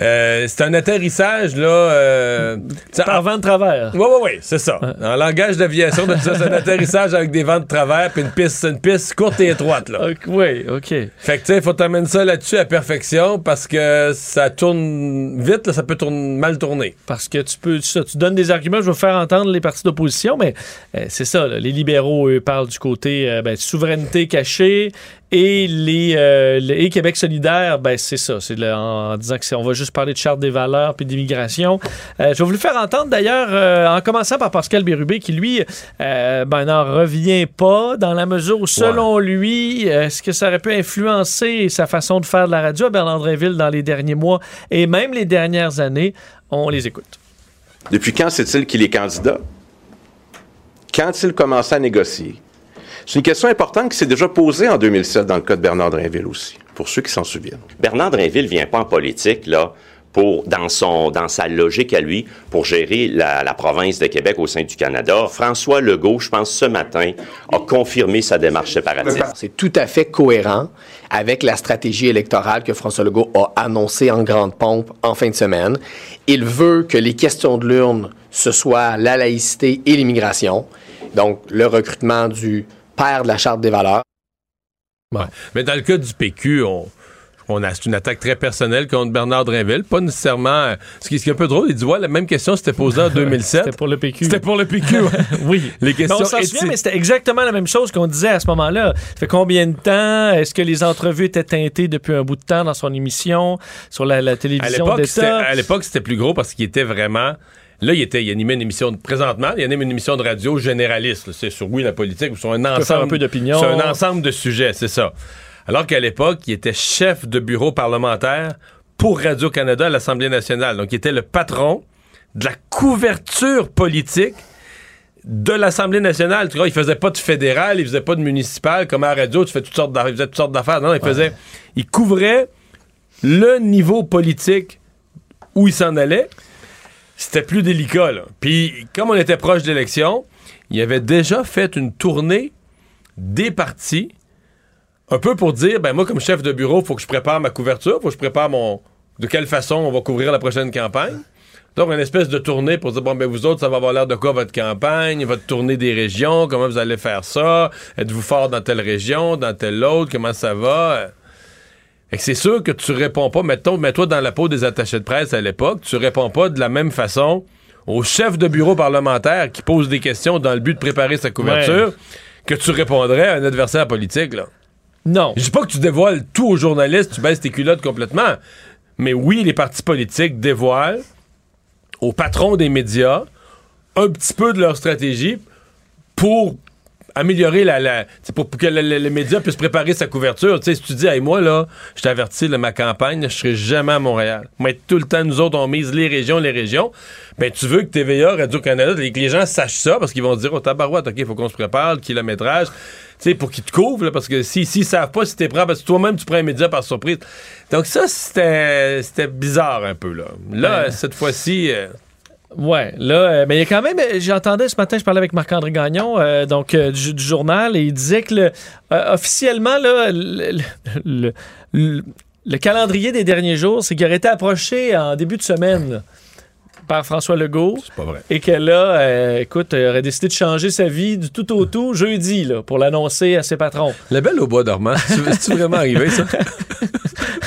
Euh, c'est un atterrissage, là. Euh, tu Par vent de travers. oui, oui, oui, c'est ça. En langage d'aviation, c'est un atterrissage avec des vents de travers puis une piste, une piste courte et étroite, là. Oui, OK. Fait que, tu sais, faut t'amener ça là-dessus à perfection parce que ça tourne vite, là, ça peut tourner, mal tourner. Parce que tu peux, ça, tu donnes des arguments, je veux faire entendre les partis d'opposition, mais euh, c'est ça, là, les libéraux, eux, parlent du côté euh, ben, souveraineté cachée et les, euh, les- et Québec solidaire, ben, c'est ça, c'est en, en disant que on va juste parler de charte des valeurs puis d'immigration. Euh, je vais vous le faire entendre d'ailleurs euh, en commençant par Pascal Bérubé qui, lui, ben, n'en revient pas dans la mesure où, selon lui, est-ce que ça aurait pu influencer sa façon de faire de la radio à Bernard Drinville dans les derniers mois et même les dernières années? On les écoute. Depuis quand sait-il qu'il est candidat? Quand il commençait à négocier? C'est une question importante qui s'est déjà posée en 2007 dans le cas de Bernard Drinville aussi, pour ceux qui s'en souviennent. Bernard Drinville vient pas en politique, là, pour, dans, son, dans sa logique à lui, pour gérer la, la province de Québec au sein du Canada. François Legault, je pense, ce matin, a confirmé sa démarche séparatiste. C'est tout à fait cohérent avec la stratégie électorale que François Legault a annoncée en grande pompe en fin de semaine. Il veut que les questions de l'urne, ce soit la laïcité et l'immigration, donc le recrutement du père de la Charte des valeurs. Ouais. Mais dans le cas du PQ, on, on a, c'est une attaque très personnelle contre Bernard Drinville. Pas nécessairement. euh, Ce qui, ce qui est un peu drôle, il dit ouais, la même question s'était posée en 2007. C'était pour le PQ. C'était pour le PQ. ouais. oui. Les Mais questions on s'en souvient, mais c'était exactement la même chose qu'on disait à ce moment-là. Ça fait combien de temps? Est-ce que les entrevues étaient teintées depuis un bout de temps dans son émission, sur la, la À télévision d'État? à l'époque, c'était plus gros parce qu'il était vraiment. Là, il, était, il animait une émission. de- Présentement, il anime une émission de radio généraliste. C'est sur, oui, la politique, ou sur un ensemble. un peu d'opinion. Sur un ensemble de sujets, c'est ça. Alors qu'à l'époque, il était chef de bureau parlementaire pour Radio-Canada à l'Assemblée nationale. Donc, il était le patron de la couverture politique de l'Assemblée nationale. Tu vois, il faisait pas de fédéral, il faisait pas de municipal. Comme à la radio, tu fais toutes sortes d'affaires. Toutes sortes d'affaires. Non, il faisait. Il couvrait le niveau politique où il s'en allait. C'était plus délicat, là. Puis, comme on était proche d'élection, il avait déjà fait une tournée des partis, un peu pour dire, ben moi, comme chef de bureau, faut que je prépare ma couverture, faut que je prépare mon... De quelle façon on va couvrir la prochaine campagne. Donc, une espèce de tournée pour dire, bon, ben vous autres, ça va avoir l'air de quoi votre campagne, votre tournée des régions, comment vous allez faire ça, êtes-vous fort dans telle région, dans telle autre, comment ça va? C'est sûr que tu réponds pas, mettons, mets-toi dans la peau des attachés de presse à l'époque, tu réponds pas de la même façon au chef de bureau parlementaire qui pose des questions dans le but de préparer sa couverture que tu répondrais à un adversaire politique, là. Non. Je dis pas que tu dévoiles tout aux journalistes, tu baisses tes culottes complètement. Mais oui, les partis politiques dévoilent aux patrons des médias un petit peu de leur stratégie pour améliorer la, la c'est pour, pour que le, le- le média puisse préparer sa couverture. Tu sais, si tu dis, hey, moi, là, je t'avertis, là, ma campagne, je serai jamais à Montréal. Mais tout le temps, nous autres, on mise les régions, les régions. Ben, tu veux que TVA, Radio-Canada, que les gens sachent ça parce qu'ils vont se dire, oh, tabarouette, OK, il faut qu'on se prépare, le kilométrage. Tu sais, pour qu'ils te couvrent, là, parce que s'ils si, s'ils savent pas si t'es prêt, parce que toi-même, tu prends un média par surprise. Donc, ça, c'était c'était bizarre un peu, là. Là, Ouais. cette fois-ci. euh, Ouais, là, euh, mais il y a quand même, euh, j'entendais ce matin, je parlais avec Marc-André Gagnon, euh, donc euh, du, du journal, et il disait que le, euh, officiellement, là, le, le- le- le calendrier des derniers jours, c'est qu'il aurait été approché en début de semaine là, par François Legault. C'est pas vrai. Et que là, euh, écoute, il aurait décidé de changer sa vie du tout au tout jeudi, là, pour l'annoncer à ses patrons. La belle au bois dormant. C'est-tu vraiment arrivé, ça?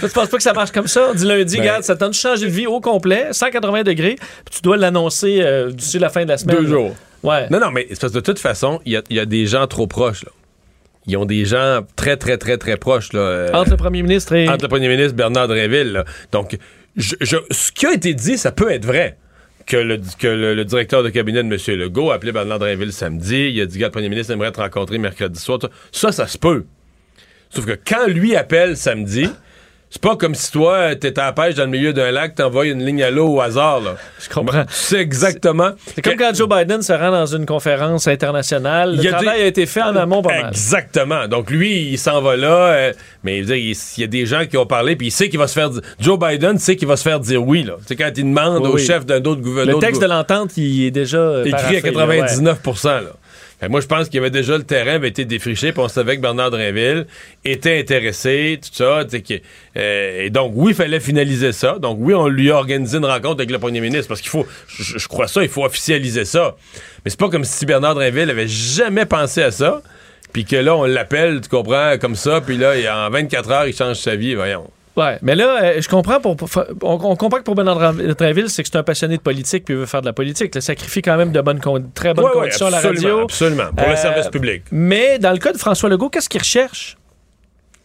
tu penses pas que ça marche comme ça? On dit lundi, Ben- regarde, ça tente de changer de vie au complet, 180 degrés, puis tu dois l'annoncer euh, d'ici la fin de la semaine. Deux jours. Ouais. Non, non, mais c'est parce que de toute façon, il y a, il y a des gens trop proches, là. Ils ont des gens très, très, très, très proches, là. euh, Entre le premier ministre et. entre le premier ministre Bernard Drinville, là. Donc, je- je- ce qui a été dit, ça peut être vrai. Que, le, que le, le directeur de cabinet de M. Legault a appelé Bernard Drinville samedi. Il a dit, gars, le premier ministre aimerait te rencontrer mercredi soir. Ça, ça se peut. Sauf que quand lui appelle samedi, c'est pas comme si toi, t'étais à la pêche dans le milieu d'un lac, t'envoies une ligne à l'eau au hasard, là. Je comprends. Tu sais exactement. C'est comme quand Joe Biden se rend dans une conférence internationale. Le Il y a travail des- a été fait en amont pas mal. Exactement. Donc lui, il s'en va là, euh, mais dire, il il y a des gens qui ont parlé, puis il sait qu'il va se faire. di- Joe Biden sait qu'il va se faire dire oui. Là. C'est quand il demande Oui, au oui. chef d'un autre Le gouvernement. texte de l'entente, il est déjà. euh, écrit à paraphé, là, ouais. 99 là. Que moi, je pense qu'il y avait déjà le terrain avait été défriché, puis on savait que Bernard Drinville était intéressé, tout ça. euh, et donc, oui, il fallait finaliser ça. Donc, oui, on lui a organisé une rencontre avec le premier ministre, parce qu'il faut, je, je crois ça, il faut officialiser ça. Mais c'est pas comme si Bernard Drinville avait jamais pensé à ça, puis que là, on l'appelle, tu comprends, comme ça, puis là, en 24 heures, il change sa vie, voyons. Ouais, mais là, euh, je comprends. Pour, pour- on, on comprend que pour Bernard Trinville, c'est que c'est un passionné de politique puis il veut faire de la politique. Il sacrifie quand même de bonnes très bonnes Ouais, ouais, conditions à la radio. Absolument, pour Euh, le service public. Mais dans le cas de François Legault, qu'est-ce qu'il recherche?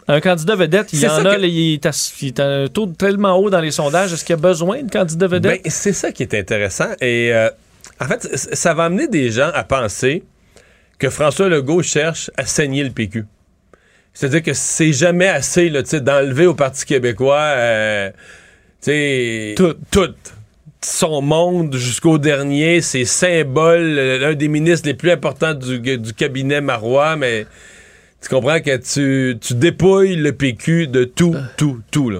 Un candidat vedette, il y en a, que- il, est à, il est à un taux tellement haut dans les sondages. Est-ce qu'il y a besoin de candidat vedette? Ben, c'est ça qui est intéressant. Et euh, en fait, ça va amener des gens à penser que François Legault cherche à saigner le PQ. C'est-à-dire que c'est jamais assez d'enlever au Parti québécois euh, tu sais, Tout. tout. Son monde jusqu'au dernier, ses symboles, euh, l'un des ministres les plus importants du, du cabinet Marois, mais tu comprends que tu, tu dépouilles le PQ de tout, tout, tout, là.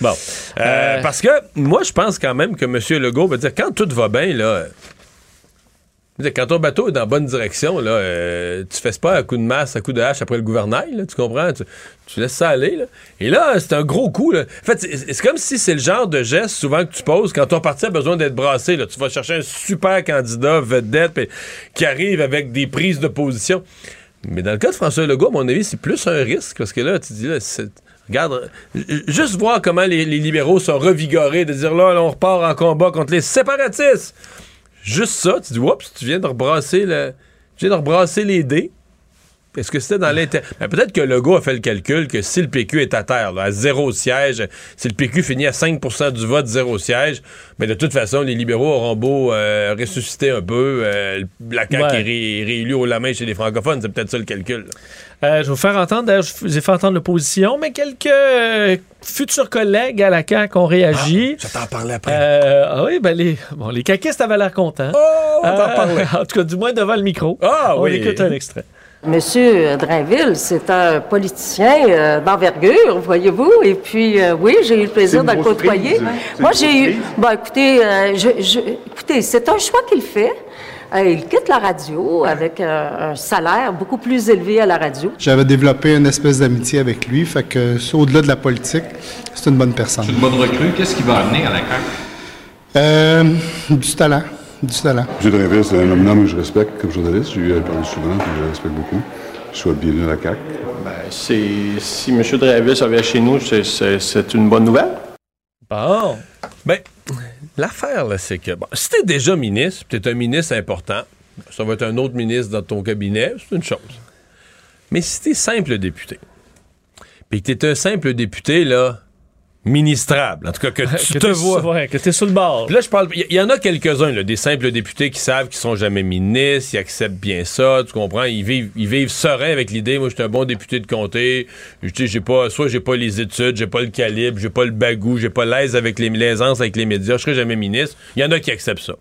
Bon. Euh, Euh. Parce que moi, je pense quand même que M. Legault va dire quand tout va bien, là. euh, je veux dire, Quand ton bateau est dans la bonne direction, là, euh, tu fais pas à coup de masse, à coup de hache après le gouvernail, tu comprends? Tu, laisses ça aller. Là. Et là, c'est un gros coup. En fait, c'est comme si c'est le genre de geste souvent que tu poses quand ton parti a besoin d'être brassé. Là. Tu vas chercher un super candidat vedette qui arrive avec des prises de position. Mais dans le cas de François Legault, à mon avis, c'est plus un risque parce que là, tu dis, là, regarde, euh, juste voir comment les, les libéraux sont revigorés, de dire là, là, on repart en combat contre les séparatistes. Juste ça, tu dis, oups, tu viens de rebrasser le, tu viens de rebrasser les dés. Est-ce que c'était dans l'intérêt? Ben, peut-être que Legault a fait le calcul que si le PQ est à terre, là, à zéro siège, si le PQ finit à 5% du vote, zéro siège, mais de toute façon, les libéraux auront beau euh, ressusciter un peu. euh, la CAQ Ouais. est, ré- réélue au la main chez les francophones. C'est peut-être ça le calcul. là. Euh, je vais vous faire entendre, d'ailleurs, je vous ai fait entendre l'opposition, mais quelques euh, futurs collègues à la CAQ ont réagi. Je t'en parlais après. Euh, ah oui, ben les, bon, les caquistes avaient l'air contents. oh, on t'en parlait. En tout cas, du moins devant le micro. Ah On oui. écoute un extrait. Monsieur Drainville, c'est un politicien euh, d'envergure, voyez-vous, et puis euh, oui, j'ai eu le plaisir de le côtoyer. Moi, j'ai eu, bon, écoutez, euh, je, je- écoutez, c'est un choix qu'il fait. Euh, il quitte la radio avec euh, un salaire beaucoup plus élevé à la radio. J'avais développé une espèce d'amitié avec lui, fait que au-delà de la politique, c'est une bonne personne. C'est une bonne recrue. Qu'est-ce qui va amener à la CAQ? Euh, du talent, du talent. M. Drainville, c'est un homme que je respecte comme journaliste. J'ai eu à le parler souvent, puis je le respecte beaucoup. Je souhaite bienvenue à la CAQ. Ben, c'est, si M. Drainville revient chez nous, c'est, une bonne nouvelle. Bon. Ben, l'affaire, là, c'est que, bon, si t'es déjà ministre, t'es un ministre important, ça va être un autre ministre dans ton cabinet, c'est une chose. Mais si t'es simple député, puis que t'es un simple député, là, ministrable, en tout cas, que tu Que te vois. que t'es sur le bord. Puis là, je parle. Il y, y en a quelques-uns, des simples députés qui savent qu'ils sont jamais ministres, ils acceptent bien ça, tu comprends? Ils vivent, ils vivent sereins avec l'idée, moi, je suis un bon député de comté, je- j'ai pas, soit j'ai pas les études, j'ai pas le calibre, j'ai pas le bagou, j'ai pas l'aise avec les, l'aisance avec les médias, je serai jamais ministre. Il y en a qui acceptent ça.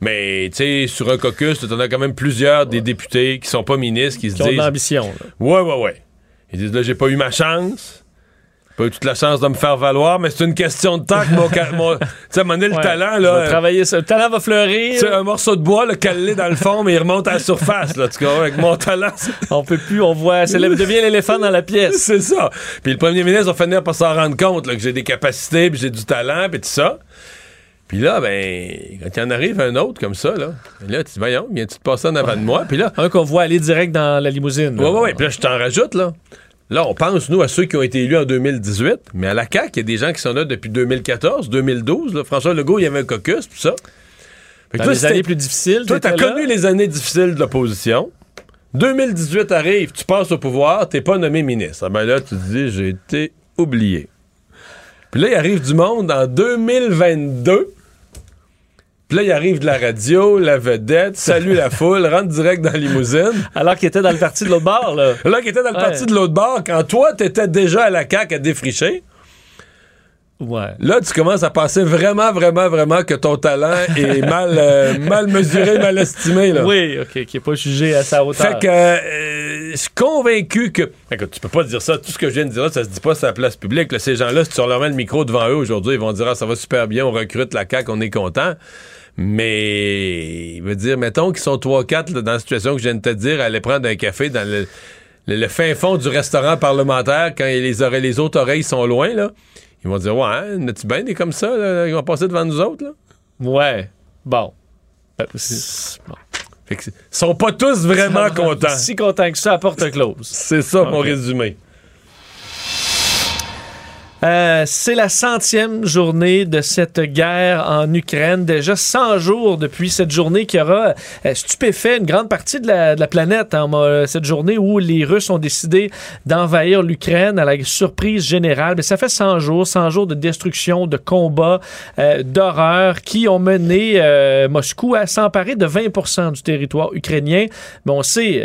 Mais, tu sais, sur un caucus, tu en as quand même plusieurs des députés qui sont pas ministres, qui se Qui ont de disent. l'ambition, là. Ouais, ouais, ouais. Ils disent, là, j'ai pas eu ma chance. Pas eu toute la chance de me faire valoir, mais c'est une question de temps que mon. tu sais, à le Ouais. talent, là. vais travailler ça. Le talent va fleurir. C'est un morceau de bois, là, calé dans le fond, mais il remonte à la surface, là. Tu? Avec mon talent. On peut plus, on voit, c'est le- devient l'éléphant dans la pièce. C'est ça. Puis le premier ministre va finir par s'en rendre compte, là, que j'ai des capacités, puis j'ai du talent, puis tout ça. Puis là, ben, quand il en arrive un autre comme ça, là, là tu dis, voyons, viens-tu te passer en avant de moi? Puis là. Un qu'on voit aller direct dans la limousine. Ouais, ouais, ouais. Puis là, je t'en rajoute, là. Là, on pense, nous, à ceux qui ont été élus en 2018, mais à la CAQ, il y a des gens qui sont là depuis 2014, 2012. Là. François Legault, il y avait un caucus, puis ça. Fait que Dans toi, les années plus difficiles, Toi, t'as connu les années difficiles de l'opposition. 2018 arrive, tu passes au pouvoir, t'es pas nommé ministre. Ah ben là, tu te dis, j'ai été oublié. Puis là, il arrive du monde en 2022. Puis là, il arrive de la radio, la vedette, salue la foule, rentre direct dans la limousine. Alors qu'il était dans le parti de l'autre bord, là. Là, qu'il était dans le Ouais. parti de l'autre bord, quand toi, t'étais déjà à la CAQ à défricher. Ouais. Là, tu commences à penser vraiment, vraiment, vraiment que ton talent est mal, euh, mal mesuré, mal estimé. Là. Oui, OK, qui n'est pas jugé à sa hauteur. Fait que euh, je suis convaincu que. Écoute, tu peux pas dire ça. Tout ce que je viens de dire là, ça se dit pas sur la place publique. là. Ces gens-là, si tu leur mets le micro devant eux aujourd'hui, ils vont dire Ah, ça va super bien, on recrute la CAQ, on est content. Mais, il veut dire, mettons qu'ils sont 3-4 là, dans la situation que je viens de te dire, aller prendre un café dans le, le- le fin fond du restaurant parlementaire quand les, oreilles, les autres oreilles sont loin, là. Ils vont dire Ouais, hein, n'as-tu bien des comme ça, là, qui vont passer devant nous autres, là? Ouais. Bon. Euh, bon. Fait que, c'est- ils sont pas tous vraiment contents. Si contents que ça, à porte close. C'est ça mon résumé. Euh, c'est la centième journée de cette guerre en Ukraine. Déjà 100 jours depuis cette journée qui aura euh, stupéfait une grande partie de la, planète. hein. Euh, cette journée où les Russes ont décidé d'envahir l'Ukraine à la surprise générale. Mais ça fait 100 jours, 100 jours de destruction, de combats, euh, d'horreur qui ont mené euh, Moscou à s'emparer de 20% du territoire ukrainien. Mais on sait,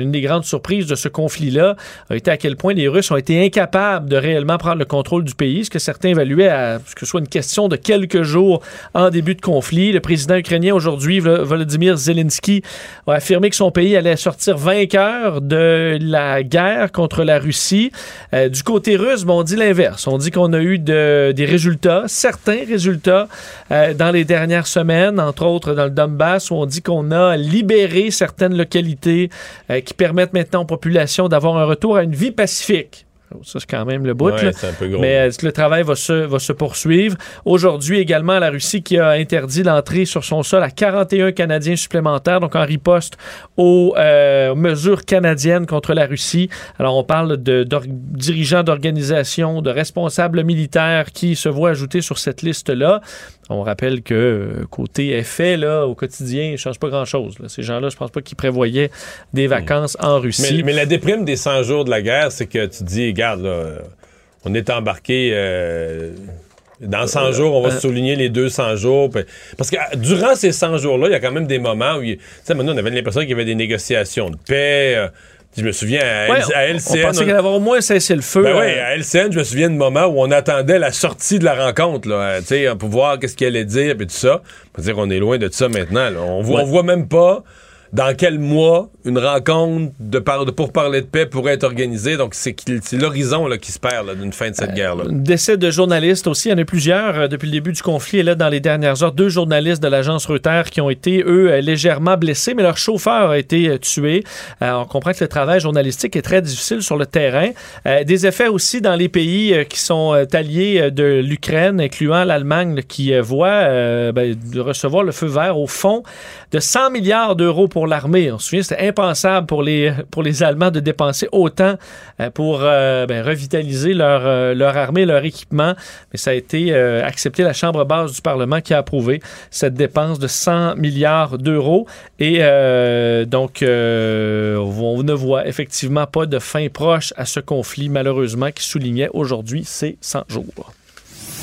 une des grandes surprises de ce conflit-là a été à quel point les Russes ont été incapables de réellement prendre le contrôle du pays, ce que certains évaluaient à ce que ce soit une question de quelques jours en début de conflit. Le président ukrainien aujourd'hui, Vol- Volodymyr Zelensky, a affirmé que son pays allait sortir vainqueur de la guerre contre la Russie. Euh, du côté russe, on dit l'inverse. On dit qu'on a eu de- des résultats, certains résultats euh, dans les dernières semaines, entre autres dans le Donbass, où on dit qu'on a libéré certaines localités euh, qui permettent maintenant aux populations d'avoir un retour à une vie pacifique. Ça, c'est quand même le bout. Ouais, là. c'est un peu gros. Mais euh, le travail va se, va se poursuivre. Aujourd'hui également, la Russie qui a interdit l'entrée sur son sol à 41 Canadiens supplémentaires, donc en riposte aux euh, mesures canadiennes contre la Russie. Alors, on parle de d'or- dirigeants d'organisations, de responsables militaires qui se voient ajouter sur cette liste-là. On rappelle que euh, côté effet, là, au quotidien, il ne change pas grand-chose. Ces gens-là, je pense pas qu'ils prévoyaient des vacances en Russie. Mais, mais la déprime des 100 jours de la guerre, c'est que tu dis, regarde, là, euh, on est embarqué. euh, dans 100 jours, on va euh, souligner les 200 jours. Parce que euh, durant ces 100 jours-là, il y a quand même des moments où, tu sais, maintenant, on avait l'impression qu'il y avait des négociations de paix. Je me souviens à, Ouais, à on- LCN. on pensait qu'il allait avoir au moins cessé le feu. Ben ouais, euh, à LCN, je me souviens de moments où on attendait la sortie de la rencontre, là, tu sais, pour voir qu'est-ce qu'il allait dire, puis tout ça. Dire qu'on est loin de ça maintenant. là. On voit, on voit même pas dans quel mois une rencontre de, par, de pour parler de paix pourrait être organisée. Donc, c'est l'horizon qui se perd d'une fin de cette guerre-là. Décès de journalistes aussi. Il y en a plusieurs euh, depuis le début du conflit. Et là, dans les dernières heures, deux journalistes de l'agence Reuters qui ont été, eux, euh, légèrement blessés, mais leur chauffeur a été euh, tué. Euh, on comprend que le travail journalistique est très difficile sur le terrain. Euh, des effets aussi dans les pays euh, qui sont euh, alliés euh, de l'Ukraine, incluant l'Allemagne, qui euh, voit euh, ben, de recevoir le feu vert au fond de 100 milliards d'euros pour l'armée. On se souvient, c'était impensable pour les, pour les Allemands de dépenser autant euh, pour euh, ben, revitaliser leur, euh, leur armée, leur équipement. Mais ça a été accepté, la Chambre basse du Parlement qui a approuvé cette dépense de 100 milliards d'euros. Et donc, on ne voit effectivement pas de fin proche à ce conflit, malheureusement, qui soulignait aujourd'hui ses 100 jours.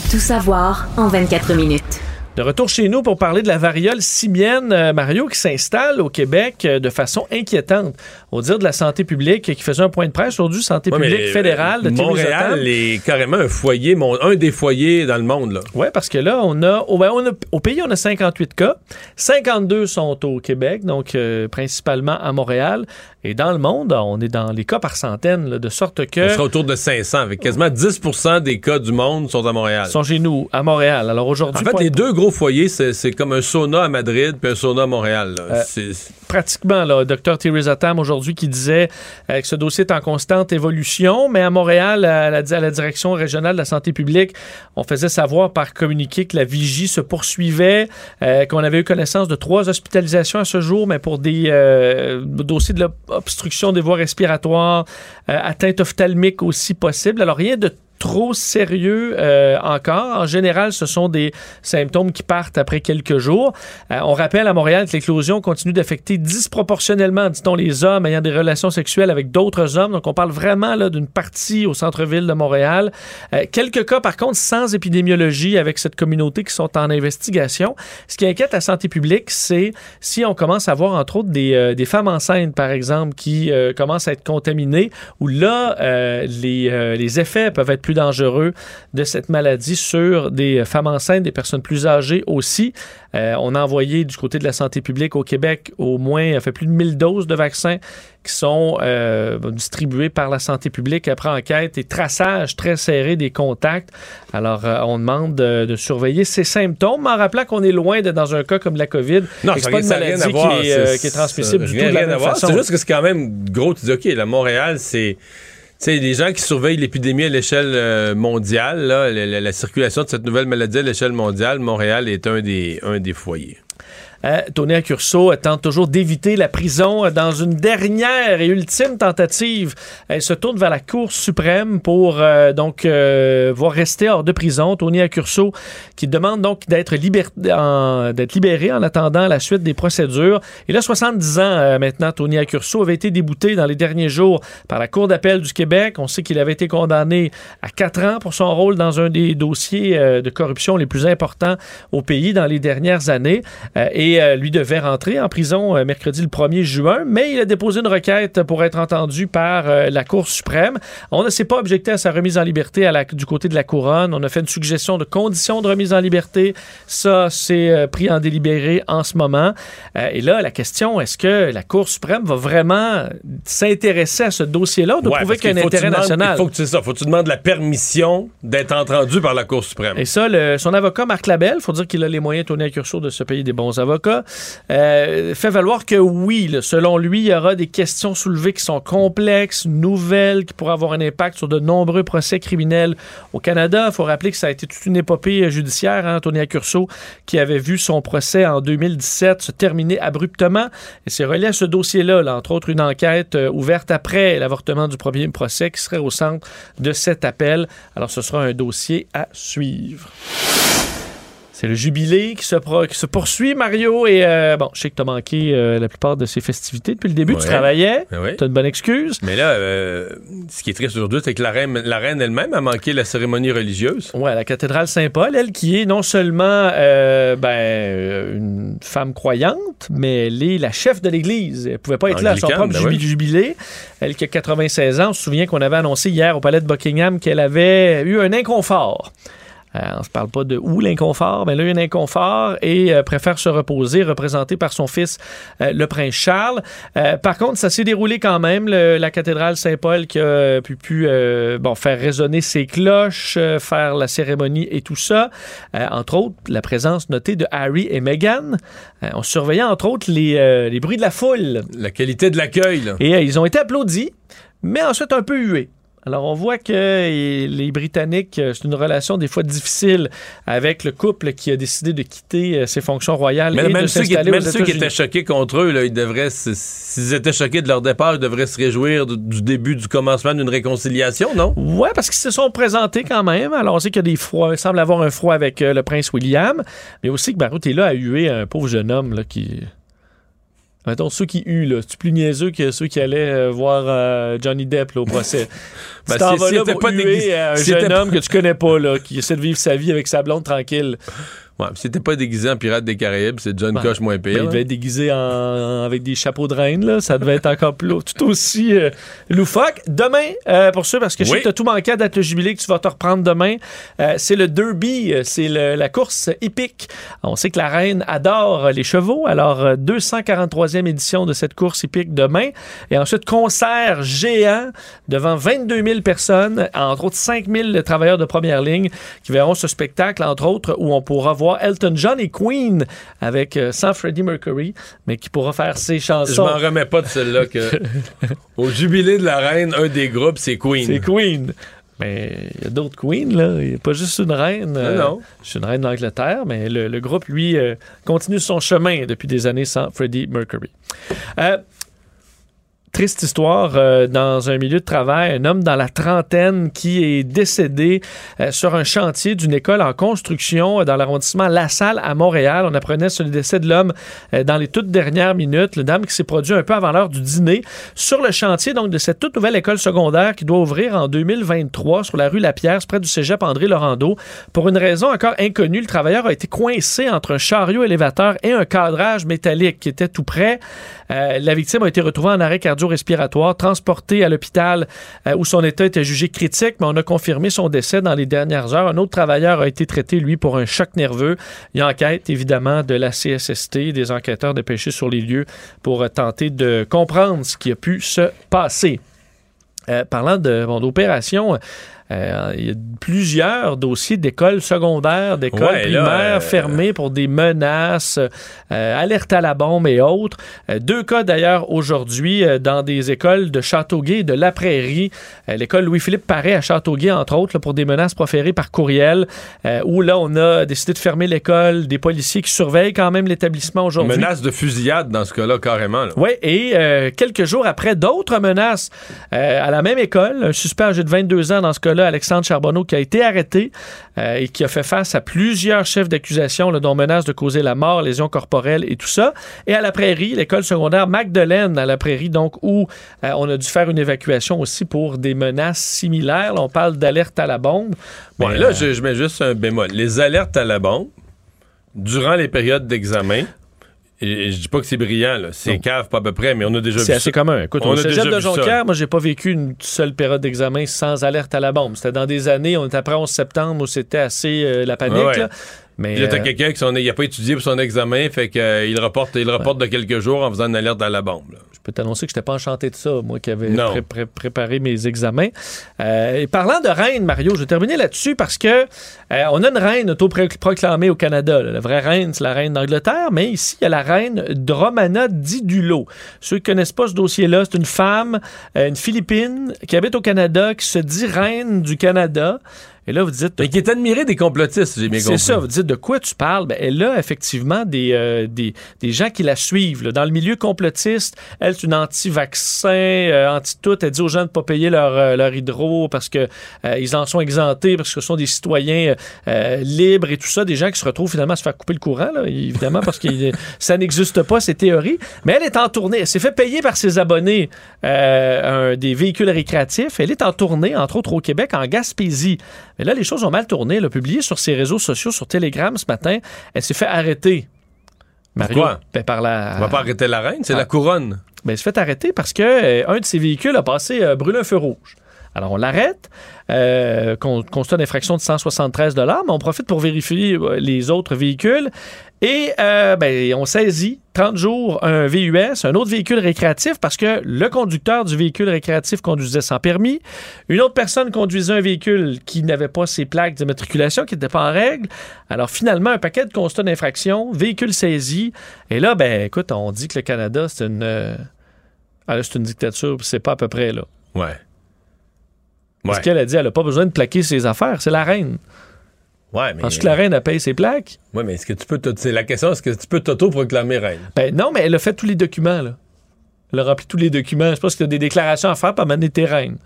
Tout savoir en 24 minutes. De retour chez nous pour parler de la variole simienne, euh, Mario, qui s'installe au Québec euh, de façon inquiétante. Au dire de la santé publique, qui faisait un point de presse aujourd'hui, santé Ouais, publique euh, fédérale de Thierry Montréal est carrément un foyer, un des foyers dans le monde. Oui, parce que là, on a, au, ben, on a- au pays, on a 58 cas. 52 sont au Québec, donc euh, principalement à Montréal. Et dans le monde, on est dans les cas par centaines, là, de sorte que... On sera autour de 500, avec quasiment 10 des cas du monde sont à Montréal. sont chez nous, à Montréal. Alors aujourd'hui, En fait, les deux gros foyers, c'est comme un sauna à Madrid puis un sauna à Montréal. là. Euh, pratiquement, là, Dr. Thierry Zatam aujourd'hui qui disait euh, que ce dossier est en constante évolution, mais à Montréal, à la, direction régionale de la santé publique, on faisait savoir par communiqué que la vigie se poursuivait, euh, qu'on avait eu connaissance de trois hospitalisations à ce jour, mais pour des euh, dossiers de l'obstruction des voies respiratoires, atteinte ophtalmique aussi possible. Alors rien de trop sérieux euh, encore. En général, ce sont des symptômes qui partent après quelques jours. Euh, on rappelle à Montréal que l'éclosion continue d'affecter disproportionnellement, dit-on, les hommes ayant des relations sexuelles avec d'autres hommes. Donc, on parle vraiment d'une partie au centre-ville de Montréal. Euh, quelques cas, par contre, sans épidémiologie avec cette communauté qui sont en investigation. Ce qui inquiète la santé publique, c'est si on commence à voir, entre autres, des, femmes enceintes, par exemple, qui commencent à être contaminées, où là, les effets peuvent être plus dangereux de cette maladie sur des femmes enceintes, des personnes plus âgées aussi. Euh, on a envoyé du côté de la santé publique au Québec au moins, fait plus de 1000 doses de vaccins qui sont euh, distribuées par la santé publique après enquête et traçage très serré des contacts. Alors, euh, on demande de, de surveiller ces symptômes, en rappelant qu'on est loin de dans un cas comme la COVID. Non, c'est pas une maladie à voir. qui est, euh, C'est- qui est transmissible du tout de la rien à voir. C'est juste que c'est quand même gros. Tu dis, OK, la Montréal, c'est. Sais, les gens qui surveillent l'épidémie à l'échelle euh, mondiale, là, la, la- la circulation de cette nouvelle maladie à l'échelle mondiale, Montréal est un des, un des foyers. Euh, Tony Accurso tente toujours d'éviter la prison euh, dans une dernière et ultime tentative. Elle se tourne vers la Cour suprême pour euh, donc euh, voir rester hors de prison. Tony Accurso qui demande donc d'être liber- en- libéré en attendant la suite des procédures. Il a 70 ans euh, maintenant. Tony Accurso avait été débouté dans les derniers jours par la Cour d'appel du Québec. On sait qu'il avait été condamné à 4 ans pour son rôle dans un des dossiers de corruption les plus importants au pays dans les dernières années. Euh, et euh, lui devait rentrer en prison euh, mercredi le 1er juin, mais il a déposé une requête pour être entendu par euh, la Cour suprême. On ne s'est pas objecté à sa remise en liberté à la- du côté de la couronne. On a fait une suggestion de conditions de remise en liberté. Ça, c'est pris en délibéré en ce moment. Et là, la question, est-ce que la Cour suprême va vraiment s'intéresser à ce dossier-là de Ouais, prouver qu'il y a un intérêt demandes- national? Il faut que tu sais ça. Faut que tu demandes la permission d'être entendu par la Cour suprême. Et ça, le- son avocat, Marc Labelle, il faut dire qu'il a les moyens, Tony Accurso, de se payer des bons avocats, euh, fait valoir que oui, selon lui, il y aura des questions soulevées qui sont complexes, nouvelles, qui pourraient avoir un impact sur de nombreux procès criminels au Canada. Il faut rappeler que ça a été toute une épopée euh, judiciaire, hein, Tony Accurso, qui avait vu son procès en 2017 se terminer abruptement. Et c'est relié à ce dossier-là, là, entre autres une enquête euh, ouverte après l'avortement du premier procès qui serait au centre de cet appel. Alors ce sera un dossier à suivre. C'est le jubilé qui se, pro- qui se poursuit, Mario. Et euh, bon, je sais que tu as manqué euh, la plupart de ces festivités depuis le début. Tu Ouais. travaillais. Ben oui. Tu as une bonne excuse. Mais là, euh, ce qui est triste aujourd'hui, c'est que la reine, la reine elle-même a manqué la cérémonie religieuse. Ouais, la cathédrale Saint-Paul, elle qui est non seulement ben, une femme croyante, mais elle est la chef de l'Église. Elle pouvait pas être là à son propre ben jubi- oui. jubilé. Elle qui a 96 ans. On se souvient qu'on avait annoncé hier au palais de Buckingham qu'elle avait eu un inconfort. Euh, on se parle pas de où l'inconfort, mais là, il y a un inconfort et euh, préfère se reposer, représenté par son fils, euh, le prince Charles. Euh, par contre, ça s'est déroulé quand même. Le- la cathédrale Saint-Paul qui a pu, pu, euh, bon, faire résonner ses cloches, euh, faire la cérémonie et tout ça. Euh, entre autres, la présence notée de Harry et Meghan. Euh, on surveillait entre autres les, euh, les bruits de la foule. La qualité de l'accueil. Et euh, ils ont été applaudis, mais ensuite un peu hués. Alors, on voit que les Britanniques, euh, c'est une relation des fois difficile avec le couple qui a décidé de quitter euh, ses fonctions royales Mais et même de ceux, qui, s'installer aux même ceux qui États-Unis. étaient choqués contre eux, là, ils devraient, se- s'ils étaient choqués de leur départ, ils devraient se réjouir du, du début, du commencement d'une réconciliation, non? Ouais, parce qu'ils se sont présentés quand même. Alors, on sait qu'il y a des froids. Il semble avoir un froid avec euh, le prince William, mais aussi que Barout est là à huer un pauvre jeune homme là, qui. Mettons, ceux qui là, c'est plus niaiseux que ceux qui allaient euh, voir euh, Johnny Depp là, au procès? Ben, tu si- vas s'il là était pour pas huer un jeune homme que tu connais pas, là, qui essaie de vivre sa vie avec sa blonde tranquille. Ouais, c'était pas déguisé en pirate des Caraïbes, c'est John. Coche moins Ben, pire. il là. devait être déguisé en, avec des chapeaux de reine, là. Ça devait être encore plus tout aussi euh, loufoque. Demain, euh, pour ceux, parce que je sais que t'as tout manqué à date le jubilé que tu vas te reprendre demain, euh, c'est le Derby, euh, c'est la course épique. On sait que la reine adore euh, les chevaux, alors euh, 243e édition de cette course épique demain. Et ensuite, concert géant devant 22 000 personnes, entre autres 5 000 travailleurs de première ligne qui verront ce spectacle, entre autres, où on pourra voir Elton John et Queen avec euh, sans Freddie Mercury, mais qui pourra faire ses Je chansons. m'en remets pas de celle-là que. Au jubilé de la reine, un des groupes, c'est Queen. C'est Queen. Mais il y a d'autres Queens, là. Il n'y a pas juste une reine. euh, non. C'est une reine d'Angleterre, mais le, le groupe, lui, euh, continue son chemin depuis des années sans Freddie Mercury. Euh, Triste histoire euh, dans un milieu de travail, un homme dans la trentaine qui est décédé euh, sur un chantier d'une école en construction euh, dans l'arrondissement La Salle à Montréal. On apprenait sur le décès de l'homme dans les toutes dernières minutes. Le dame qui s'est produit un peu avant l'heure du dîner sur le chantier donc de cette toute nouvelle école secondaire qui doit ouvrir en 2023 sur la rue Lapierre, près du cégep André Laurando. Pour une raison encore inconnue, le travailleur a été coincé entre un chariot élévateur et un cadrage métallique qui était tout près. La victime a été retrouvée en arrêt cardio-respiratoire, transportée à l'hôpital euh, où son état était jugé critique, mais on a confirmé son décès dans les dernières heures. Un autre travailleur a été traité, lui, pour un choc nerveux. Il y a enquête, évidemment, de la CSST, des enquêteurs dépêchés sur les lieux pour euh, tenter de comprendre ce qui a pu se passer. Euh, parlant de bon, d'opération, euh, il y a plusieurs dossiers d'écoles secondaires, d'écoles Ouais, primaires euh, fermées pour des menaces, euh, alerte à la bombe et autres. Deux cas d'ailleurs aujourd'hui dans des écoles de Châteauguay et de La Prairie. L'école Louis-Philippe Paré à Châteauguay, entre autres, là, pour des menaces proférées par courriel, où là, on a décidé de fermer l'école, des policiers qui surveillent quand même l'établissement aujourd'hui. Menace de fusillade dans ce cas-là, carrément. Oui, et quelques jours après, d'autres menaces à la même école. Un suspect âgé de 22 ans, dans ce cas-là, Alexandre Charbonneau, qui a été arrêté euh, et qui a fait face à plusieurs chefs d'accusation, dont menace de causer la mort, lésions corporelles et tout ça. Et à la Prairie, l'école secondaire Magdeleine, à la Prairie, donc, où euh, on a dû faire une évacuation aussi pour des menaces similaires. Là, on parle d'alerte à la bombe. Bon, Mais, là, euh, je, je mets juste un bémol. Les alertes à la bombe, durant les périodes d'examen, et, je dis pas que c'est brillant, là. c'est cave pas à peu près, mais on a déjà vu C'est ça. assez commun. Écoute, on au a cégep déjà de. Jonquière, moi, j'ai pas vécu une seule période d'examen sans alerte à la bombe. C'était dans des années, on était après 11 septembre, où c'était assez euh, la panique. Ouais, ouais. là. Mais, Puis là, t'as euh, quelqu'un qui n'a pas étudié pour son examen, fait qu'il reporte, il reporte de quelques jours en faisant une alerte à la bombe. là. Je peux t'annoncer que je n'étais pas enchanté de ça, moi qui avais Non. pré- pré- préparé mes examens. Euh, et parlant de reine, Mario, je vais terminer là-dessus parce que euh, on a une reine autoproclamée au Canada. là. La vraie reine, c'est la reine d'Angleterre, mais ici, il y a la reine Dromana Didulo. Ceux qui connaissent pas ce dossier-là, c'est une femme, euh, une Philippine, qui habite au Canada, qui se dit reine du Canada. Et là, vous dites... Mais qui est admiré des complotistes, j'ai bien compris. C'est ça, vous dites de quoi tu parles? Ben, elle a effectivement des, euh, des, des gens qui la suivent. là. Dans le milieu complotiste, elle, c'est une anti-vaccin, euh, anti-tout. Elle dit aux gens de ne pas payer leur, euh, leur hydro parce que ils en sont exemptés, parce que ce sont des citoyens libres et tout ça, des gens qui se retrouvent finalement à se faire couper le courant, là, évidemment, parce que ça n'existe pas, ces théories. Mais elle est en tournée. Elle s'est fait payer par ses abonnés un- des véhicules récréatifs. Elle est en tournée, entre autres au Québec, en Gaspésie. Mais là, les choses ont mal tourné. Elle a publié sur ses réseaux sociaux, sur Telegram ce matin. Elle s'est fait arrêter. Mario, Pourquoi? ben, par la... On va pas arrêter la reine, c'est Ah. la couronne. Ben, elle s'est fait arrêter parce que euh, un de ses véhicules a passé euh, brûler un feu rouge. Alors, on l'arrête. Euh, con- constat d'infraction de 173 mais on profite pour vérifier euh, les autres véhicules. Et euh, ben, on saisit 30 jours un VUS, un autre véhicule récréatif, parce que le conducteur du véhicule récréatif conduisait sans permis. Une autre personne conduisait un véhicule qui n'avait pas ses plaques d'immatriculation, qui n'était pas en règle. Alors finalement, un paquet de constats d'infraction, véhicule saisi. Et là, ben écoute, on dit que le Canada, c'est une, euh, ah, c'est une dictature, c'est pas à peu près là. Ouais. Parce Ouais. qu'elle a dit, elle n'a pas besoin de plaquer ses affaires, c'est la reine. Ouais, mais. Que la reine, elle paye ses plaques? Ouais, mais est-ce que tu peux. C'est la question, est-ce que tu peux t'auto-proclamer reine? Ben non, mais elle a fait tous les documents, là. Elle a rempli tous les documents. Je pense qu'il y a des déclarations à faire, puis elle était reine.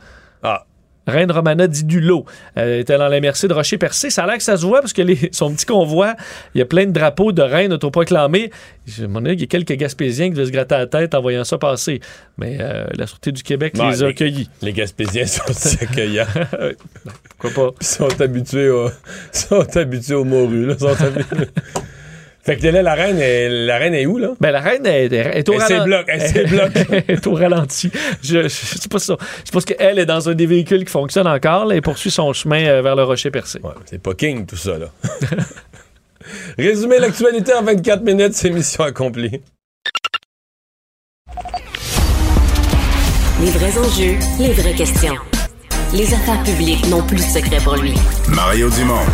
Ah. Reine Romana Didulo. Elle était dans la MRC de Rocher-Percé. Ça a l'air que ça se voit parce que les- son petit convoi, il y a plein de drapeaux de reine autoproclamés. Je me demande, il y a quelques Gaspésiens qui devaient se gratter la tête en voyant ça passer. Mais euh, la Sûreté du Québec les a les- accueillis. Les Gaspésiens sont accueillants. Pourquoi pas? Ils sont habitués, au... sont habitués aux morues. Là. Sont habitués- fait que là, la reine, est... la reine est où, là? Ben, la reine est, est au Elle s'est ralenti. bloquée, elle s'est bloquée. Elle est au ralenti. Je, je, je sais pas ça. Je pense qu'elle est dans un des véhicules qui fonctionne encore là, et poursuit son chemin euh, vers le rocher percé. Ouais, c'est pas King, tout ça, là. Résumer l'actualité en 24 minutes, c'est mission accomplie. Les vrais enjeux, les vraies questions. Les affaires publiques n'ont plus de secret pour lui. Mario Dumont.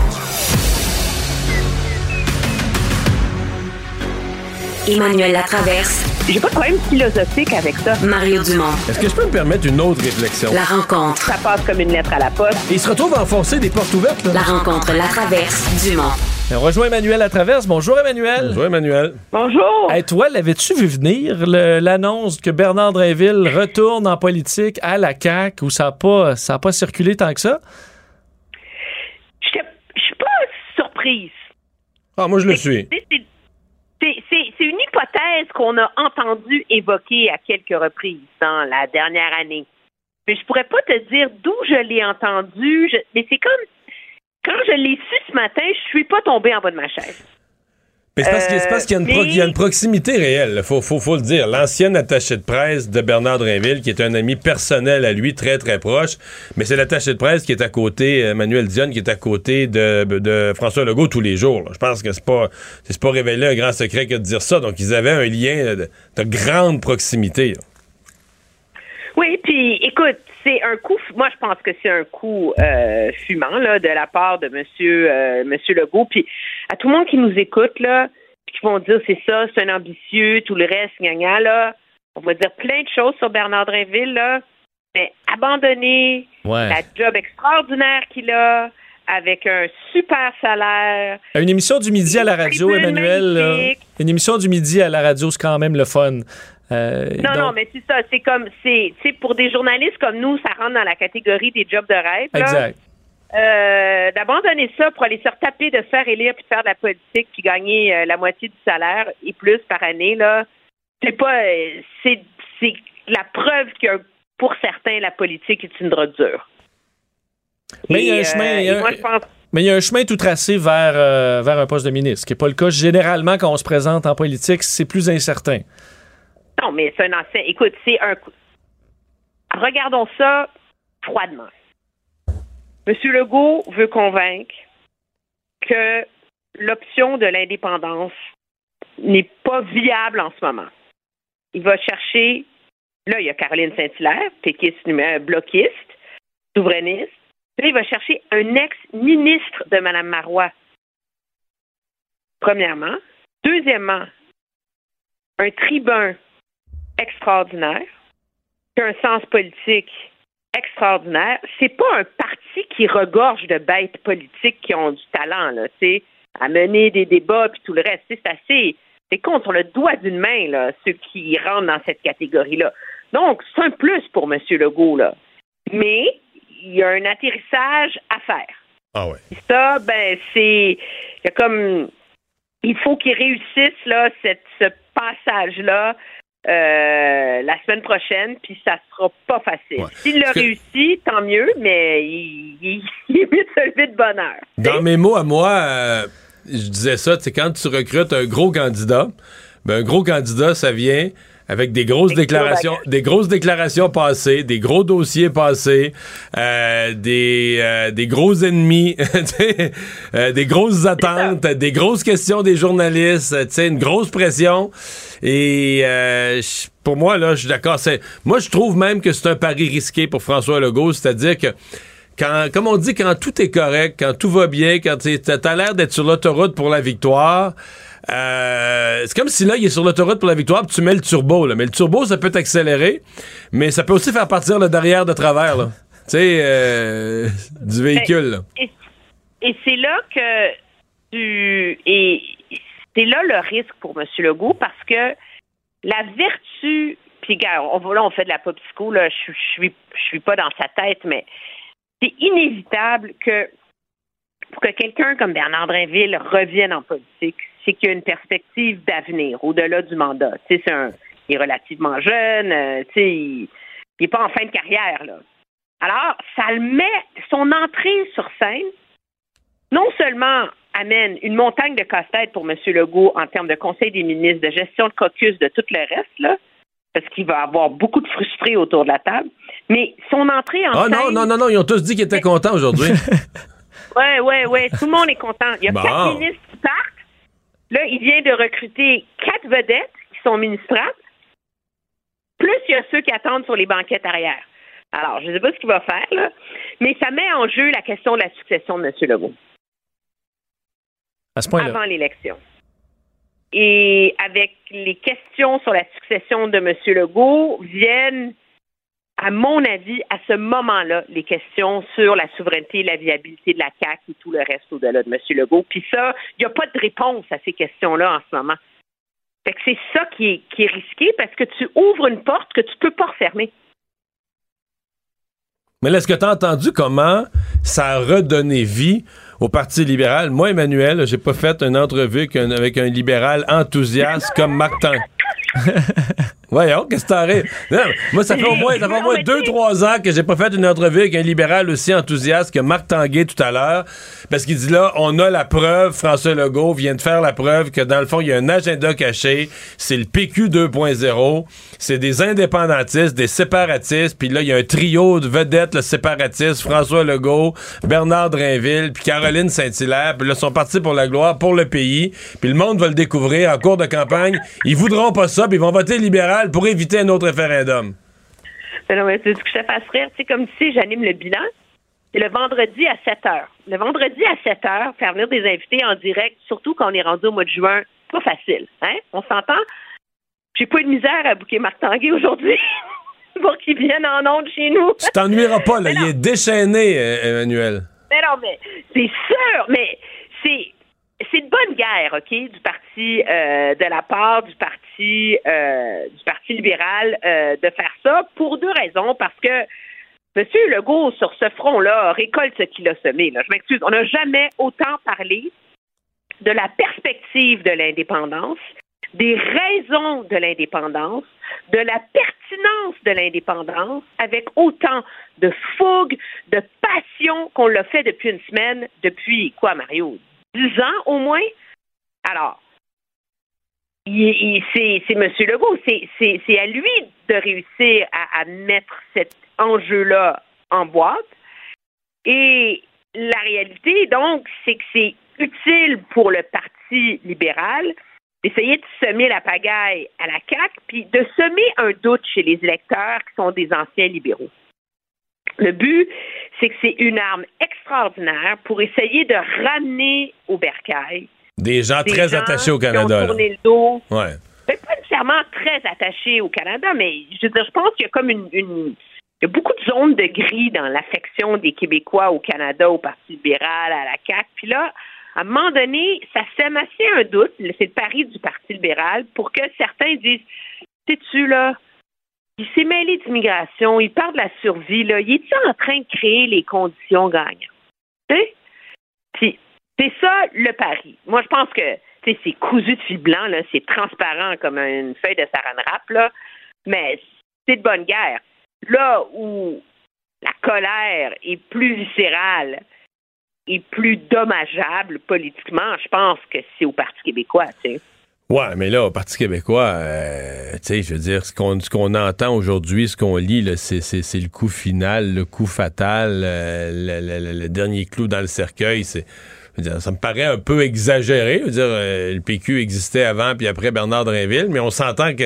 Emmanuel Latraverse. J'ai pas de problème philosophique avec ça. Mario Dumont. Est-ce que je peux me permettre une autre réflexion? La rencontre. Ça passe comme une lettre à la poste. Il se retrouve à enfoncer des portes ouvertes, là. La rencontre Latraverse. Dumont. On rejoint Emmanuel à travers. Bonjour Emmanuel. Bonjour Emmanuel. Bonjour. Hey, toi, l'avais-tu vu venir l'annonce que Bernard Drinville retourne en politique à la CAQ où ça n'a pas, ça a pas circulé tant que ça? J'étais- Je suis pas surprise. Ah, moi, je le suis. C'est une hypothèse qu'on a entendue évoquer à quelques reprises dans la dernière année. Mais je pourrais pas te dire d'où je l'ai entendu. je- mais c'est comme quand je l'ai su ce matin, je suis pas tombée en bas de ma chaise. Mais c'est parce qu'il c'est parce qu'il y, a une pro- mais- il y a une proximité réelle, il faut, faut, faut le dire. L'ancien attaché de presse de Bernard Drinville, qui est un ami personnel à lui, très très proche, mais c'est l'attaché de presse qui est à côté, euh, Manuel Dionne, qui est à côté de, de François Legault tous les jours. là. Je pense que c'est pas c'est pas révélé un grand secret que de dire ça. Donc ils avaient un lien de, de grande proximité. là. Oui, puis écoute, c'est un coup. Moi, je pense que c'est un coup euh, fumant là de la part de Monsieur euh, Monsieur Legault. Puis à tout le monde qui nous écoute là, puis qui vont dire c'est ça, c'est un ambitieux, tout le reste, gna gna, là. On va dire plein de choses sur Bernard Drinville là, mais abandonner Ouais. la job extraordinaire qu'il a avec un super salaire. Une émission du midi à la radio, Emmanuel. une émission du midi à la radio, c'est quand même le fun. Euh, Non, donc- non, mais c'est ça. C'est comme, c'est, pour des journalistes comme nous, ça rentre dans la catégorie des jobs de rêve. là. Euh, d'abandonner ça pour aller se retaper de faire élire puis de faire de la politique puis gagner euh, la moitié du salaire et plus par année là c'est pas euh, c'est c'est la preuve que pour certains la politique est une drogue dure Mais il y a un chemin. moi je pense Mais il y a un chemin tout tracé vers, vers un poste de ministre, ce qui n'est pas le cas. Généralement, quand on se présente en politique, c'est plus incertain. non mais c'est un ancien écoute c'est un coup regardons ça froidement Monsieur Legault veut convaincre que l'option de l'indépendance n'est pas viable en ce moment. Il va chercher, là, il y a Caroline Saint-Hilaire, péquiste, numé- bloquiste, souverainiste. Là, il va chercher un ex-ministre de Mme Marois. Premièrement. Deuxièmement, un tribun extraordinaire, qui a un sens politique extraordinaire. C'est pas un parti qui regorge de bêtes politiques qui ont du talent, là, tu à mener des débats puis tout le reste. C'est assez, c'est compte sur le doigt d'une main, là, ceux qui rentrent dans cette catégorie-là. Donc, c'est un plus pour M. Legault, là. Mais, il y a un atterrissage à faire. Ah ouais. Ça, ben, c'est. Il y a comme. Il faut qu'il réussisse, là, cette, ce passage-là. Euh, la semaine prochaine, puis ça sera pas facile. S'il le Parce que- réussit, tant mieux, mais il, il, il est mieux de se lever de bonne heure. Dans mes mots à moi, euh, je disais ça, c'est quand tu recrutes un gros candidat, ben un gros candidat, ça vient avec des grosses déclarations, des grosses déclarations passées, des gros dossiers passés, euh, des, euh, des gros ennemis, euh, des grosses attentes, des grosses questions des journalistes, tu sais, une grosse pression. Et pour moi, là, je suis d'accord. Moi, je trouve même que c'est un pari risqué pour François Legault, c'est-à-dire que quand, comme on dit, quand tout est correct, quand tout va bien, quand t'as l'air d'être sur l'autoroute pour la victoire, euh, c'est comme si là, il est sur l'autoroute pour la victoire, puis tu mets le turbo. Là. Mais le turbo, ça peut t'accélérer, mais ça peut aussi faire partir le derrière de travers. Tu sais, euh, du véhicule. Et, c'est là que tu. Et c'est là le risque pour M. Legault parce que la vertu. Puis, on, là, on fait de la pop psycho, là, je, je, je suis pas dans sa tête, mais c'est inévitable que pour que quelqu'un comme Bernard Drinville revienne en politique, c'est qu'il y a une perspective d'avenir au-delà du mandat. c'est un, il est relativement jeune, euh, il n'est pas en fin de carrière. Là. Alors, ça le met, son entrée sur scène, non seulement amène une montagne de casse-tête pour M. Legault en termes de conseil des ministres, de gestion de caucus, de tout le reste, là, parce qu'il va avoir beaucoup de frustrés autour de la table, mais son entrée en ah, scène... non, non, non, non, ils ont tous dit qu'ils étaient contents aujourd'hui. oui, oui, oui, tout le monde est content. Il y a quatre ministres qui partent, Là, il vient de recruter quatre vedettes qui sont ministrables, plus il y a ceux qui attendent sur les banquettes arrière. Alors, je ne sais pas ce qu'il va faire, là, mais ça met en jeu la question de la succession de M. Legault. À ce point-là. Avant l'élection. Et avec les questions sur la succession de M. Legault viennent à mon avis, à ce moment-là, les questions sur la souveraineté et la viabilité de la CAQ et tout le reste au-delà de M. Legault. Puis ça, il n'y a pas de réponse à ces questions-là en ce moment. Fait que c'est ça qui est, qui est risqué parce que tu ouvres une porte que tu ne peux pas refermer. Mais là, est-ce que tu as entendu comment ça a redonné vie au Parti libéral? Moi, Emmanuel, j'ai pas fait une entrevue avec un, libéral enthousiaste comme Martin. Voyons, qu'est-ce que t'arrives? Moi, ça fait au moins, ça fait au moins deux, trois ans que j'ai pas fait une entrevue avec un libéral aussi enthousiaste que Marc Tanguay tout à l'heure. Parce qu'il dit là, on a la preuve, François Legault vient de faire la preuve que dans le fond, il y a un agenda caché. C'est le PQ 2.0. C'est des indépendantistes, des séparatistes. Puis là, il y a un trio de vedettes, le séparatiste, François Legault, Bernard Drinville, puis Caroline Saint-Hilaire. Puis là, ils sont partis pour la gloire, pour le pays. Puis le monde va le découvrir en cours de campagne. Ils voudront pas ça, puis ils vont voter libéral pour éviter un autre référendum? Ben non, c'est ce que je te fasse rire. Tu comme si j'anime le bilan. C'est le vendredi à 7 heures. Le vendredi à 7 heures, faire venir des invités en direct, surtout quand on est rendu au mois de juin, pas facile. Hein? On s'entend? J'ai pas eu de misère à bouquer Marc Tanguay aujourd'hui pour qu'il vienne en onde chez nous. Tu t'ennuieras pas, là. Il est déchaîné, euh, Emmanuel. Mais non, mais c'est sûr, mais c'est c'est une bonne guerre, OK, du parti, euh, de la part du parti, euh, du parti libéral euh, de faire ça pour deux raisons. Parce que M. Legault, sur ce front-là, récolte ce qu'il a semé. Je m'excuse, on n'a jamais autant parlé de la perspective de l'indépendance, des raisons de l'indépendance, de la pertinence de l'indépendance, avec autant de fougue, de passion qu'on l'a fait depuis une semaine, depuis quoi, Mario? 10 ans au moins. Alors, c'est M. Legault, c'est à lui de réussir à, mettre cet enjeu-là en boîte. Et la réalité, donc, c'est que c'est utile pour le Parti libéral d'essayer de semer la pagaille à la CAQ, puis de semer un doute chez les électeurs qui sont des anciens libéraux. Le but, c'est que c'est une arme extraordinaire pour essayer de ramener au bercail des gens très attachés au Canada. Qui ont le dos. Ouais. Pas nécessairement très attachés au Canada, mais je, je pense qu'il y a comme une, il y a beaucoup de zones de gris dans l'affection des Québécois au Canada, au Parti libéral, à la CAQ. Puis là, à un moment donné, ça sème assez un doute, c'est le pari du Parti libéral, pour que certains disent, sais-tu là, il s'est mêlé d'immigration, il parle de la survie, là. Il est en train de créer les conditions gagnantes? Puis, c'est ça le pari. Moi, je pense que c'est cousu de fil blanc, là, c'est transparent comme une feuille de saran wrap, là, mais c'est de bonne guerre. Là où la colère est plus viscérale et plus dommageable politiquement, je pense que c'est au Parti québécois, tu sais. Ouais, mais là, au Parti québécois, euh, tu sais, je veux dire, ce qu'on ce qu'on entend aujourd'hui, ce qu'on lit, c'est, le coup final, le coup fatal, euh, le, le- le- dernier clou dans le cercueil. C'est, ça me paraît un peu exagéré. Je veux dire, euh, le PQ existait avant puis après Bernard Drinville, mais on s'entend que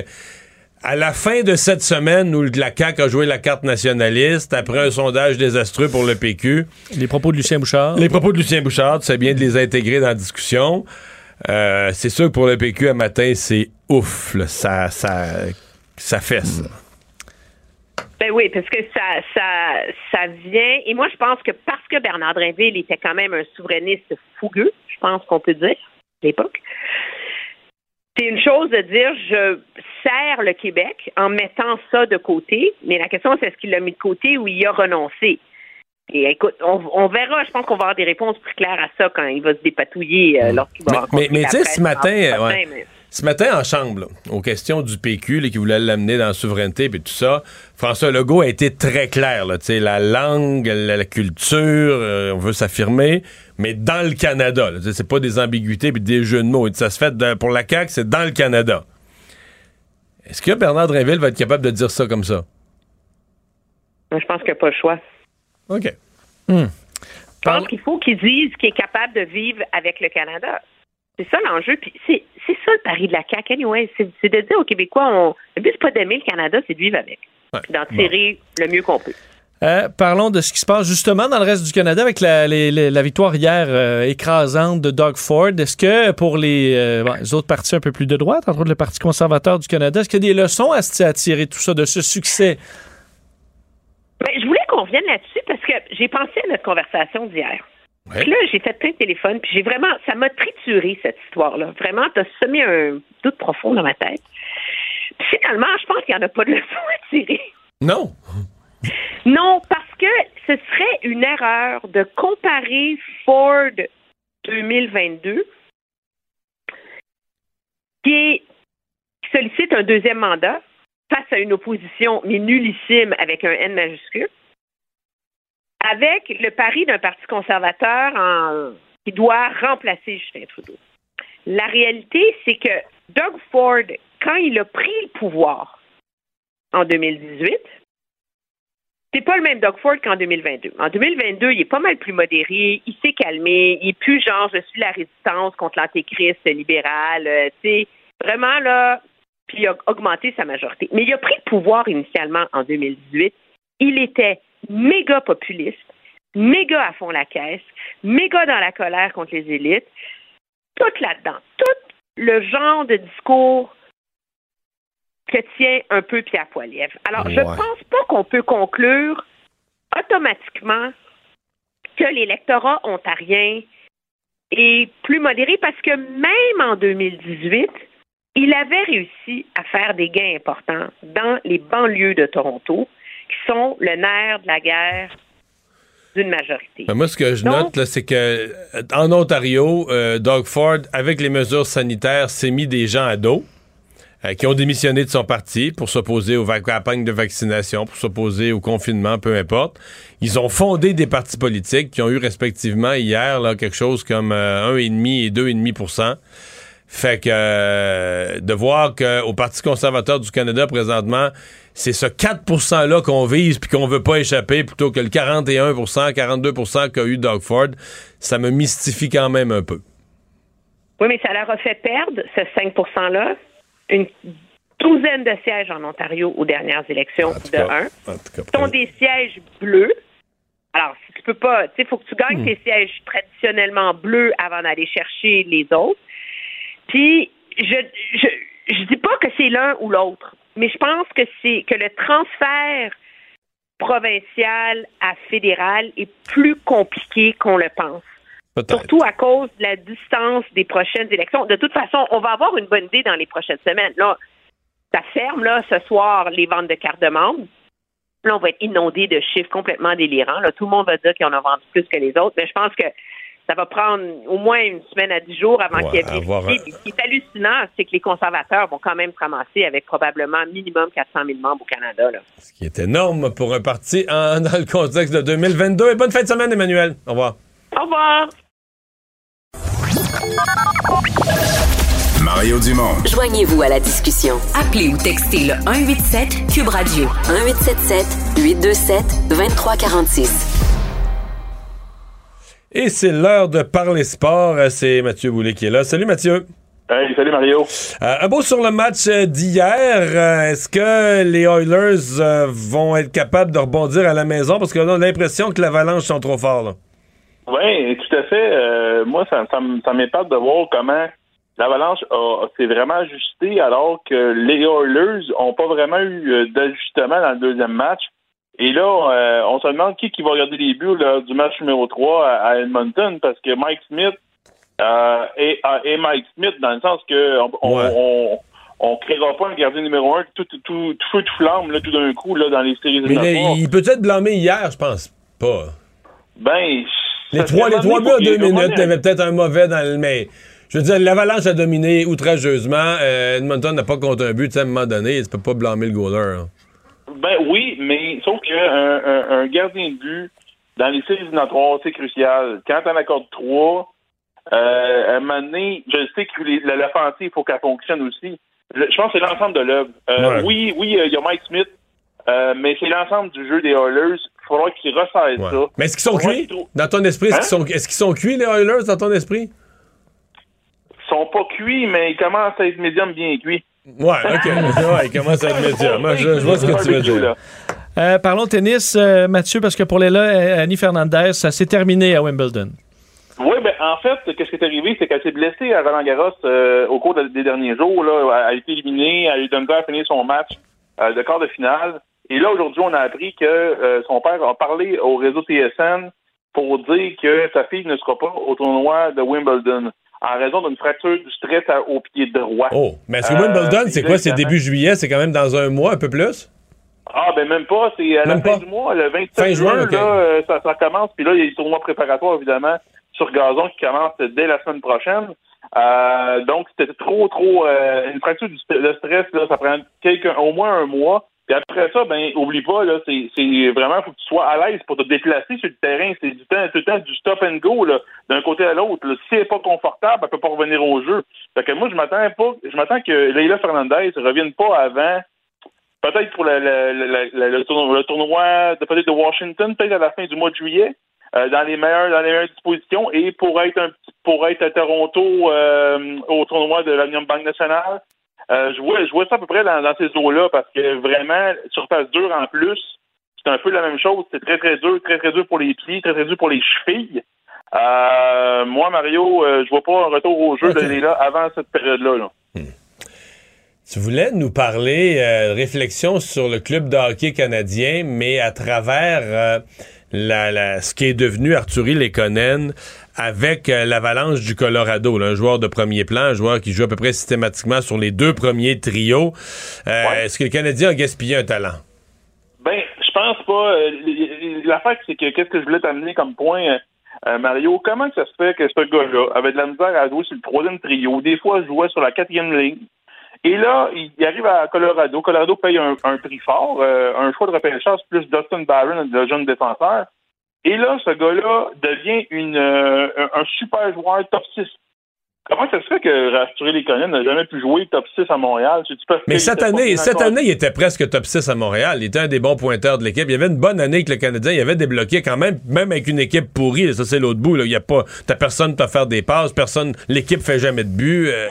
à la fin de cette semaine où la CAQ a joué la carte nationaliste, après un sondage désastreux pour le PQ. Les propos de Lucien Bouchard. Les propos de Lucien Bouchard, tu sais bien de les intégrer dans la discussion. Euh, c'est sûr que pour le PQ un matin, c'est ouf, ça, ça, ça fesse. Ben oui, parce que ça, ça, ça vient. Et moi, je pense que parce que Bernard Drinville était quand même un souverainiste fougueux, je pense qu'on peut dire, à l'époque, c'est une chose de dire je sers le Québec en mettant ça de côté, mais la question, c'est est-ce qu'il l'a mis de côté ou il a renoncé? Et écoute, on, on verra, je pense qu'on va avoir des réponses plus claires à ça quand il va se dépatouiller euh, lorsqu'il va Mais, mais tu sais, ce matin, euh, mais- ce matin en chambre, là, aux questions du PQ là, qui voulait l'amener dans la souveraineté et tout ça, François Legault a été très clair. Là, tu sais, la langue, la, la culture, euh, on veut s'affirmer, mais dans le Canada. c'est pas des ambiguïtés puis des jeux de mots. Ça se fait pour la CAQ, c'est dans le Canada. Est-ce que Bernard Drinville va être capable de dire ça comme ça? Je pense qu'il n'y a pas le choix. OK. Je pense qu'il faut qu'il dise qu'il est capable de vivre avec le Canada. C'est ça l'enjeu. Puis c'est, c'est ça le pari de la CAQ, anyway. C'est, c'est de dire aux Québécois, on, le but, c'est pas d'aimer le Canada, c'est de vivre avec. Puis d'en tirer le mieux qu'on peut. Euh, parlons de ce qui se passe justement dans le reste du Canada avec la, les- les- la victoire hier euh, écrasante de Doug Ford. Est-ce que pour les, euh, bon, les autres partis un peu plus de droite, entre autres le Parti conservateur du Canada, est-ce qu'il y a des leçons à, à tirer de tout ça, de ce succès? Ben, je voulais qu'on revienne là-dessus parce que j'ai pensé à notre conversation d'hier. Puis là, j'ai fait plein de téléphones, puis j'ai vraiment, ça m'a trituré cette histoire-là. Vraiment, t'as semé un doute profond dans ma tête. Puis finalement, je pense qu'il n'y en a pas de leçon à tirer. Non. Non, parce que ce serait une erreur de comparer Ford 2022, qui, est- qui sollicite un deuxième mandat face à une opposition, mais nullissime avec un N majuscule, avec le pari d'un parti conservateur qui doit remplacer Justin Trudeau. La réalité, c'est que Doug Ford, quand il a pris le pouvoir en 2018, c'est pas le même Doug Ford qu'en 2022. En 2022, il est pas mal plus modéré, il s'est calmé, il est plus genre je suis la résistance contre l'antéchrist libéral, euh, tu sais, vraiment là, puis il a augmenté sa majorité. Mais il a pris le pouvoir initialement en 2018. Il était méga populiste, méga à fond la caisse, méga dans la colère contre les élites, tout là-dedans, tout le genre de discours que tient un peu Pierre Poilievre. Alors, je Ouais. pense pas qu'on peut conclure automatiquement que l'électorat ontarien est plus modéré parce que même en 2018, il avait réussi à faire des gains importants dans les banlieues de Toronto, qui sont le nerf de la guerre d'une majorité. Ben, moi, ce que je Donc- note, c'est que euh, en Ontario, euh, Doug Ford, avec les mesures sanitaires, s'est mis des gens à dos euh, qui ont démissionné de son parti pour s'opposer aux campagnes de vaccination, pour s'opposer au confinement, peu importe. Ils ont fondé des partis politiques qui ont eu respectivement hier là, quelque chose comme euh, 1,5 et 2,5 fait que euh, de voir qu'au Parti conservateur du Canada présentement, c'est ce 4 %-là qu'on vise puis qu'on veut pas échapper plutôt que le 41% 42% qu'a eu Doug Ford, ça me mystifie quand même un peu. Oui, mais ça leur a fait perdre, ce 5 %-là, une douzaine de sièges en Ontario aux dernières élections de 1. Ce sont des sièges bleus. Alors, si tu peux pas, tu sais, il faut que tu gagnes tes sièges traditionnellement bleus avant d'aller chercher les autres. Puis, je, je, je dis pas que c'est l'un ou l'autre, mais je pense que c'est que le transfert provincial à fédéral est plus compliqué qu'on le pense. Surtout à cause de la distance des prochaines élections. De toute façon, on va avoir une bonne idée dans les prochaines semaines. Là, ça ferme, là, ce soir, les ventes de cartes de membres. Là, on va être inondé de chiffres complètement délirants. Là, tout le monde va dire qu'il en a vendu plus que les autres. Mais je pense que ça va prendre au moins une semaine à dix jours avant Ouais, qu'il y ait avoir Ce qui est hallucinant, c'est que les conservateurs vont quand même se ramasser avec probablement minimum 400 000 membres au Canada. Là. Ce qui est énorme pour un parti en- dans le contexte de 2022. Et bonne fin de semaine, Emmanuel. Au revoir. Au revoir. Mario Dumont. Joignez-vous à la discussion. Appelez ou textez le 187 Cube Radio 1877 827 2346. Et c'est l'heure de parler sport. C'est Mathieu Boulet qui est là. Salut Mathieu. Hey, salut Mario. Euh, un mot sur le match euh, d'hier. Euh, Est-ce que les Oilers vont être capables de rebondir à la maison? Parce qu'on a l'impression que l'avalanche sont trop forts. Oui, tout à fait. Euh, moi, ça, ça, m'épate de voir comment l'Avalanche s'est vraiment ajusté alors que les Oilers ont pas vraiment eu d'ajustement dans le deuxième match. Et là, euh, on se demande qui, qui va regarder les buts là, du match numéro 3 à, à Edmonton parce que Mike Smith euh, et, et Mike Smith, dans le sens que on, on, on, on créera pas un gardien numéro 1 tout, tout, tout, tout feu, tout flamme là, tout d'un coup là, dans les séries Mais là, éliminatoires. il peut être blâmé hier, je pense pas. Ben, Les trois, les trois buts qu'il- deux minutes, il y avait peut-être un mauvais dans le. Mais je veux dire, l'avalanche a dominé outrageusement. Euh, Edmonton n'a pas compté un but, à un moment donné, tu peux pas blâmer le goaler. hein. Ben oui, mais sauf qu'un un, un gardien de but dans les séries éliminatoires, c'est crucial. Quand on accorde trois, euh, à un moment donné, je sais que l'offensive, il faut qu'elle fonctionne aussi. Je, je pense que c'est l'ensemble de l'œuvre. Euh, Ouais. Oui, oui, euh, il y a Mike Smith, euh, mais c'est l'ensemble du jeu des Oilers. Il faudra qu'ils resserrent ça. Mais est-ce qu'ils sont cuits? Dans ton esprit, est-ce Hein? qu'ils sont, est-ce qu'ils sont cuits, les Oilers, dans ton esprit? Ils sont pas cuits, mais ils commencent à être médium bien cuits. Ouais, OK. ouais, il commence à être médium. Moi, je, je vois ce que tu veux dire. Euh, parlons tennis, euh, Mathieu, parce que pour les là, euh, Annie Fernandez, ça s'est terminé à Wimbledon. Oui, ben en fait, qu'est-ce qui est arrivé, c'est qu'elle s'est blessée à Roland Garros euh, au cours de- des derniers jours. Là, elle a été éliminée, elle a eu de à finir son match euh, de quart de finale. Et là, aujourd'hui, on a appris que euh, son père a parlé au réseau TSN pour dire que sa fille ne sera pas au tournoi de Wimbledon en raison d'une fracture du stress au pied droit. Oh, mais est-ce que Euh, Wimbledon, c'est quoi? C'est début juillet, c'est quand même dans un mois, un peu plus? Ah, ben même pas. C'est à la fin pas? du mois, le 27 Fin juin, là, euh, ça, ça commence. Puis là, il y a les tournois préparatoires, évidemment, sur gazon qui commencent dès la semaine prochaine. Euh, donc, c'était trop, trop... euh, une fracture du st- le stress, là, ça prend quelques, au moins un mois. Puis après ça, ben, oublie pas, là, c'est vraiment, faut que tu sois à l'aise pour te déplacer sur le terrain. C'est du temps, tout le temps du stop and go, là, d'un côté à l'autre. Si elle pas confortable, elle peut pas revenir au jeu. Fait que moi, je m'attends pas, je m'attends que Leila Fernandez revienne pas avant peut-être pour le, le, le, tournoi, le tournoi de peut-être de Washington, peut-être à la fin du mois de juillet, euh, dans les meilleures dans les meilleures dispositions, et pour être un pour être à Toronto euh, au tournoi de l'Union Banque Nationale. Euh, je vois je vois ça à peu près dans, dans ces eaux-là parce que vraiment surface dure en plus, c'est un peu la même chose. C'est très très dur, très très dur pour les pieds, très très dur pour les chevilles. Euh, moi Mario, euh, je vois pas un retour au jeu de Léla avant cette période-là. là. Tu voulais nous parler euh, réflexion sur le club de hockey canadien, mais à travers euh, la, la- ce qui est devenu Arthurie Lekonen avec euh, l'Avalanche du Colorado, là, un joueur de premier plan, un joueur qui joue à peu près systématiquement sur les deux premiers trios. Euh, Est-ce que le Canadien a gaspillé un talent? Ben, je pense pas. Euh, L'affaire, c'est que qu'est-ce que je voulais t'amener comme point, euh, Mario? Comment ça se fait que ce gars-là avait de la misère à jouer sur le troisième trio? Des fois, il jouait sur la quatrième ligne. Et là, il il arrive à Colorado. Colorado paye un, un prix fort, euh, un choix de repêchage plus Dustin Barron, le jeune défenseur. Et là, ce gars-là devient une, euh, un, super joueur top 6. Comment ça se fait que Rasturé Lekonen n'a jamais pu jouer top 6 à Montréal? Mais cette année, cette année, il était presque top 6 à Montréal. Il était un des bons pointeurs de l'équipe. Il y avait une bonne année avec le Canadien. Il avait débloqué quand même, même avec une équipe pourrie. là, Ça, c'est l'autre bout. Là. Il y a pas, t'as personne pour faire des passes. Personne, l'équipe fait jamais de but. euh.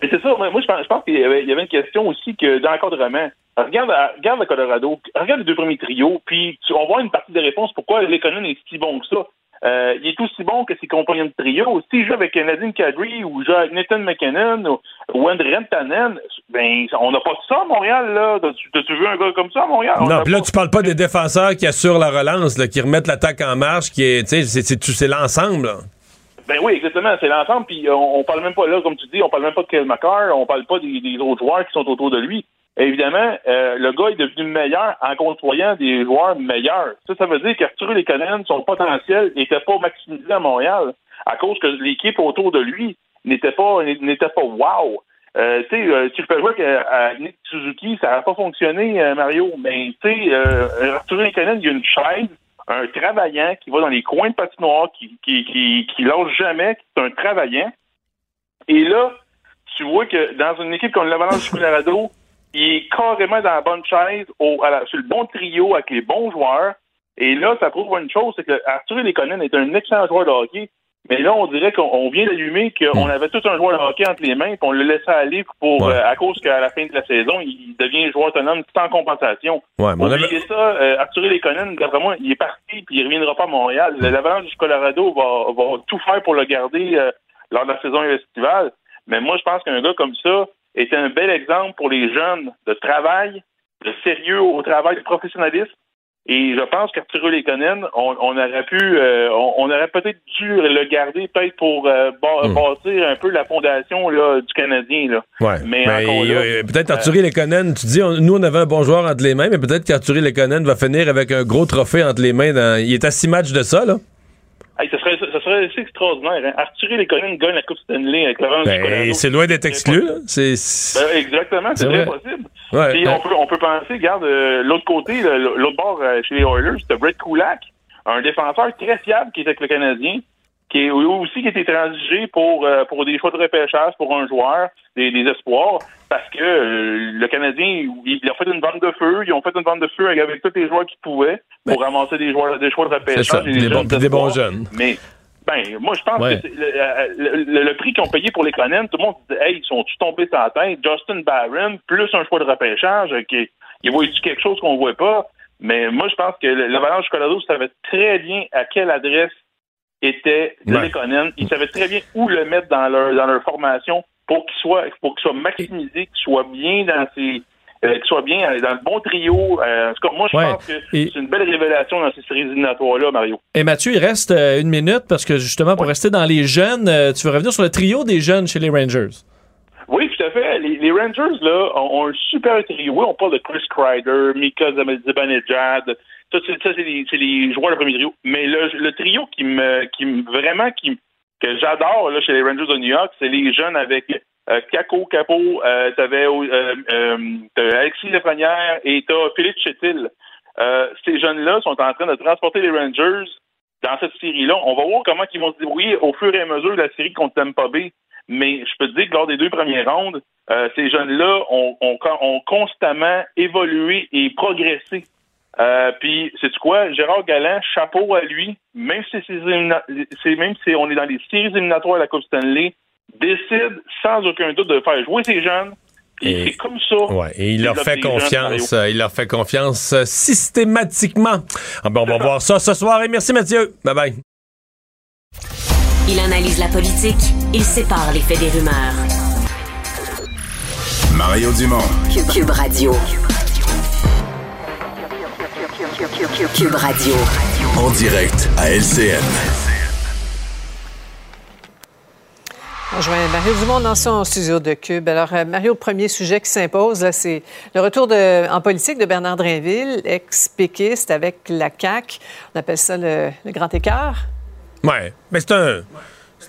Mais c'est ça, moi je pense, pense qu'il y avait, il y avait une question aussi que dans l'encadrement. Regarde, à- regarde le Colorado, regarde les deux premiers trios, puis tu, on va voir une partie des réponses pourquoi Lekonen est si bon que ça. Euh, il est aussi bon que ses compagnons de trio. S'il joue avec Nadine Kadri ou joue avec Nathan McKinnon ou, Andre Rantanen, ben, on n'a pas ça à Montréal, là. T'as-tu t'as-tu vu un gars comme ça à Montréal? On Non, puis là, tu parles pas des défenseurs qui assurent la relance, là, qui remettent l'attaque en marche, qui est, tu c'est- l'ensemble. Ben oui, exactement, c'est l'ensemble. Puis euh, on, on parle même pas là, comme tu dis, on parle même pas de Kel McCarr, on parle pas des, des autres joueurs qui sont autour de lui. Évidemment, euh, le gars est devenu meilleur en côtoyant des joueurs meilleurs. Ça, ça veut dire qu'Arthur Lekonen, son potentiel n'était pas maximisé à Montréal à cause que l'équipe autour de lui n'était pas n'était pas wow. Euh, euh, tu fais jouer euh, à Nick Suzuki, ça n'a pas fonctionné, euh, Mario. Mais tu sais, euh, Arthur Lekonen, il y a une chaise, un travaillant qui va dans les coins de patinoire, qui qui qui, qui lâche jamais, qui est un travaillant. Et là, tu vois que dans une équipe comme l'Avalanche du Colorado, il est carrément dans la bonne chaise, au, à la- sur le bon trio avec les bons joueurs. Et là, ça prouve une chose, c'est que Arthur Lekonen est un excellent joueur de hockey. Mais là, on dirait qu'on on vient d'allumer qu'on avait tout un joueur de hockey entre les mains, puis on le laissait aller pour euh, à cause qu'à la fin de la saison, il devient joueur autonome sans compensation. Ouais, mais on avait- Oubliez ça, euh, Arthur Lekonen, d'après moi, il est parti puis il reviendra pas à Montréal. L'Avalanche du Colorado va, va tout faire pour le garder euh, lors de la saison estivale. Mais moi, je pense qu'un gars comme ça est un bel exemple pour les jeunes de travail, de sérieux au travail, de professionnalisme. Et je pense qu'Arturo Lekonen, on, on aurait pu, euh, on, on aurait peut-être dû le garder peut-être pour euh, Hmm. bâtir un peu la fondation là, du Canadien. Là. Ouais. Mais euh, peut-être euh, Arthurie Lekonen, tu dis, on- nous, on avait un bon joueur entre les mains, mais peut-être qu'Arthurie Lekonen va finir avec un gros trophée entre les mains. Dans... Il est à six matchs de ça, là. Hey, ce serait, ce serait assez extraordinaire. Hein? Arthur Lekonen gagne la Coupe Stanley avec Colorado. Ben, c'est loin d'être exclu. C'est. Ben, exactement, c'est très possible. Ouais. Puis Ouais. on peut on peut penser, regarde, euh, l'autre côté, l'autre bord euh, chez les Oilers, c'était Brett Kulak, un défenseur très fiable qui est avec le Canadien, qui est aussi qui a été transigé pour euh, pour des choix de repêchage pour un joueur, des, des espoirs, parce que euh, le Canadien, il, il a fait une vente de feu, ils ont fait une vente de feu avec, avec tous les joueurs qu'ils pouvaient pour ramasser des joueurs des choix de repêchage. Ça, et des jeunes bons- des bons jeunes. Mais ben, moi, je pense Ouais. que c'est le, le- le prix qu'ils ont payé pour les Conan, tout le monde dit, hey, ils sont-tu tombés sur la tête? Justin Barron, plus un choix de repêchage, euh, qui, il voit-tu quelque chose qu'on voit pas? Mais moi, je pense que le- l'Avalanche du Colorado savait très bien à quelle adresse était Ouais. les Conan. Ils savaient très bien où le mettre dans leur, dans leur formation pour qu'il soit, pour qu'il soit maximisé, qu'il soit bien dans ses, euh, qu'il soit bien dans le bon trio. Euh, en tout cas, moi, je Ouais. pense que c'est une belle révélation dans ces séries éliminatoires-là, Mario. Et Mathieu, il reste euh, une minute parce que justement, pour rester dans les jeunes, tu veux revenir sur le trio des jeunes chez les Rangers. Oui, tout à fait. Les, les Rangers, là, ont, ont un super trio. Oui, on parle de Chris Kreider, Mika Zibanejad. Ça, c'est, les, joueurs de premier trio. Mais le, le trio qui me, qui me, vraiment, qui, que j'adore, chez les Rangers de New York, c'est les jeunes avec euh, Kako Capo, euh, t'avais, euh, euh, Alexis Lafrenière et t'as Philippe Chetil. Ces jeunes-là sont en train de transporter les Rangers dans cette série-là. On va voir comment ils vont se débrouiller au fur et à mesure de la série contre Tampa Bay. Mais je peux te dire que lors des deux premières rondes, ces jeunes-là ont, ont constamment évolué et progressé. Euh, puis, c'est quoi? Gérard Galland, chapeau à lui, même si c'est, même si on est dans les séries éliminatoires de la Coupe Stanley, décide sans aucun doute de faire jouer ces jeunes. Et- c'est comme ça. Ouais, et il leur fait jeunes, confiance. Mario. il leur fait confiance euh, systématiquement. Ah ben, on va voir ça ce soir. Et merci Mathieu. Bye bye. Il analyse la politique, il sépare les faits des rumeurs. Mario Dumont. Cube, Cube Radio. Cube Radio. En direct à LCN. On rejoint Mario Dumont dans son studio de Cube. Alors, euh, Mario, le premier sujet qui s'impose, là, c'est le retour de- en politique de Bernard Drinville, ex-péquiste avec la CAQ. On appelle ça le, le grand écart? Ouais, mais c'est un.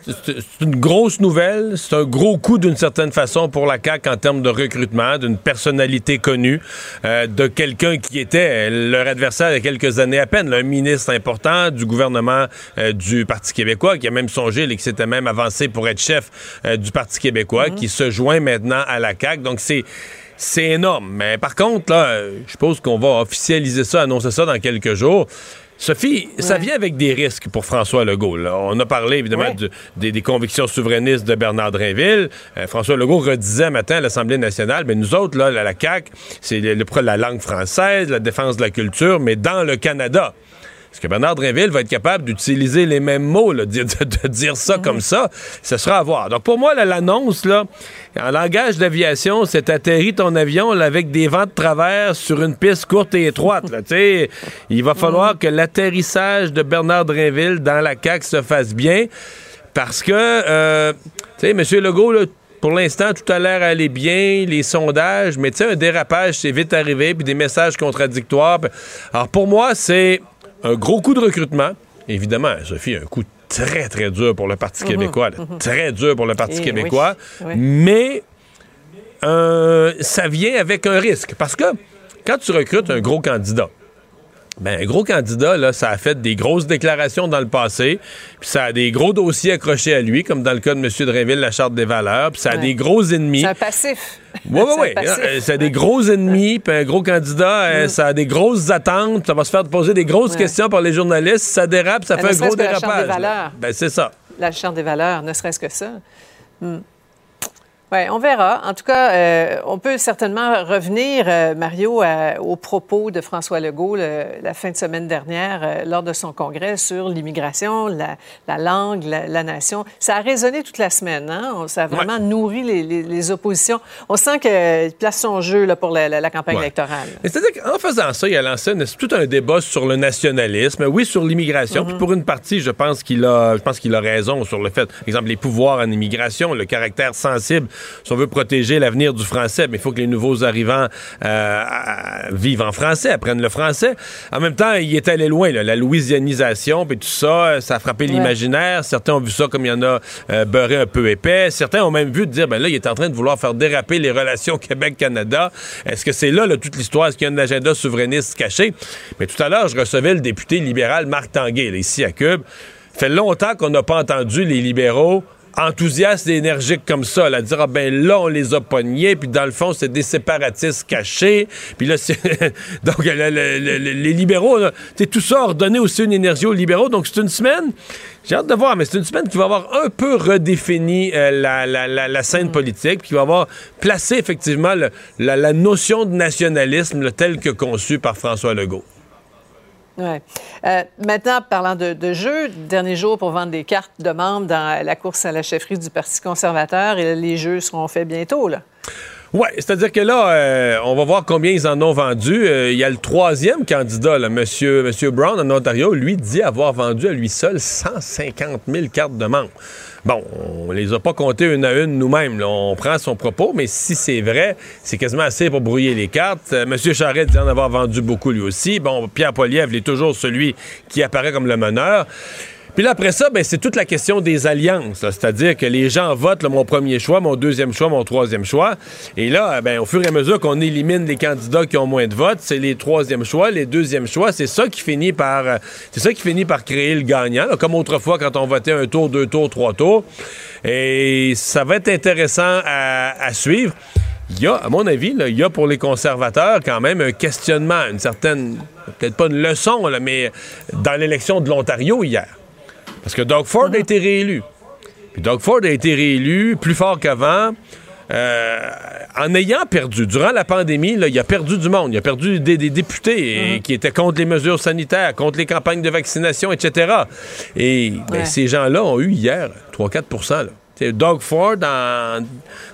C'est- une grosse nouvelle, c'est un gros coup d'une certaine façon pour la CAQ en termes de recrutement, d'une personnalité connue, euh, de quelqu'un qui était leur adversaire il y a quelques années à peine, là, un ministre important du gouvernement euh, du Parti québécois, qui a même songé, là, qui s'était même avancé pour être chef euh, du Parti québécois, qui se joint maintenant à la CAQ. Donc c'est c'est énorme. Mais par contre, là, je suppose qu'on va officialiser ça, annoncer ça dans quelques jours. Sophie, ça vient avec des risques pour François Legault. là. On a parlé évidemment du- des, des convictions souverainistes de Bernard Drinville. Euh, François Legault redisait matin à l'Assemblée nationale, mais nous autres, là, la, la CAQ, c'est le, le- la langue française, la défense de la culture, mais dans le Canada. Est-ce que Bernard Drinville va être capable d'utiliser les mêmes mots, là, de, de- de dire ça comme ça? Ce sera à voir. Donc, pour moi, l'annonce, là, en langage d'aviation, c'est atterri ton avion là, avec des vents de travers sur une piste courte et étroite. Là, il va falloir que l'atterrissage de Bernard Drinville dans la CAQ se fasse bien parce que, euh, tu sais, M. Legault, là, pour l'instant, tout a l'air aller bien, les sondages, mais tu sais, un dérapage, c'est vite arrivé, puis des messages contradictoires. Alors, pour moi, c'est un gros coup de recrutement. Évidemment, Sophie, un coup très, très dur pour le Parti Mhm, québécois. là. mhm. Très dur pour le Parti Eh québécois. oui, oui. Mais euh, ça vient avec un risque. Parce que quand tu recrutes un gros candidat, Ben, un gros candidat, là, ça a fait des grosses déclarations dans le passé, puis ça a des gros dossiers accrochés à lui, comme dans le cas de M. Dreville, la Charte des valeurs, puis ça a Ouais. des gros ennemis. C'est un passif. Oui, oui, oui. Euh, Ça a des gros ennemis, puis un gros candidat, euh, ça a des grosses attentes, ça va se faire poser des grosses Ouais. questions par les journalistes, ça dérape, ça Ben, fait un gros que la Charte des dérapage. valeurs. Ben, c'est ça. La Charte des valeurs, ne serait-ce que ça. Hmm. Ouais, on verra. En tout cas, euh, on peut certainement revenir, euh, Mario, à- aux propos de François Legault le- la fin de semaine dernière euh, lors de son congrès sur l'immigration, la, la langue, la, la nation. Ça a résonné toute la semaine. Hein? Ça a vraiment nourri les, les- les oppositions. On sent qu'il place son jeu là, pour la, campagne Ouais. électorale. C'est-à-dire qu'en faisant ça, il a lancé une- tout un débat sur le nationalisme, oui, sur l'immigration. Mhm. Puis pour une partie, je pense qu'il a, je pense qu'il a raison sur le fait, par exemple, les pouvoirs en immigration, le caractère sensible, si on veut protéger l'avenir du français, mais il faut que les nouveaux arrivants euh, vivent en français, apprennent le français. En même temps, il est allé loin, là, la louisianisation, puis tout ça, ça a frappé Ouais. l'imaginaire. Certains ont vu ça comme il y en a euh, beurré un peu épais. Certains ont même vu de dire, ben là, il est en train de vouloir faire déraper les relations Québec-Canada. Est-ce que c'est là, là, toute l'histoire? Est-ce qu'il y a un agenda souverainiste caché? Mais tout à l'heure, je recevais le député libéral Marc Tanguay, là, ici à Cube. fait longtemps qu'on n'a pas entendu les libéraux enthousiastes et énergiques comme ça, là, dire, ah ben là, on les a pognés, puis dans le fond, c'est des séparatistes cachés, puis là, c'est... donc, le- le- le- le- les libéraux, là, tout ça a redonné aussi une énergie aux libéraux, donc c'est une semaine, j'ai hâte de voir, mais c'est une semaine qui va avoir un peu redéfini euh, la, la- la- la scène politique, puis qui va avoir placé effectivement la notion de nationalisme là, telle que conçue par François Legault. Ouais. Euh, maintenant, parlant de, jeux, dernier jour pour vendre des cartes de membres dans la course à la chefferie du Parti conservateur, et les jeux seront faits bientôt, là. Oui, c'est-à-dire que là, euh, on va voir combien ils en ont vendu. Euh, Il y a le troisième candidat, là, Monsieur, Monsieur Brown, en Ontario, lui dit avoir vendu à lui seul 150 000 cartes de membres. Bon, on les a pas comptées une à une nous-mêmes. On prend son propos, mais si c'est vrai, c'est quasiment assez pour brouiller les cartes. Euh, Monsieur Charette dit en avoir vendu beaucoup lui aussi. Bon, Pierre Poliev, est toujours celui qui apparaît comme le meneur. Puis là, après ça, ben, c'est toute la question des alliances. C'est-à-dire que les gens votent mon premier choix, mon deuxième choix, mon troisième choix. Et là, ben, au fur et à mesure qu'on élimine les candidats qui ont moins de votes, c'est les troisièmes choix, les deuxièmes choix. C'est ça qui finit par, euh, c'est ça qui finit par créer le gagnant. comme autrefois quand on votait un tour, deux tours, trois tours. Et ça va être intéressant à, suivre. Il y a, à mon avis, il y a pour les conservateurs quand même un questionnement, une certaine, peut-être pas une leçon, mais dans l'élection de l'Ontario hier. Parce que Doug Ford a été réélu. Puis Doug Ford a été réélu plus fort qu'avant. euh, en ayant perdu, durant la pandémie, là, il a perdu du monde. Il a perdu des, des députés et- qui étaient contre les mesures sanitaires, contre les campagnes de vaccination, etc. Et ben, Ouais. ces gens-là ont eu hier 3-4 là. C'est Doug Ford en...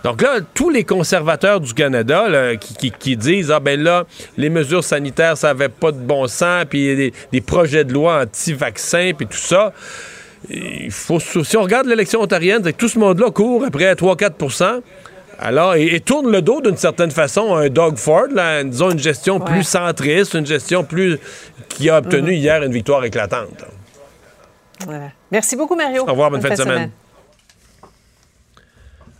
Donc là, tous les conservateurs du Canada là, qui, qui- qui disent Ah ben là, les mesures sanitaires, ça n'avait pas de bon sens, puis il y a des, des projets de loi anti-vaccins, puis tout ça. Il faut, si on regarde l'élection ontarienne, c'est que tout ce monde-là court après 3-4% alors, et, et tourne le dos d'une certaine façon à un Doug Ford, là, disons une gestion Ouais. plus centriste, une gestion plus qui a obtenu Mhm. hier une victoire éclatante. Voilà. Merci beaucoup, Mario. Au revoir, bonne fin de semaine.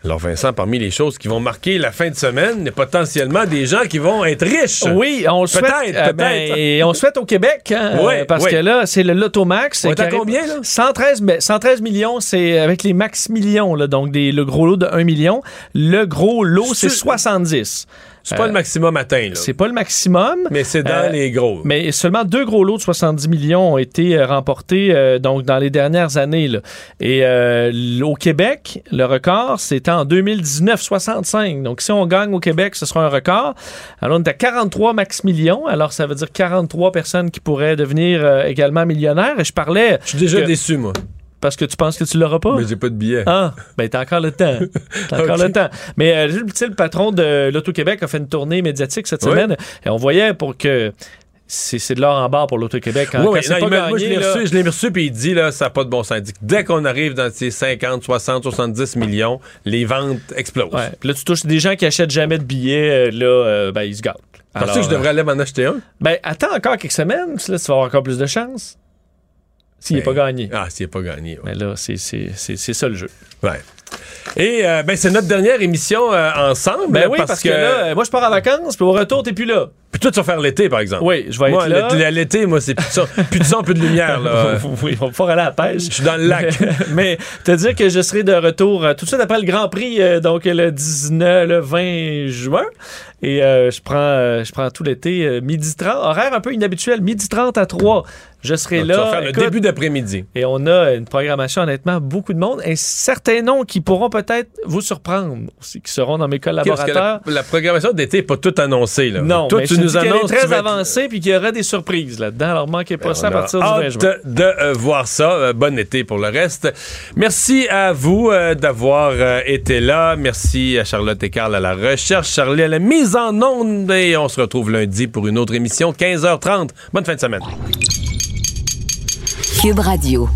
Alors, Vincent, parmi les choses qui vont marquer la fin de semaine, il y a potentiellement des gens qui vont être riches. Oui, on le souhaite. Peut-être, euh, peut-être. ben, et on souhaite au Québec, hein, Ouais, euh, parce que là, c'est le Lotomax. On est à combien, là? 113, mais 113 millions, c'est avec les max millions, là, donc des, le gros lot de 1 million. Le gros lot, c'est C'est- 70. C'est pas Euh, le maximum atteint. C'est pas le maximum. Mais c'est dans Euh, les gros. Mais seulement deux gros lots de 70 millions ont été euh, remportés donc dans les dernières années. là. Et au Québec, le record, c'était en 2019, 65. Donc si on gagne au Québec, ce sera un record. Alors on est à 43 max millions. Alors ça veut dire 43 personnes qui pourraient devenir également millionnaires. Et je parlais... Je suis déjà que- déçu, moi. Parce que tu penses que tu l'auras pas? Mais j'ai pas de billet. Ah, ben t'as encore le temps. T'as encore le temps. Mais euh, tu sais, le patron de l'Auto-Québec a fait une tournée médiatique cette Oui. semaine et on voyait pour que c'est de l'or en barre pour l'Auto-Québec. hein. Oui, moi, je l'ai là, reçu, je l'ai reçu, puis il dit, là, ça n'a pas de bon sens. Il dit que dès qu'on arrive dans ces 50, 60, 70 millions, les ventes explosent. ouais. Puis là, tu touches des gens qui achètent jamais de billets, euh, là, euh, ben, ils se gâtent. Penses-tu que je devrais aller m'en acheter un? euh, Ben, attends encore quelques semaines, là, tu vas avoir encore plus de chance. S'il n'est Ben, pas gagné. Ah, s'il n'est pas gagné, ouais. Mais là, c'est- ça le jeu. Ouais. Et euh, ben, c'est notre dernière émission euh, ensemble. Ben oui, parce, que, là, euh, moi, je pars en vacances, puis au retour, t'es plus là. Puis toi, tu vas faire l'été, par exemple. Oui, je vais Moi, être là. l'été- moi, c'est plus de son, plus de, son, plus de lumière. Là. oui, on va pouvoir aller à la pêche. Je suis dans le lac. Mais te dire que je serai de retour tout de suite après le Grand Prix, euh, donc le 19, le 20 juin. Et euh, je prends euh, je prends tout l'été, euh, midi 30, horaire un peu inhabituel, midi 30 à 3. Je serai Donc, là. tu vas faire le début d'après-midi. Et on a une programmation, honnêtement, beaucoup de monde. Et certains noms qui pourront peut-être vous surprendre aussi, qui seront dans mes que collaborateurs. la, la programmation d'été n'est pas toute annoncée. Là. Non, Toi, mais tu je nous annonces est que tu très être- avancée puis qu'il y aura des surprises là-dedans. Alors, manquez pas ça à Ben, On a partir du 20 hâte juin. de euh, voir ça. Euh, bon été pour le reste. Merci à vous euh, d'avoir été là. Merci à Charlotte et Carl à la recherche, Charlie à la en onde. Et on se retrouve lundi pour une autre émission, 15h30. Bonne fin de semaine. Cube Radio.